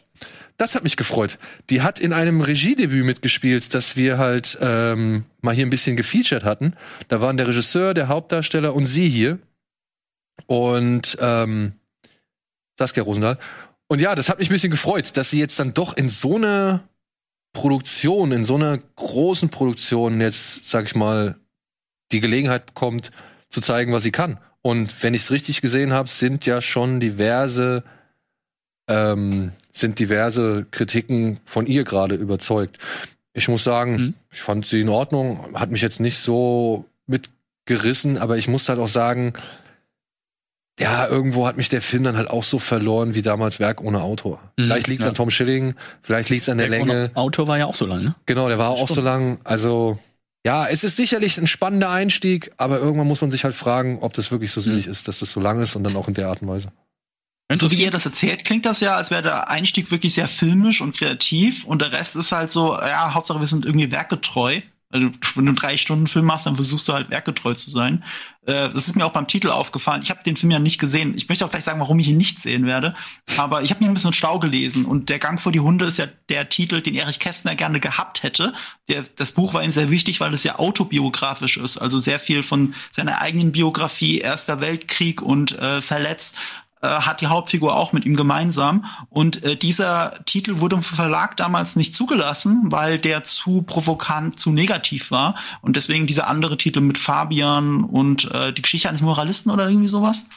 Das hat mich gefreut. Die hat in einem Regiedebüt mitgespielt, das wir halt ähm, mal hier ein bisschen gefeatured hatten. Da waren der Regisseur, der Hauptdarsteller und sie hier. Und ähm, Saskia Rosendahl. Und ja, das hat mich ein bisschen gefreut, dass sie jetzt dann doch in so einer Produktion, in so einer großen Produktion jetzt, sag ich mal, die Gelegenheit bekommt, zu zeigen, was sie kann. Und wenn ich es richtig gesehen habe, sind ja schon diverse ähm, sind diverse Kritiken von ihr gerade überzeugt. Ich muss sagen, Mhm. ich fand sie in Ordnung, hat mich jetzt nicht so mitgerissen, aber ich muss halt auch sagen, ja, irgendwo hat mich der Film dann halt auch so verloren wie damals Werk ohne Autor. Mhm, Vielleicht liegt's ja. an Tom Schilling, vielleicht liegt's an der Der Länge. Auto war ja auch so lang, ne? Genau, der war auch so lang. Also, ja, es ist sicherlich ein spannender Einstieg, aber irgendwann muss man sich halt fragen, ob das wirklich so sinnig ist, dass das so lang ist und dann auch in der Art und Weise. So wie ihr das erzählt, klingt das ja, als wäre der Einstieg wirklich sehr filmisch und kreativ und der Rest ist halt so, ja, Hauptsache wir sind irgendwie werkgetreu. Also, wenn du einen drei Stunden Film machst, dann versuchst du halt werkgetreu zu sein. Äh, das ist mir auch beim Titel aufgefallen. Ich habe den Film ja nicht gesehen. Ich möchte auch gleich sagen, warum ich ihn nicht sehen werde. Aber ich habe mir ein bisschen Stau gelesen und der Gang vor die Hunde ist ja der Titel, den Erich Kästner gerne gehabt hätte. Der, das Buch war ihm sehr wichtig, weil es sehr autobiografisch ist. Also sehr viel von seiner eigenen Biografie, Erster Weltkrieg und äh, verletzt äh, hat die Hauptfigur auch mit ihm gemeinsam. Und äh, dieser Titel wurde im Verlag damals nicht zugelassen, weil der zu provokant, zu negativ war. Und deswegen dieser andere Titel mit Fabian und äh, die Geschichte eines Moralisten oder irgendwie sowas.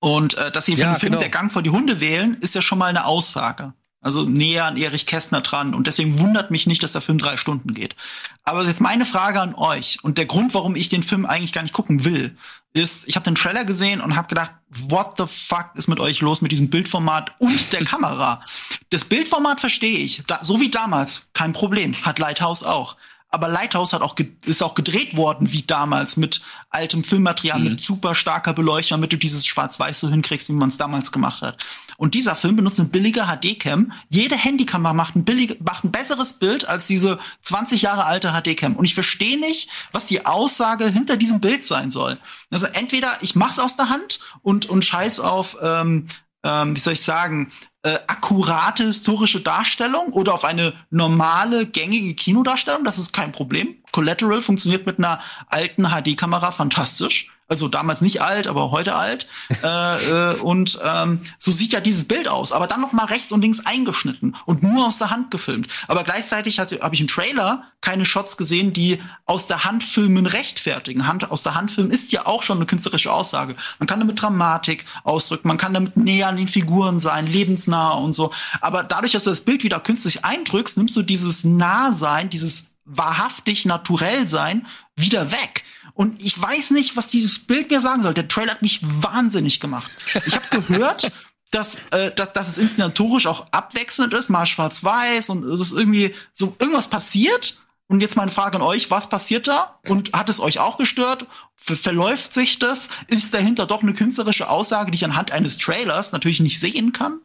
Und äh, dass sie für Ja, den Film genau. Der Gang vor die Hunde wählen, ist ja schon mal eine Aussage. Also näher an Erich Kästner dran. Und deswegen wundert mich nicht, dass der Film drei Stunden geht. Aber jetzt meine Frage an euch und der Grund, warum ich den Film eigentlich gar nicht gucken will, ist, ich habe den Trailer gesehen und habe gedacht, what the fuck ist mit euch los mit diesem Bildformat und der Kamera? Das Bildformat verstehe ich, da, so wie damals, kein Problem, hat Lighthouse auch. Aber Lighthouse hat auch ist auch gedreht worden wie damals mit altem Filmmaterial, mit super starker Beleuchtung, damit du dieses Schwarz-Weiß so hinkriegst, wie man es damals gemacht hat. Und dieser Film benutzt eine billige HD-Cam. Jede Handykamera macht ein billig, macht ein besseres Bild als diese 20 Jahre alte HD-Cam. Und ich verstehe nicht, was die Aussage hinter diesem Bild sein soll. Also entweder ich mach's aus der Hand und und scheiß auf ähm, ähm, wie soll ich sagen, äh, akkurate historische Darstellung oder auf eine normale, gängige Kinodarstellung, das ist kein Problem. Collateral funktioniert mit einer alten HD-Kamera fantastisch. Also damals nicht alt, aber heute alt. äh, äh, und ähm, so sieht ja dieses Bild aus. Aber dann noch mal rechts und links eingeschnitten und nur aus der Hand gefilmt. Aber gleichzeitig habe ich im Trailer keine Shots gesehen, die aus der Hand filmen rechtfertigen. Hand aus der Hand filmen ist ja auch schon eine künstlerische Aussage. Man kann damit Dramatik ausdrücken, man kann damit näher an den Figuren sein, lebensnah und so. Aber dadurch, dass du das Bild wieder künstlich eindrückst, nimmst du dieses Nahsein, dieses wahrhaftig naturell sein wieder weg. Und ich weiß nicht, was dieses Bild mir sagen soll. Der Trailer hat mich wahnsinnig gemacht. Ich habe gehört, dass, äh, dass, dass es inszenatorisch auch abwechselnd ist, mal schwarz-weiß und es ist irgendwie so irgendwas passiert. Und jetzt meine Frage an euch, was passiert da? Und hat es euch auch gestört? Ver verläuft sich das? Ist dahinter doch eine künstlerische Aussage, die ich anhand eines Trailers natürlich nicht sehen kann?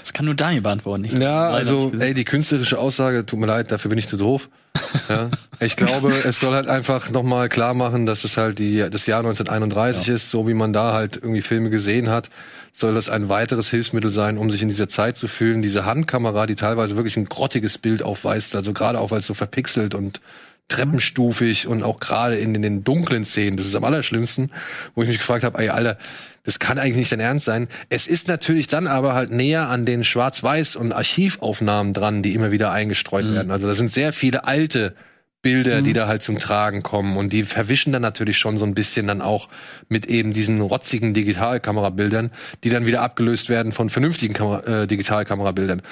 Das kann nur Daniel beantworten. Ich Ja, also, ey, die künstlerische Aussage, tut mir leid, dafür bin ich zu doof. Ja, ich glaube, es soll halt einfach nochmal klar machen, dass es halt die, das Jahr 1931 ist, so wie man da halt irgendwie Filme gesehen hat, soll das ein weiteres Hilfsmittel sein, um sich in dieser Zeit zu fühlen. Diese Handkamera, die teilweise wirklich ein grottiges Bild aufweist, also gerade auch weil es so verpixelt und treppenstufig und auch gerade in, in den dunklen Szenen, das ist am allerschlimmsten, wo ich mich gefragt habe, ey, Alter, das kann eigentlich nicht dein Ernst sein. Es ist natürlich dann aber halt näher an den Schwarz-Weiß- und Archivaufnahmen dran, die immer wieder eingestreut werden. Also da sind sehr viele alte Bilder, die da halt zum Tragen kommen und die verwischen dann natürlich schon so ein bisschen dann auch mit eben diesen rotzigen Digitalkamerabildern, die dann wieder abgelöst werden von vernünftigen Kamera, äh, Digitalkamerabildern.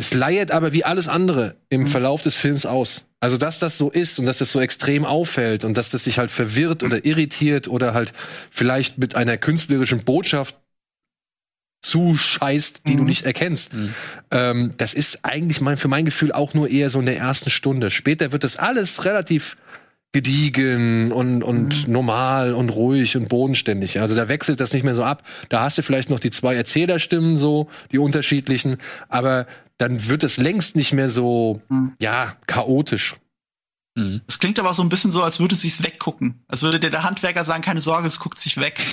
Es leiert aber wie alles andere im Verlauf des Films aus. Also, dass das so ist und dass das so extrem auffällt und dass das sich halt verwirrt oder irritiert oder halt vielleicht mit einer künstlerischen Botschaft zuscheißt, die du nicht erkennst. Ähm, das ist eigentlich mein, für mein Gefühl auch nur eher so in der ersten Stunde. Später wird das alles relativ gediegen und, und normal und ruhig und bodenständig. Also da wechselt das nicht mehr so ab. Da hast du vielleicht noch die zwei Erzählerstimmen so, die unterschiedlichen, aber dann wird es längst nicht mehr so, ja, chaotisch. Mhm. Das klingt aber so ein bisschen so, als würde es sich weggucken. Als würde dir der Handwerker sagen, keine Sorge, es guckt sich weg.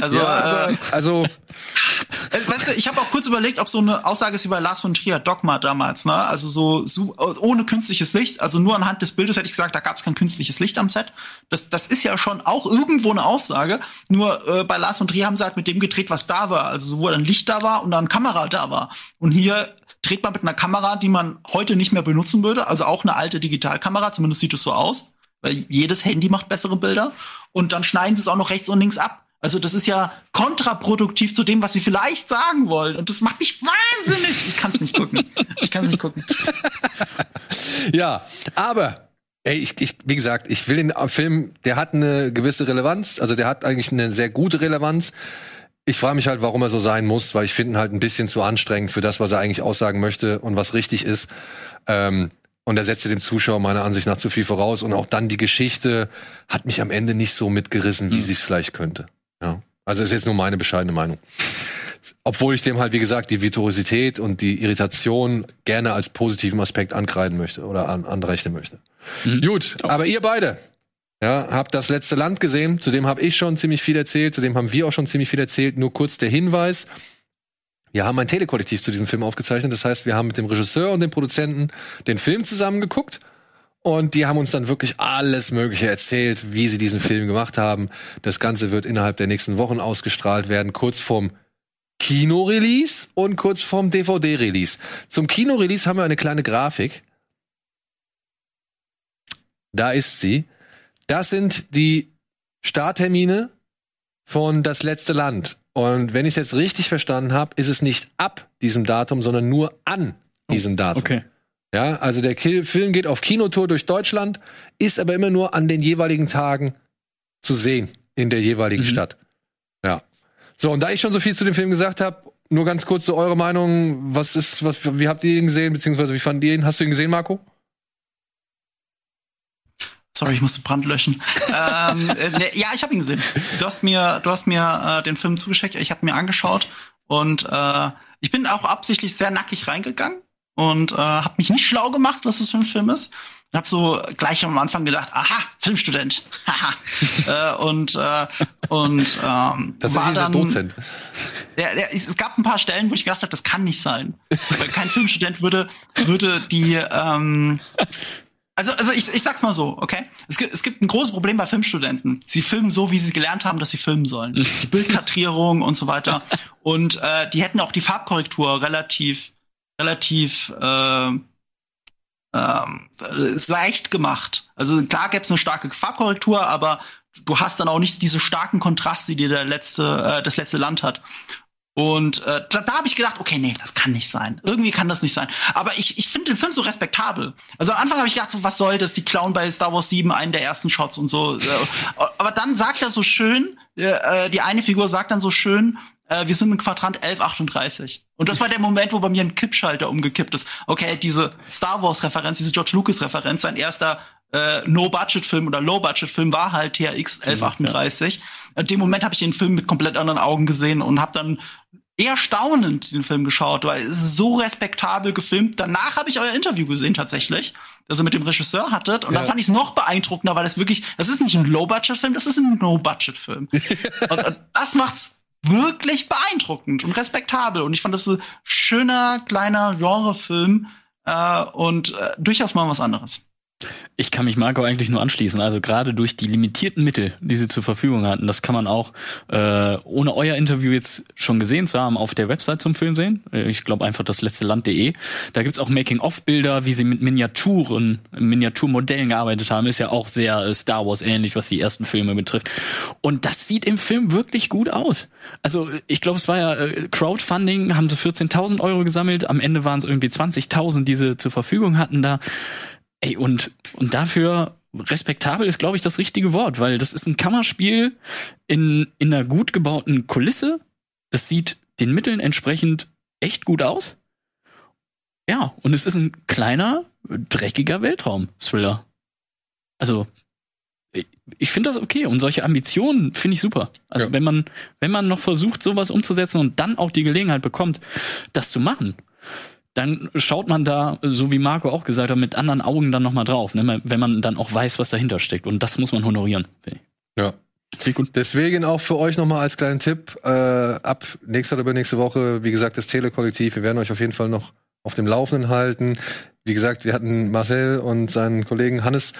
Also, Ja, äh, also, äh, weißt du, ich habe auch kurz überlegt, ob so eine Aussage ist wie bei Lars von Trier, Dogma damals, ne? Also so, so ohne künstliches Licht, also nur anhand des Bildes hätte ich gesagt, da gab es kein künstliches Licht am Set. Das, das ist ja schon auch irgendwo eine Aussage. Nur äh, bei Lars von Trier haben sie halt mit dem gedreht, was da war. Also wo dann Licht da war und dann Kamera da war. Und hier dreht man mit einer Kamera, die man heute nicht mehr benutzen würde, also auch eine alte Digitalkamera, zumindest sieht es so aus, weil jedes Handy macht bessere Bilder. Und dann schneiden sie es auch noch rechts und links ab. Also das ist ja kontraproduktiv zu dem, was sie vielleicht sagen wollen. Und das macht mich wahnsinnig. Ich kann es nicht gucken. Ich kann es nicht gucken. ja, aber ey, ich, ich, wie gesagt, ich will den Film, der hat eine gewisse Relevanz, also der hat eigentlich eine sehr gute Relevanz. Ich frage mich halt, warum er so sein muss, weil ich finde ihn halt ein bisschen zu anstrengend für das, was er eigentlich aussagen möchte und was richtig ist. Ähm, und er setzte dem Zuschauer meiner Ansicht nach zu viel voraus. Und auch dann die Geschichte hat mich am Ende nicht so mitgerissen, wie sie es vielleicht könnte. Ja. Also ist jetzt nur meine bescheidene Meinung. Obwohl ich dem halt, wie gesagt, die Virtuosität und die Irritation gerne als positiven Aspekt ankreiden möchte oder an, anrechnen möchte. Gut, aber ihr beide, ja, habt das letzte Land gesehen. Zu dem habe ich schon ziemlich viel erzählt. Zu dem haben wir auch schon ziemlich viel erzählt. Nur kurz der Hinweis. Wir haben ein Telekollektiv zu diesem Film aufgezeichnet. Das heißt, wir haben mit dem Regisseur und dem Produzenten den Film zusammen geguckt. Und die haben uns dann wirklich alles Mögliche erzählt, wie sie diesen Film gemacht haben. Das Ganze wird innerhalb der nächsten Wochen ausgestrahlt werden, kurz vorm Kino-Release und kurz vorm DVD-Release. Zum Kino-Release haben wir eine kleine Grafik. Da ist sie. Das sind die Starttermine von Das letzte Land. Und wenn ich es jetzt richtig verstanden habe, ist es nicht ab diesem Datum, sondern nur an diesem Datum. Okay. Ja, also der Film geht auf Kinotour durch Deutschland, ist aber immer nur an den jeweiligen Tagen zu sehen in der jeweiligen Stadt. Ja. So, und da ich schon so viel zu dem Film gesagt habe, nur ganz kurz so eure Meinung, was ist, was, wie habt ihr ihn gesehen, beziehungsweise wie fandet ihr ihn? Hast du ihn gesehen, Marco? Sorry, ich musste Brand löschen. ähm, äh, ne, ja, ich habe ihn gesehen. Du hast mir, du hast mir äh, den Film zugeschickt. Ich habe mir angeschaut und äh, ich bin auch absichtlich sehr nackig reingegangen und äh, habe mich nicht schlau gemacht, was das für ein Film ist. Ich habe so gleich am Anfang gedacht, aha, Filmstudent, äh, und äh, und ähm, Das war dann, Dozent. ja, ja, es es gab ein paar Stellen, wo ich gedacht habe, das kann nicht sein. Weil kein Filmstudent würde, würde die, ähm, also, also ich, ich sag's mal so, okay? Es gibt, es gibt ein großes Problem bei Filmstudenten. Sie filmen so, wie sie gelernt haben, dass sie filmen sollen. Die Bildkartierung und so weiter. Und äh, die hätten auch die Farbkorrektur relativ, relativ äh, ähm, leicht gemacht. Also klar gäbe es eine starke Farbkorrektur, aber du hast dann auch nicht diese starken Kontraste, die der letzte, äh, das letzte Land hat. Und äh, da, da habe ich gedacht, okay, nee, das kann nicht sein. Irgendwie kann das nicht sein. Aber ich, ich finde den Film so respektabel. Also am Anfang habe ich gedacht, so, was soll das? Die klauen bei Star Wars 7 einen der ersten Shots und so. Äh, Aber dann sagt er so schön, äh, die eine Figur sagt dann so schön, äh, wir sind im Quadrant 1138. Und das war der Moment, wo bei mir ein Kippschalter umgekippt ist. Okay, diese Star Wars-Referenz, diese George Lucas-Referenz, sein erster äh, No-Budget-Film oder Low-Budget-Film war halt THX 1138. In dem Moment habe ich den Film mit komplett anderen Augen gesehen und habe dann eher staunend den Film geschaut, weil es ist so respektabel gefilmt. Danach habe ich euer Interview gesehen tatsächlich, das ihr mit dem Regisseur hattet. Und dann Ja. fand ich es noch beeindruckender, weil das wirklich, das ist nicht ein Low-Budget-Film, das ist ein No-Budget-Film. und, und das macht's wirklich beeindruckend und respektabel. Und ich fand das ein schöner, kleiner Genrefilm äh, und äh, durchaus mal was anderes. Ich kann mich Marco eigentlich nur anschließen. Also gerade durch die limitierten Mittel, die sie zur Verfügung hatten, das kann man auch äh, ohne euer Interview jetzt schon gesehen zu haben auf der Website zum Film sehen. Äh, Ich glaube einfach das letzte Land.de. Da gibt's auch Making-of-Bilder, wie sie mit Miniaturen, Miniaturmodellen gearbeitet haben. Ist ja auch sehr äh, Star Wars ähnlich, was die ersten Filme betrifft. Und das sieht im Film wirklich gut aus. Also ich glaube, es war ja äh, Crowdfunding, haben sie 14.000 Euro gesammelt. Am Ende waren es irgendwie 20.000, die sie zur Verfügung hatten da. Ey, und, und dafür respektabel ist, glaube ich, das richtige Wort, weil das ist ein Kammerspiel in, in einer gut gebauten Kulisse. Das sieht den Mitteln entsprechend echt gut aus. Ja, und es ist ein kleiner, dreckiger Weltraum-Thriller. Also, ich, finde das okay und solche Ambitionen finde ich super. Also, Ja. wenn man, wenn man noch versucht, sowas umzusetzen und dann auch die Gelegenheit bekommt, das zu machen, dann schaut man da, so wie Marco auch gesagt hat, mit anderen Augen dann nochmal drauf, ne? wenn man dann auch weiß, was dahinter steckt. Und das muss man honorieren. finde ich. Ja. Deswegen auch für euch nochmal als kleinen Tipp, äh, ab nächster oder übernächste Woche, wie gesagt, das Telekollektiv, wir werden euch auf jeden Fall noch auf dem Laufenden halten. Wie gesagt, wir hatten Marcel und seinen Kollegen Hannes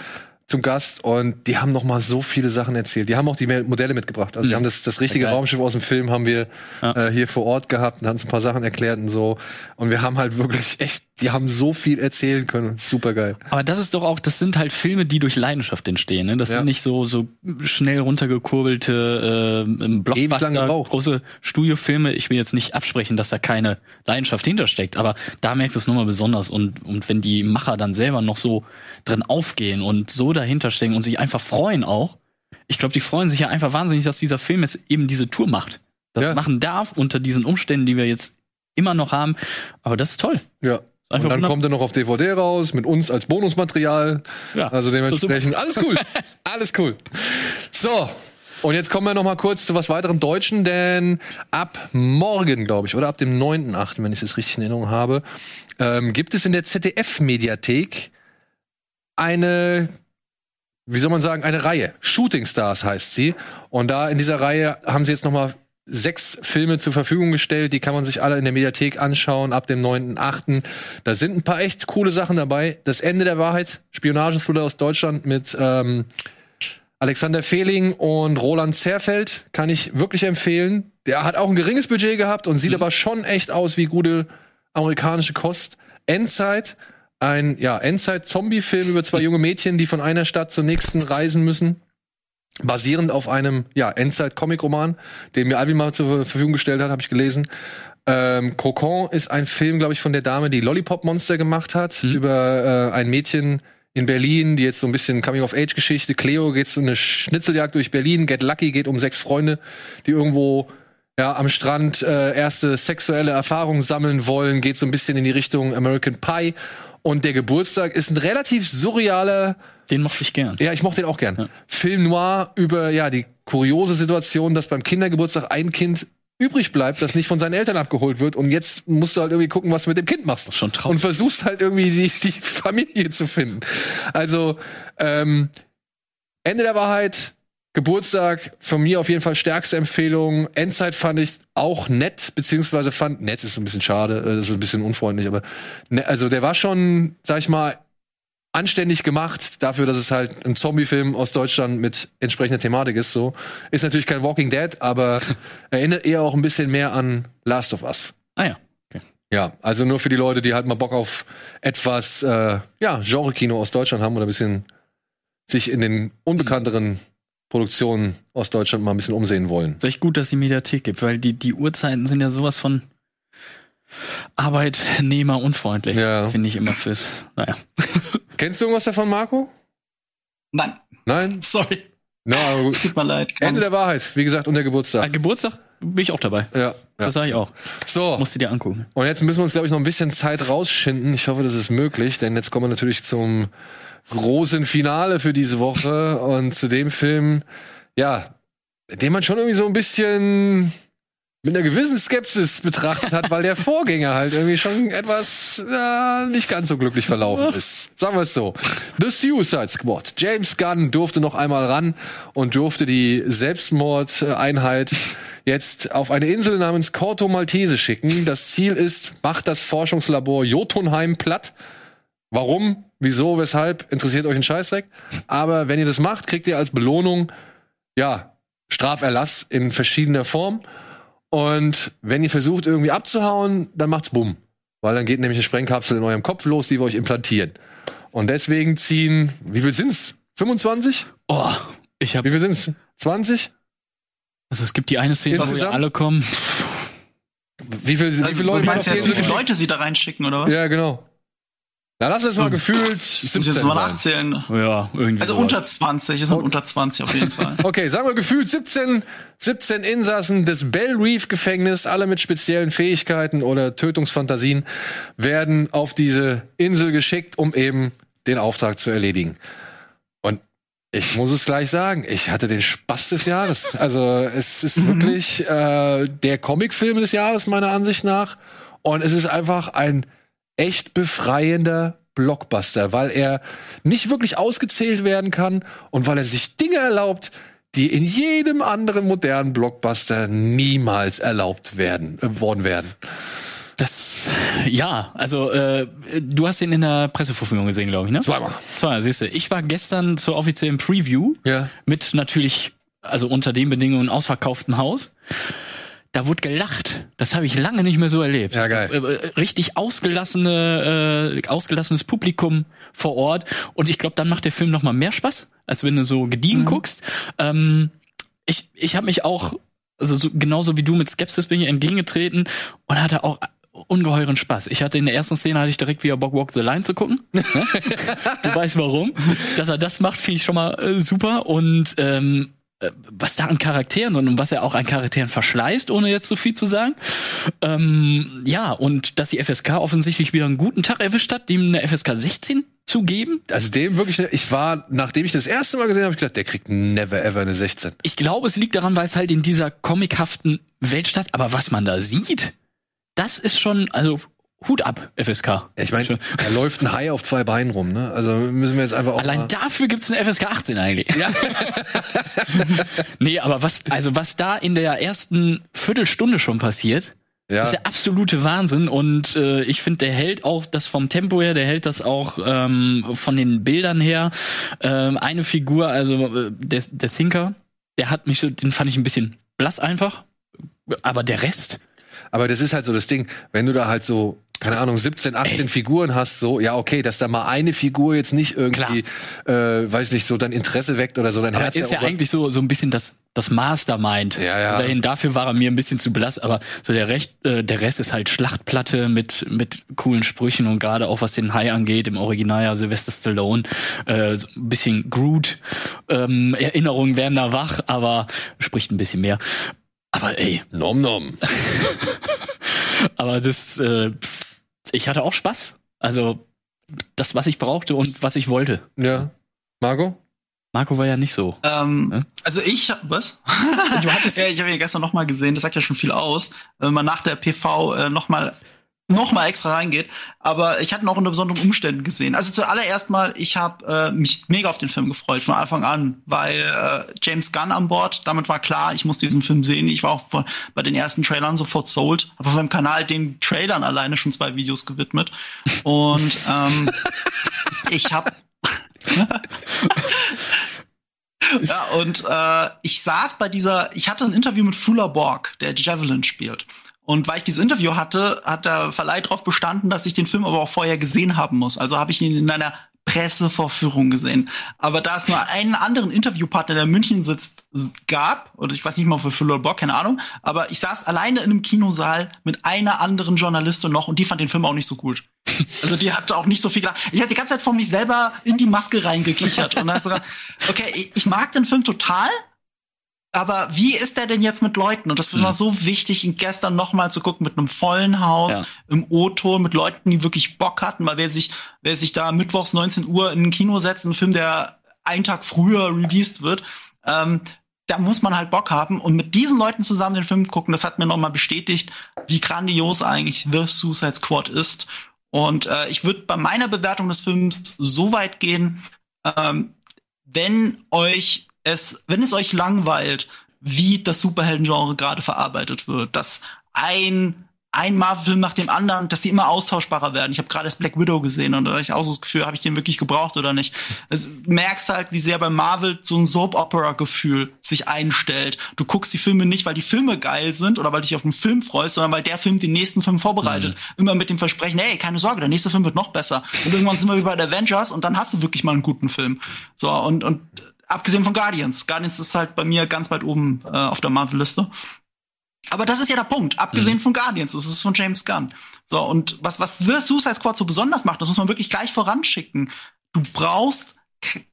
zum Gast und die haben noch mal so viele Sachen erzählt. Die haben auch die Modelle mitgebracht. Also Mhm. wir haben das, das richtige Geil. Raumschiff aus dem Film haben wir Ja. äh, hier vor Ort gehabt und haben uns ein paar Sachen erklärt und so. Und wir haben halt wirklich echt, die haben so viel erzählen können. Super geil. Aber das ist doch auch, das sind halt Filme, die durch Leidenschaft entstehen. Ne? Das Ja. sind nicht so so schnell runtergekurbelte äh, Blockbuster, große Studiofilme. Ich will jetzt nicht absprechen, dass da keine Leidenschaft hintersteckt, aber da merkst du es nochmal besonders. Und, und wenn die Macher dann selber noch so drin aufgehen und so dahinter stecken und sich einfach freuen auch, ich glaube, die freuen sich ja einfach wahnsinnig, dass dieser Film jetzt eben diese Tour macht. Das Ja. machen darf unter diesen Umständen, die wir jetzt immer noch haben. Aber das ist toll. Ja. Einfach und dann kommt er noch auf DVD raus mit uns als Bonusmaterial. Ja, Also dementsprechend alles cool. alles cool. So. Und jetzt kommen wir noch mal kurz zu was weiterem Deutschen, denn ab morgen, glaube ich, oder ab dem 9.8., wenn ich es richtig in Erinnerung habe, ähm, gibt es in der ZDF-Mediathek eine, wie soll man sagen, eine Reihe. Shooting Stars heißt sie. Und da in dieser Reihe haben sie jetzt noch mal sechs Filme zur Verfügung gestellt. Die kann man sich alle in der Mediathek anschauen ab dem 9.8. Da sind ein paar echt coole Sachen dabei. Das Ende der Wahrheit, Spionagethriller aus Deutschland mit ähm, Alexander Fehling und Roland Zerfeld kann ich wirklich empfehlen. Der hat auch ein geringes Budget gehabt und sieht aber schon echt aus wie gute amerikanische Kost. Endzeit, ein ja, Endzeit-Zombie-Film über zwei junge Mädchen, die von einer Stadt zur nächsten reisen müssen. Basierend auf einem ja, Endzeit-Comic-Roman, den mir Alvin mal zur Verfügung gestellt hat, habe ich gelesen. Ähm, Crocon ist ein Film, glaube ich, von der Dame, die Lollipop Monster gemacht hat, über äh, ein Mädchen in Berlin, die jetzt so ein bisschen Coming-of-Age-Geschichte. Cleo geht so eine Schnitzeljagd durch Berlin. Get Lucky geht um sechs Freunde, die irgendwo ja, am Strand äh, erste sexuelle Erfahrungen sammeln wollen. Geht so ein bisschen in die Richtung American Pie. Und der Geburtstag ist ein relativ surrealer Den mochte ich gern. ja, ich mochte den auch gern. Film noir über ja die kuriose Situation, dass beim Kindergeburtstag ein Kind übrig bleibt, das nicht von seinen Eltern abgeholt wird und jetzt musst du halt irgendwie gucken, was du mit dem Kind machst. Schon traurig. Und versuchst halt irgendwie die, die Familie zu finden. Also ähm, Ende der Wahrheit, Geburtstag, von mir auf jeden Fall stärkste Empfehlung. Endzeit fand ich auch nett, beziehungsweise fand, nett ist ein bisschen schade, äh, das ist ein bisschen unfreundlich, aber ne, also der war schon, sag ich mal, anständig gemacht, dafür, dass es halt ein Zombie-Film aus Deutschland mit entsprechender Thematik ist. So ist natürlich kein Walking Dead, aber erinnert eher auch ein bisschen mehr an Last of Us. Ah ja. Okay. Ja, also nur für die Leute, die halt mal Bock auf etwas äh, ja Genre-Kino aus Deutschland haben oder ein bisschen sich in den unbekannteren Produktionen aus Deutschland mal ein bisschen umsehen wollen. Ist echt gut, dass die Mediathek gibt, weil die, die Uhrzeiten sind ja sowas von Arbeitnehmer unfreundlich. Ja. Finde ich immer fürs. Naja. Kennst du irgendwas davon, Marco? Nein, Nein? sorry. Na, aber gut. Tut mir leid. Ende der Wahrheit, wie gesagt, und der An Geburtstag. Geburtstag bin ich auch dabei. Ja, ja. Das sage ich auch. So, Musst du dir angucken. Und jetzt müssen wir uns, glaube ich, noch ein bisschen Zeit rausschinden. Ich hoffe, das ist möglich, denn jetzt kommen wir natürlich zum großen Finale für diese Woche und zu dem Film, ja, den man schon irgendwie so ein bisschen mit einer gewissen Skepsis betrachtet hat, weil der Vorgänger halt irgendwie schon etwas äh, nicht ganz so glücklich verlaufen ist. Sagen wir es so. The Suicide Squad. James Gunn durfte noch einmal ran und durfte die Selbstmordeinheit jetzt auf eine Insel namens Corto Maltese schicken. Das Ziel ist, macht das Forschungslabor Jotunheim platt. Warum? Wieso? Weshalb? Interessiert euch ein Scheißdreck. Aber wenn ihr das macht, kriegt ihr als Belohnung, ja, Straferlass in verschiedener Form. Und wenn ihr versucht, irgendwie abzuhauen, dann macht's bumm. Weil dann geht nämlich eine Sprengkapsel in eurem Kopf los, die wir euch implantieren. Und deswegen ziehen, wie viel sind's? 25? Oh, ich Wie habe. viel sind's? 20? Also es gibt die eine Szene, wo wir Insgesamt? alle kommen. Wie viel, wie Also, viele Leute du meinst jetzt, wie viele Leute sie da reinschicken, oder was? Ja, genau. Na, lass es mal Hm. gefühlt Muss 17 ich jetzt mal nachzählen. Ja, irgendwie. Also sowas. unter 20, es sind unter 20 auf jeden Fall. Okay, sagen wir gefühlt 17, 17 Insassen des Bell Reef Gefängnis, alle mit speziellen Fähigkeiten oder Tötungsfantasien, werden auf diese Insel geschickt, um eben den Auftrag zu erledigen. Und ich muss es gleich sagen, ich hatte den Spaß des Jahres. Also es ist wirklich äh, der Comicfilm des Jahres meiner Ansicht nach. Und es ist einfach ein echt befreiender Blockbuster, weil er nicht wirklich ausgezählt werden kann und weil er sich Dinge erlaubt, die in jedem anderen modernen Blockbuster niemals erlaubt werden, äh, worden wären. Das, ja, also äh, du hast ihn in der Presseverfügung gesehen, glaube ich, ne? Zweimal. Zweimal, siehst du. Ich war gestern zur offiziellen Preview Ja. mit natürlich, also unter den Bedingungen ausverkauftem Haus. Da wurde gelacht. Das habe ich lange nicht mehr so erlebt. Ja, geil. Äh, äh, Richtig ausgelassene, äh, ausgelassenes Publikum vor Ort. Und ich glaube, dann macht der Film noch mal mehr Spaß, als wenn du so gediegen guckst. Ähm, ich ich habe mich auch, also so, genauso wie du mit Skepsis bin ich entgegengetreten und hatte auch ungeheuren Spaß. Ich hatte in der ersten Szene hatte ich direkt wieder Bock Walk the Line zu gucken. Ne? du weißt warum. Dass er das macht, finde ich schon mal äh, super. Und ähm, äh, was da an Charakteren und was er auch an Charakteren verschleißt, ohne jetzt zu viel zu sagen. Ähm, ja, und dass die FSK offensichtlich wieder einen guten Tag erwischt hat, ihm eine FSK 16 zu geben. Also dem wirklich, ich war, nachdem ich das erste Mal gesehen habe, ich gedacht, der kriegt never ever eine 16. Ich glaube, es liegt daran, weil es halt in dieser comichaften Welt statt, aber was man da sieht, das ist schon, also Hut ab, FSK. Ich meine, da läuft ein Hai auf zwei Beinen rum, ne? Also müssen wir jetzt einfach auch Allein dafür gibt's eine FSK 18 eigentlich. Ja. nee, aber was, also was da in der ersten Viertelstunde schon passiert, Ja. ist der absolute Wahnsinn. Und äh, ich finde, der hält auch das vom Tempo her, der hält das auch ähm, von den Bildern her. Ähm, eine Figur, also äh, der, der Thinker, der hat mich so, den fand ich ein bisschen blass einfach. Aber der Rest, Aber das ist halt so das Ding, wenn du da halt so, keine Ahnung, 17, 18 Figuren hast, so, ja, okay, dass da mal eine Figur jetzt nicht irgendwie, äh, weiß ich nicht, so dein Interesse weckt oder so dein Aber Herz er ist ja eigentlich so, so ein bisschen das, das Mastermind. Ja, ja. Dahin, dafür war er mir ein bisschen zu blass, aber so der, Recht, äh, der Rest ist halt Schlachtplatte mit, mit coolen Sprüchen und gerade auch was den Hai angeht, im Original ja Sylvester Stallone, äh, so ein bisschen Groot, ähm, Erinnerungen werden da wach, aber spricht ein bisschen mehr. Aber ey, Nom nom. aber das, äh, ich hatte auch Spaß. Also das, was ich brauchte und was ich wollte. Ja. Marco? Marco war ja nicht so. Ähm, Ja? Also ich, was? Du hattest ja, ich habe ihn gestern noch mal gesehen. Das sagt ja schon viel aus, wenn man nach der PV äh, noch mal noch mal extra reingeht. Aber ich hatte ihn auch unter besonderen Umständen gesehen. Also zuallererst mal, ich habe äh, mich mega auf den Film gefreut von Anfang an, weil äh, James Gunn an Bord. Damit war klar, ich muss diesen Film sehen. Ich war auch von, bei den ersten Trailern sofort sold. Habe auf meinem Kanal den Trailern alleine schon zwei Videos gewidmet. Und ähm, ich habe Ja, und äh, ich saß bei dieser, ich hatte ein Interview mit Fuller Borg, der Javelin spielt. Und weil ich dieses Interview hatte, hat der Verleih darauf bestanden, dass ich den Film aber auch vorher gesehen haben muss. Also habe ich ihn in einer Pressevorführung gesehen. Aber da es nur einen anderen Interviewpartner, der in München sitzt, gab, oder ich weiß nicht mal für Fuller Borg, keine Ahnung, aber ich saß alleine in einem Kinosaal mit einer anderen Journalistin noch und die fand den Film auch nicht so gut. Also die hatte auch nicht so viel gedacht. Ich hatte die ganze Zeit von mich selber in die Maske reingekichert und dann sogar, okay, ich mag den Film total, aber wie ist der denn jetzt mit Leuten? Und das war so wichtig, ihn gestern noch mal zu gucken mit einem vollen Haus, Ja. im O-Ton, mit Leuten, die wirklich Bock hatten, weil wer sich, wer sich da mittwochs 19 Uhr in ein Kino setzt, ein Film, der einen Tag früher released wird, ähm, da muss man halt Bock haben und mit diesen Leuten zusammen den Film gucken, das hat mir noch mal bestätigt, wie grandios eigentlich The Suicide Squad ist. Und äh, ich würde bei meiner Bewertung des Films so weit gehen, ähm, wenn euch es, wenn es euch langweilt, wie das Superhelden-Genre gerade verarbeitet wird, dass ein ein Marvel-Film nach dem anderen, dass die immer austauschbarer werden. Ich habe gerade das Black Widow gesehen und da hatte ich auch so das Gefühl, habe ich den wirklich gebraucht oder nicht. Also, du merkst halt, wie sehr bei Marvel so ein Soap-Opera-Gefühl sich einstellt. Du guckst die Filme nicht, weil die Filme geil sind oder weil du dich auf einen Film freust, sondern weil der Film den nächsten Film vorbereitet. Immer mit dem Versprechen, hey, keine Sorge, der nächste Film wird noch besser. Und irgendwann sind wir wie bei den Avengers und dann hast du wirklich mal einen guten Film. So, und, und abgesehen von Guardians. Guardians ist halt bei mir ganz weit oben äh, auf der Marvel-Liste. Aber das ist ja der Punkt. Abgesehen von Guardians, das ist von James Gunn. So, und was, was The Suicide Squad so besonders macht, das muss man wirklich gleich voranschicken. Du brauchst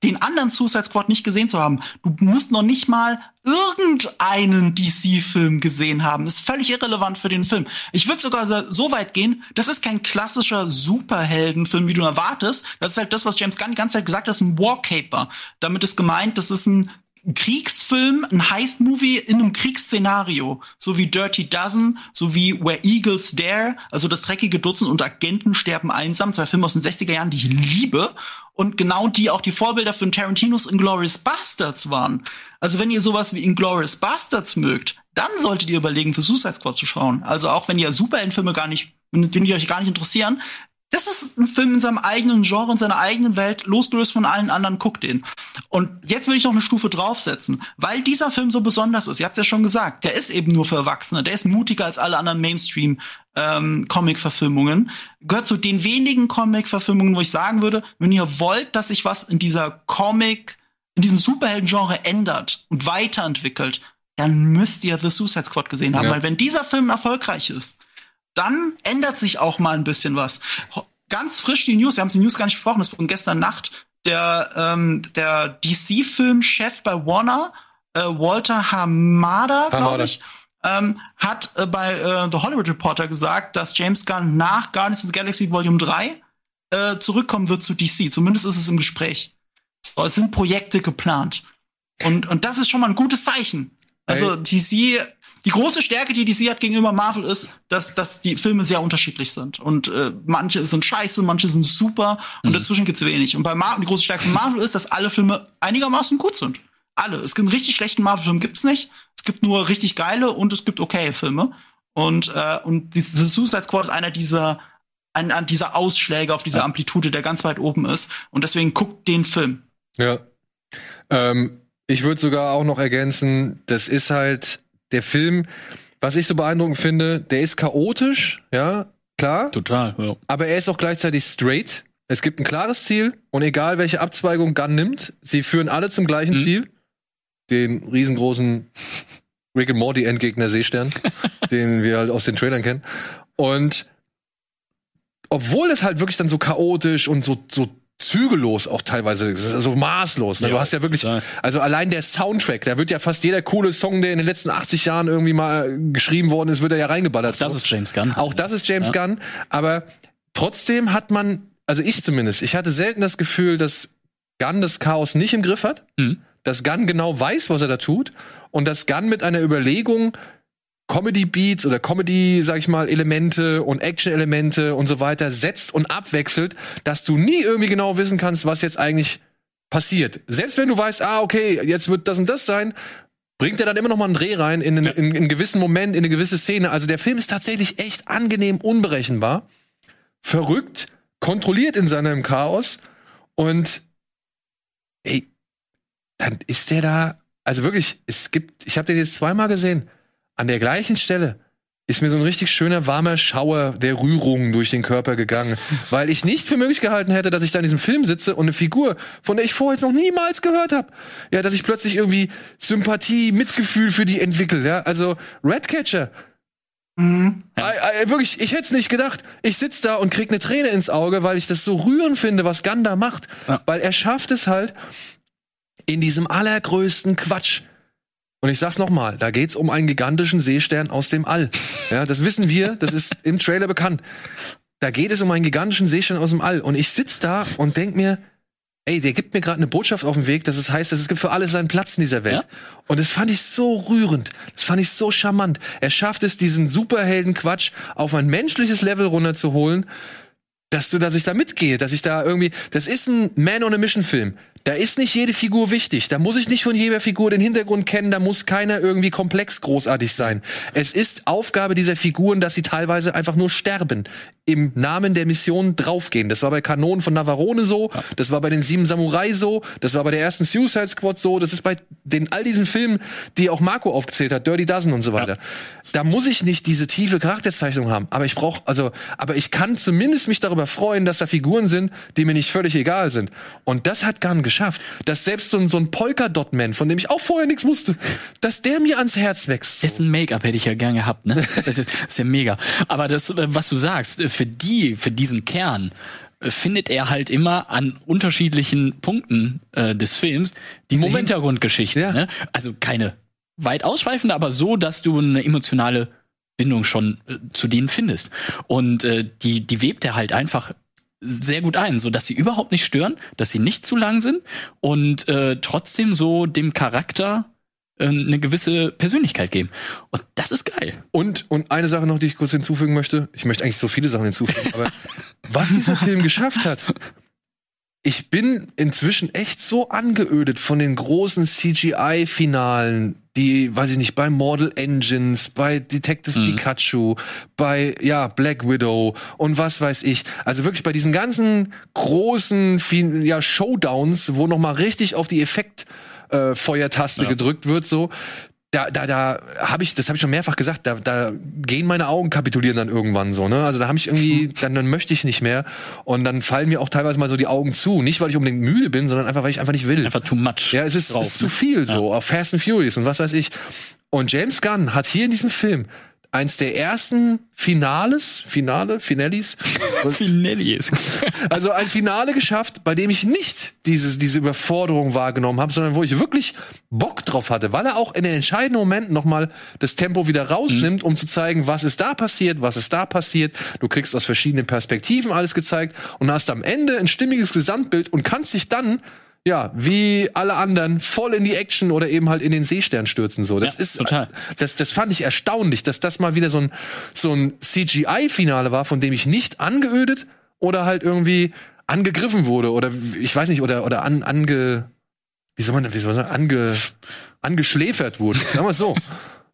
den anderen Suicide Squad nicht gesehen zu haben. Du musst noch nicht mal irgendeinen DC-Film gesehen haben. Ist völlig irrelevant für den Film. Ich würde sogar so- weit gehen, das ist kein klassischer Superheldenfilm, wie du erwartest. Das ist halt das, was James Gunn die ganze Zeit gesagt hat, das ist ein Warcaper. Damit ist gemeint, das ist ein ein Kriegsfilm, ein Heist-Movie in einem Kriegsszenario, so wie Dirty Dozen, so wie Where Eagles Dare, also das dreckige Dutzend und Agenten sterben einsam, zwei Filme aus den 60er Jahren, die ich liebe und genau die auch die Vorbilder für Tarantinos Inglourious Bastards waren. Also wenn ihr sowas wie Inglourious Bastards mögt, dann solltet ihr überlegen, für Suicide Squad zu schauen. Also auch wenn ihr Superheldenfilme gar nicht, wenn die euch gar nicht interessieren, das ist ein Film in seinem eigenen Genre, in seiner eigenen Welt, losgelöst von allen anderen, guckt den. Und jetzt will ich noch eine Stufe draufsetzen, weil dieser Film so besonders ist. Ihr habt ja schon gesagt, der ist eben nur für Erwachsene, der ist mutiger als alle anderen Mainstream ähm, Comic-Verfilmungen. Gehört zu den wenigen Comic-Verfilmungen, wo ich sagen würde, wenn ihr wollt, dass sich was in dieser Comic, in diesem Superhelden-Genre ändert und weiterentwickelt, dann müsst ihr The Suicide Squad gesehen haben, Ja. weil wenn dieser Film erfolgreich ist, dann ändert sich auch mal ein bisschen was. Ganz frisch die News, wir haben die News gar nicht besprochen, das war von gestern Nacht. Der, ähm, der DC-Filmchef bei Warner, äh, Walter Hamada, glaube ich, ähm, hat äh, bei äh, The Hollywood Reporter gesagt, dass James Gunn nach Guardians of the Galaxy Volume 3 äh, zurückkommen wird zu DC. Zumindest ist es im Gespräch. So, es sind Projekte geplant. Und, und das ist schon mal ein gutes Zeichen. Also. DC, die große Stärke, die DC hat gegenüber Marvel, ist, dass, dass die Filme sehr unterschiedlich sind. Und äh, manche sind scheiße, manche sind super und dazwischen gibt's wenig. Und bei Marvel, die große Stärke von Marvel ist, dass alle Filme einigermaßen gut sind. Alle. Es gibt einen richtig schlechten Marvel-Film gibt's nicht. Es gibt nur richtig geile und es gibt okaye Filme. Und, äh, und die, The Suicide Squad ist einer dieser, ein, an dieser Ausschläge auf dieser Amplitude, der ganz weit oben ist. Und deswegen guckt den Film. Ja. Ähm, ich würde sogar auch noch ergänzen, das ist halt der Film, was ich so beeindruckend finde, der ist chaotisch, ja, klar, Total, ja. aber er ist auch gleichzeitig straight. Es gibt ein klares Ziel und egal welche Abzweigung Gunn nimmt, sie führen alle zum gleichen Ziel. Den riesengroßen Rick and Morty Endgegner Seestern, den wir halt aus den Trailern kennen. Und obwohl es halt wirklich dann so chaotisch und so, so zügellos auch teilweise, ist, so maßlos. Ne? Ja, du hast ja wirklich, total. also allein der Soundtrack, da wird ja fast jeder coole Song, der in den letzten 80 Jahren irgendwie mal äh, geschrieben worden ist, wird er ja reingeballert. Das So. ist James Gunn. Auch das ist James Gunn, aber trotzdem hat man, also ich zumindest, ich hatte selten das Gefühl, dass Gunn das Chaos nicht im Griff hat, Mhm. dass Gunn genau weiß, was er da tut und dass Gunn mit einer Überlegung Comedy Beats oder Comedy, sag ich mal, Elemente und Action Elemente und so weiter setzt und abwechselt, dass du nie irgendwie genau wissen kannst, was jetzt eigentlich passiert. Selbst wenn du weißt, ah, okay, jetzt wird das und das sein, bringt er dann immer noch mal einen Dreh rein in, einen- in, in einen gewissen Moment, in eine gewisse Szene. Also der Film ist tatsächlich echt angenehm unberechenbar, verrückt, kontrolliert in seinem Chaos und ey, dann ist der da, also wirklich, es gibt, ich habe den jetzt zweimal gesehen, an der gleichen Stelle ist mir so ein richtig schöner warmer Schauer der Rührung durch den Körper gegangen, weil ich nicht für möglich gehalten hätte, dass ich da in diesem Film sitze und eine Figur, von der ich vorher noch niemals gehört habe, ja, dass ich plötzlich irgendwie Sympathie, Mitgefühl für die entwickle, ja, also Redcatcher. Mhm. Ei, ei, wirklich, ich hätte es nicht gedacht. Ich sitz da und krieg eine Träne ins Auge, weil ich das so rührend finde, was Ganda macht. Ja. Weil er schafft es halt in diesem allergrößten Quatsch. Und ich sag's nochmal, da geht's um einen gigantischen Seestern aus dem All. Ja, das wissen wir, das ist im Trailer bekannt. Da geht es um einen gigantischen Seestern aus dem All. Und ich sitz da und denk mir, ey, der gibt mir gerade eine Botschaft auf den Weg, dass es heißt, dass es gibt für alles seinen Platz in dieser Welt. Ja. Und das fand ich so rührend. Das fand ich so charmant. Er schafft es, diesen Superhelden-Quatsch auf ein menschliches Level runterzuholen, dass du, dass ich da mitgehe, dass ich da irgendwie, das ist ein Man on a Mission Film. Da ist nicht jede Figur wichtig. Da muss ich nicht von jeder Figur den Hintergrund kennen. Da muss keiner irgendwie komplex großartig sein. Es ist Aufgabe dieser Figuren, dass sie teilweise einfach nur sterben. Im Namen der Mission draufgehen. Das war bei Kanonen von Navarone so. Das war bei den Sieben Samurai so. Das war bei der ersten Suicide Squad so. Das ist bei den, all diesen Filmen, die auch Marco aufgezählt hat. Dirty Dozen und so weiter. Da muss ich nicht diese tiefe Charakterzeichnung haben. Aber ich brauche, also, aber ich kann zumindest mich darüber freuen, dass da Figuren sind, die mir nicht völlig egal sind. Und das hat Gunn geschafft. Dass selbst so ein, so ein Polka-Dot-Man, von dem ich auch vorher nichts wusste, dass der mir ans Herz wächst. Dessen Make-up hätte ich ja gern gehabt, ne? Das ist, das ist ja mega. Aber das, was du sagst, für die, für diesen Kern, äh, findet er halt immer an unterschiedlichen Punkten äh, des Films diese Moment. Hintergrundgeschichte. Ja. Ne? Also keine weit ausschweifende, aber so, dass du eine emotionale Bindung schon äh, zu denen findest. Und äh, die, die webt er halt einfach sehr gut ein, so dass sie überhaupt nicht stören, dass sie nicht zu lang sind und äh, trotzdem so dem Charakter eine gewisse Persönlichkeit geben. Und das ist geil. Und, und eine Sache noch, die ich kurz hinzufügen möchte. Ich möchte eigentlich so viele Sachen hinzufügen, aber was dieser Film geschafft hat, ich bin inzwischen echt so angeödet von den großen CGI-Finalen, die, weiß ich nicht, bei Mortal Engines, bei Detective Mhm. Pikachu, bei, ja, Black Widow und was weiß ich. Also wirklich bei diesen ganzen großen, ja, Showdowns, wo noch mal richtig auf die Effektfeuertaste äh, Feuertaste Ja. gedrückt wird, so. Da, da, da habe ich, das habe ich schon mehrfach gesagt, da, da gehen meine Augen kapitulieren dann irgendwann so, ne? Also da habe ich irgendwie, dann, dann möchte ich nicht mehr. Und dann fallen mir auch teilweise mal so die Augen zu. Nicht, weil ich unbedingt müde bin, sondern einfach, weil ich einfach nicht will. Einfach too much. Ja, es ist, drauf, es ist ne? zu viel so, auf Fast and Furious und was weiß ich. Und James Gunn hat hier in diesem Film eins der ersten Finales, Finale, Finellis, Finellis. also ein Finale geschafft, bei dem ich nicht dieses, diese Überforderung wahrgenommen habe, sondern wo ich wirklich Bock drauf hatte, weil er auch in den entscheidenden Momenten nochmal das Tempo wieder rausnimmt, um zu zeigen, was ist da passiert, was ist da passiert. Du kriegst aus verschiedenen Perspektiven alles gezeigt und hast am Ende ein stimmiges Gesamtbild und kannst dich dann ja, wie alle anderen voll in die Action oder eben halt in den Seestern stürzen so. Das Ja, ist total. das das fand ich erstaunlich, dass das mal wieder so ein so ein CGI Finale war, von dem ich nicht angeödet oder halt irgendwie angegriffen wurde oder ich weiß nicht oder oder an, ange wie soll man wie soll man sagen, ange angeschläfert wurde. Sagen wir so.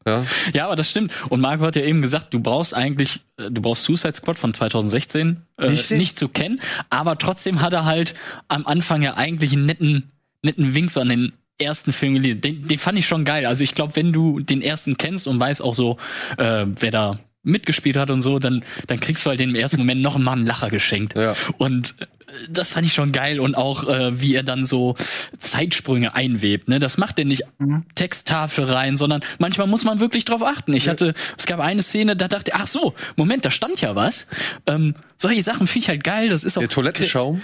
Ja. Ja, aber das stimmt. Und Marco hat ja eben gesagt, du brauchst eigentlich, äh, du brauchst Suicide Squad von 2016 äh, Nicht zu kennen, aber trotzdem hat er halt am Anfang ja eigentlich einen netten, netten Wink so an den ersten Film geliehen. Den, den fand ich schon geil. Also ich glaube, wenn du den ersten kennst und weißt auch so, äh, wer da mitgespielt hat und so, dann, dann kriegst du halt im ersten Moment noch mal einen Lacher geschenkt. Ja. Und das fand ich schon geil und auch äh, wie er dann so Zeitsprünge einwebt. Ne, das macht er nicht Texttafel rein, sondern manchmal muss man wirklich drauf achten. Ich hatte, es gab eine Szene, da dachte ich, ach so, Moment, da stand ja was. Ähm, solche Sachen finde ich halt geil. Das ist auch Der Toilettenschaum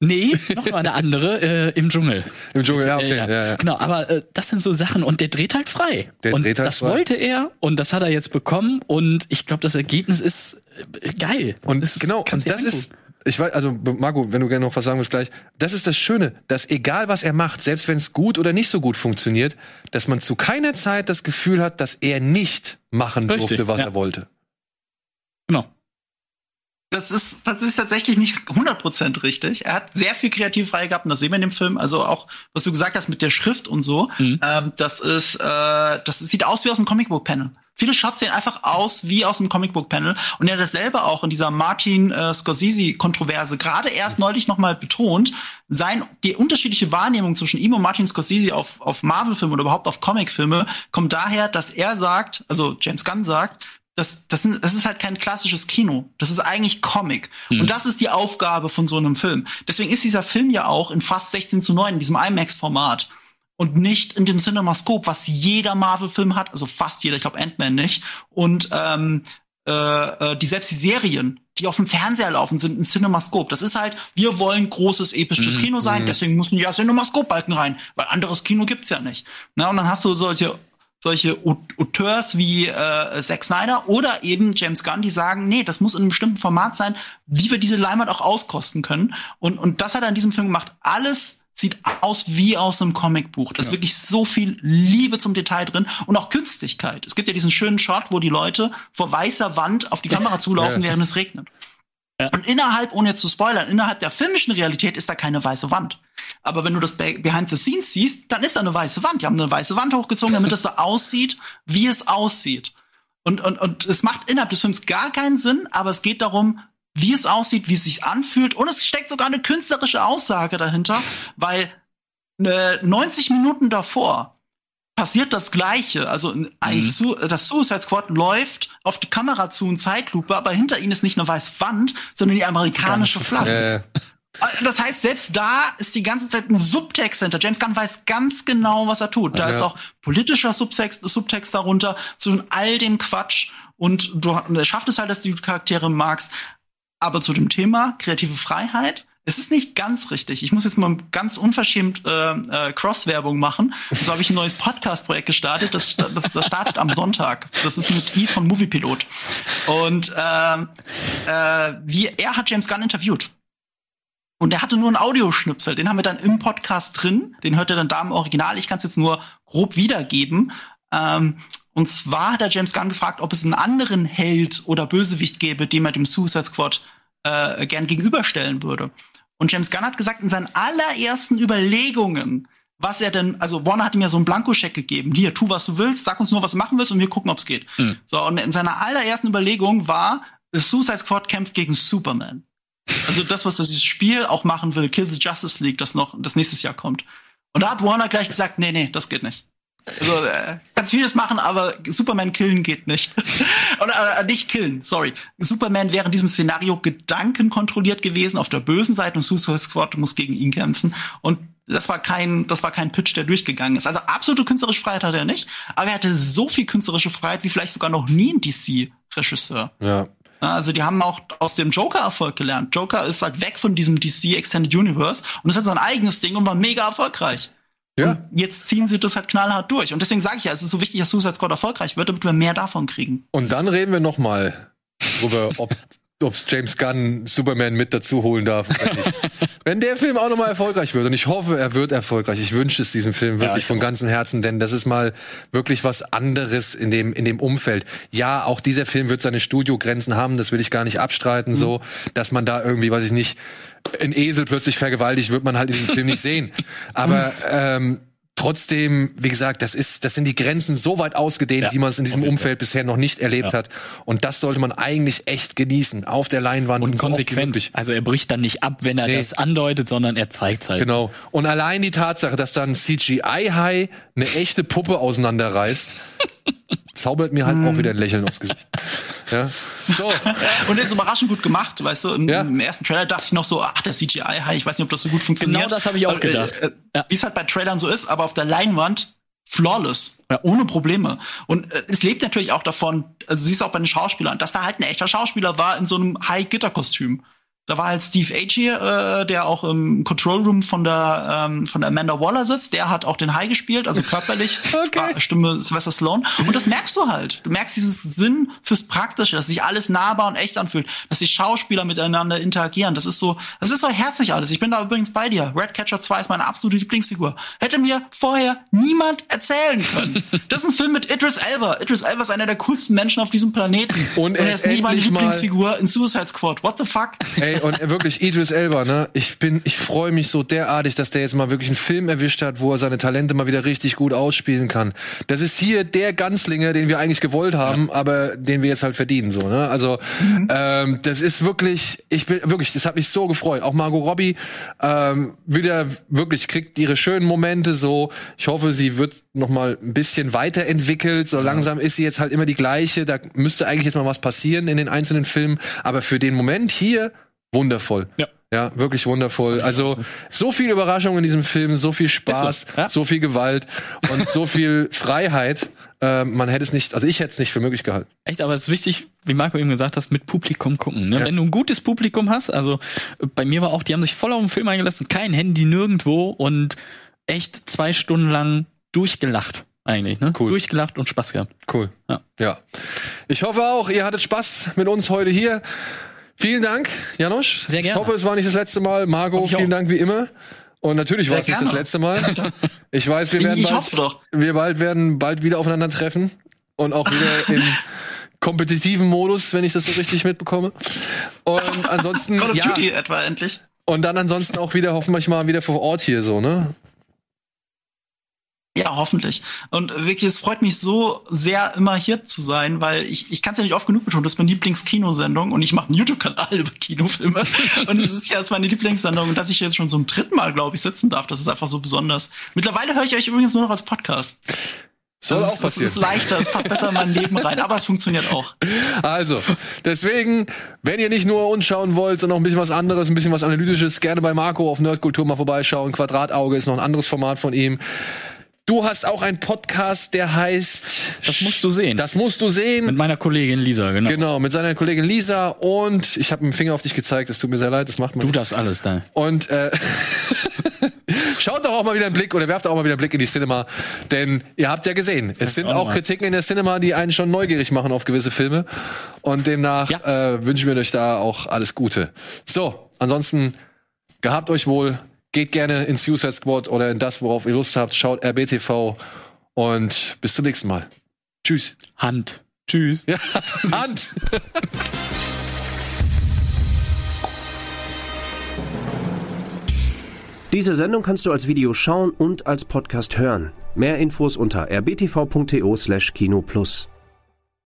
Nee, noch mal eine andere äh, im Dschungel. im Dschungel, ja, okay. Äh, Ja, ja. Genau, aber äh, das sind so Sachen und der dreht halt frei. Der und dreht halt das frei. wollte er und das hat er jetzt bekommen und ich glaube, das Ergebnis ist äh, geil. Und ist- genau, und das ist, angucken. Ich weiß, also Marco, wenn du gerne noch was sagen willst gleich, das ist das Schöne, dass egal was er macht, selbst wenn es gut oder nicht so gut funktioniert, dass man zu keiner Zeit das Gefühl hat, dass er nicht machen Richtig, durfte, was ja. er wollte. genau. Das ist, das ist tatsächlich nicht 100% richtig. Er hat sehr viel kreative Freiheit gehabt und das sehen wir in dem Film. Also auch, was du gesagt hast mit der Schrift und so. Mhm. Ähm, das ist, äh, das sieht aus wie aus einem Comicbook-Panel. Viele Shots sehen einfach aus wie aus einem Comicbook-Panel. Und er hat das selber auch in dieser Martin äh, Scorsese-Kontroverse gerade erst neulich noch mal betont. Sein, die unterschiedliche Wahrnehmung zwischen ihm und Martin Scorsese auf, auf Marvel-Filme oder überhaupt auf Comic-Filme kommt daher, dass er sagt, also James Gunn sagt, das, das, sind, das ist halt kein klassisches Kino. Das ist eigentlich Comic. Und das ist die Aufgabe von so einem Film. Deswegen ist dieser Film ja auch in fast 16 zu 9, in diesem IMAX-Format. Und nicht in dem CinemaScope, was jeder Marvel-Film hat, also fast jeder, ich glaube Ant-Man nicht. Und ähm, äh, äh, die selbst die Serien, die auf dem Fernseher laufen, sind ein CinemaScope. Das ist halt, wir wollen großes episches Kino sein, deswegen müssen ja CinemaScope-Balken rein, weil anderes Kino gibt's ja nicht. Na, und dann hast du solche solche Au- Auteurs wie äh, Zack Snyder oder eben James Gunn, die sagen, nee, das muss in einem bestimmten Format sein, wie wir diese Leinwand auch auskosten können. Und, und das hat er in diesem Film gemacht. Alles sieht aus wie aus einem Comicbuch. Da ist wirklich so viel Liebe zum Detail drin und auch Künstlichkeit. Es gibt ja diesen schönen Shot, wo die Leute vor weißer Wand auf die Kamera zulaufen, Ja. während es regnet. Ja. Und innerhalb, ohne jetzt zu spoilern, innerhalb der filmischen Realität ist da keine weiße Wand. Aber wenn du das Be- Behind the Scenes siehst, dann ist da eine weiße Wand. Die haben eine weiße Wand hochgezogen, damit es so aussieht, wie es aussieht. Und, und, und es macht innerhalb des Films gar keinen Sinn, aber es geht darum, wie es aussieht, wie es sich anfühlt. Und es steckt sogar eine künstlerische Aussage dahinter, weil äh, 90 Minuten davor passiert das Gleiche. Also ein Mhm. Su das Suicide Squad läuft auf die Kamera zu in Zeitlupe, aber hinter ihnen ist nicht eine weiße Wand, sondern die amerikanische Flagge. Äh, Das heißt, selbst da ist die ganze Zeit ein Subtext hinter. James Gunn weiß ganz genau, was er tut. Da Ja. ist auch politischer Subtext, Subtext darunter zu all dem Quatsch. Und du, er schafft es halt, dass du die Charaktere magst. Aber zu dem Thema kreative Freiheit Es ist nicht ganz richtig. Ich muss jetzt mal ganz unverschämt äh, äh, Cross-Werbung machen. So habe ich ein neues Podcast-Projekt gestartet. Das, das, das startet am Sonntag. Das ist mit I von Moviepilot. Und ähm, äh, wie er hat James Gunn interviewt. Und er hatte nur einen Audioschnipsel, den haben wir dann im Podcast drin. Den hört er dann da im Original. Ich kann es jetzt nur grob wiedergeben. Ähm, und zwar hat er James Gunn gefragt, ob es einen anderen Held oder Bösewicht gäbe, dem er dem Suicide Squad äh, gern gegenüberstellen würde. Und James Gunn hat gesagt, in seinen allerersten Überlegungen, was er denn, also Warner hat ihm ja so einen Blankoscheck gegeben. Hier, tu, was du willst, sag uns nur, was du machen willst und wir gucken, ob's geht. Mhm. So, und in seiner allerersten Überlegung war, Suicide Squad kämpft gegen Superman. Also das, was das Spiel auch machen will, Kill the Justice League, das noch, das nächstes Jahr kommt. Und da hat Warner gleich gesagt, nee, nee, das geht nicht. Also, äh, kannst vieles machen, aber Superman killen geht nicht. Oder äh, nicht killen, sorry. Superman wäre in diesem Szenario gedankenkontrolliert gewesen auf der bösen Seite und Suicide Squad muss gegen ihn kämpfen. Und das war kein, das war kein Pitch, der durchgegangen ist. Also absolute künstlerische Freiheit hatte er nicht, aber er hatte so viel künstlerische Freiheit wie vielleicht sogar noch nie ein DC-Regisseur. Ja. Ja, Also die haben auch aus dem Joker-Erfolg gelernt. Joker ist halt weg von diesem DC Extended Universe und ist halt sein eigenes Ding und war mega erfolgreich. Ja. Und jetzt ziehen sie das halt knallhart durch. Und deswegen sage ich ja, es ist so wichtig, dass Suicide Squad erfolgreich wird, damit wir mehr davon kriegen. Und dann reden wir noch mal drüber, ob ob's James Gunn Superman mit dazu holen darf oder nicht. Wenn der Film auch noch mal erfolgreich wird und ich hoffe, er wird erfolgreich. Ich wünsche es diesem Film wirklich ich von ganzem Herzen, denn das ist mal wirklich was anderes in dem in dem Umfeld. Ja, auch dieser Film wird seine Studiogrenzen haben, das will ich gar nicht abstreiten, so, dass man da irgendwie, weiß ich nicht, ein Esel plötzlich vergewaltigt, wird man halt in diesem Film nicht sehen. Aber ähm, trotzdem, wie gesagt, das ist, das sind die Grenzen so weit ausgedehnt, Ja, wie man es in diesem Umfeld bisher noch nicht erlebt Ja. hat. Und das sollte man eigentlich echt genießen, auf der Leinwand Und so wie konsequent. möglich. Also er bricht dann nicht ab, wenn er Nee. das andeutet, sondern er zeigt halt. Genau. Und allein die Tatsache, dass dann CGI-High eine echte Puppe auseinanderreißt, zaubert mir halt auch wieder ein Lächeln aufs Gesicht. Ja. So. Und der ist überraschend gut gemacht, weißt du? Im, Ja. im ersten Trailer dachte ich noch so, ach, der CGI-High, ich weiß nicht, ob das so gut funktioniert. Genau das habe ich auch Weil, gedacht. Äh, äh, Ja. Wie es halt bei Trailern so ist, aber auf der Leinwand flawless, Ja. ohne Probleme. Und äh, es lebt natürlich auch davon, also du siehst auch bei den Schauspielern, dass da halt ein echter Schauspieler war in so einem High-Gitter-Kostüm. Da war halt Steve Agee, äh, der auch im Control Room von der ähm, von der Amanda Waller sitzt. Der hat auch den High gespielt, also körperlich Spra- Stimme Sylvester Stallone. Und das merkst du halt. Du merkst dieses Sinn fürs Praktische, dass sich alles nahbar und echt anfühlt, dass die Schauspieler miteinander interagieren. Das ist so, das ist so herzlich alles. Ich bin da übrigens bei dir. Redcatcher 2 ist meine absolute Lieblingsfigur. Hätte mir vorher niemand erzählen können. Das ist ein Film mit Idris Elba. Idris Elba ist einer der coolsten Menschen auf diesem Planeten. Und er er ist nicht meine Lieblingsfigur in Suicide Squad. What the fuck? Ey, und wirklich Idris Elba, ne? Ich bin, ich freue mich so derartig, dass der jetzt mal wirklich einen Film erwischt hat, wo er seine Talente mal wieder richtig gut ausspielen kann. Das ist hier der Ganzlinger, den wir eigentlich gewollt haben, aber den wir jetzt halt verdienen, so, ne? Also, ähm, das ist wirklich, ich bin wirklich, das hat mich so gefreut. Auch Margot Robbie ähm, wieder wirklich kriegt ihre schönen Momente, so. Ich hoffe, sie wird noch mal ein bisschen weiterentwickelt. So langsam ist sie jetzt halt immer die gleiche. Da müsste eigentlich jetzt mal was passieren in den einzelnen Filmen, aber für den Moment hier wundervoll. Ja. Ja, wirklich wundervoll. Also so viel Überraschung in diesem Film, so viel Spaß, so, ja. so viel Gewalt und so viel Freiheit. Äh, man hätte es nicht, also ich hätte es nicht für möglich gehalten. Echt, aber es ist wichtig, wie Marco eben gesagt hat, mit Publikum gucken. Ne? Ja. Wenn du ein gutes Publikum hast, also äh, bei mir war auch, die haben sich voll auf den Film eingelassen, kein Handy nirgendwo und echt zwei Stunden lang durchgelacht eigentlich, ne? Cool. Durchgelacht und Spaß gehabt. Cool. Ja. ja. Ich hoffe auch, ihr hattet Spaß mit uns heute hier. Vielen Dank, Janosch. Sehr gerne. Ich hoffe, es war nicht das letzte Mal. Margot, vielen auch. Dank wie immer. Und natürlich war es nicht das letzte Mal. Ich weiß, wir werden bald, wir bald werden bald wieder aufeinandertreffen und auch wieder im kompetitiven Modus, wenn ich das so richtig mitbekomme. Und ansonsten Call of ja, Duty etwa endlich. und dann ansonsten auch wieder hoffentlich mal wieder vor Ort hier so, ne? Ja, hoffentlich. Und wirklich, es freut mich so sehr, immer hier zu sein, weil ich, ich kann es ja nicht oft genug betonen, das ist meine Lieblingskinosendung und ich mache einen YouTube-Kanal über Kinofilme. und es ist ja jetzt meine Lieblingssendung und dass ich jetzt schon zum dritten Mal, glaube ich, sitzen darf, das ist einfach so besonders. Mittlerweile höre ich euch übrigens nur noch als Podcast. Soll das auch ist, das passieren. ist leichter, es passt besser in mein Leben rein, aber es funktioniert auch. Also, deswegen, wenn ihr nicht nur uns schauen wollt, sondern auch ein bisschen was anderes, ein bisschen was Analytisches, gerne bei Marco auf Nerdkultur mal vorbeischauen. Quadratauge ist noch ein anderes Format von ihm. Du hast auch einen Podcast, der heißt. Das musst du sehen. Das musst du sehen. Mit meiner Kollegin Lisa, genau. Genau, mit seiner Kollegin Lisa und ich habe einen Finger auf dich gezeigt, es tut mir sehr leid, das macht man. Du das alles da. Und äh, schaut doch auch mal wieder einen Blick oder werft auch mal wieder einen Blick in die Cinema, denn ihr habt ja gesehen, es sind auch auch. Kritiken in der Cinema, die einen schon neugierig machen auf gewisse Filme und demnach äh, wünschen wir euch da auch alles Gute. So, ansonsten gehabt euch wohl, geht gerne in Suicide Squad oder in das, worauf ihr Lust habt, schaut RBTV und bis zum nächsten Mal. Tschüss. Hand. Tschüss. Ja, Hand. Diese Sendung kannst du als Video schauen und als Podcast hören. Mehr Infos unter rbtv.to/kinoplus.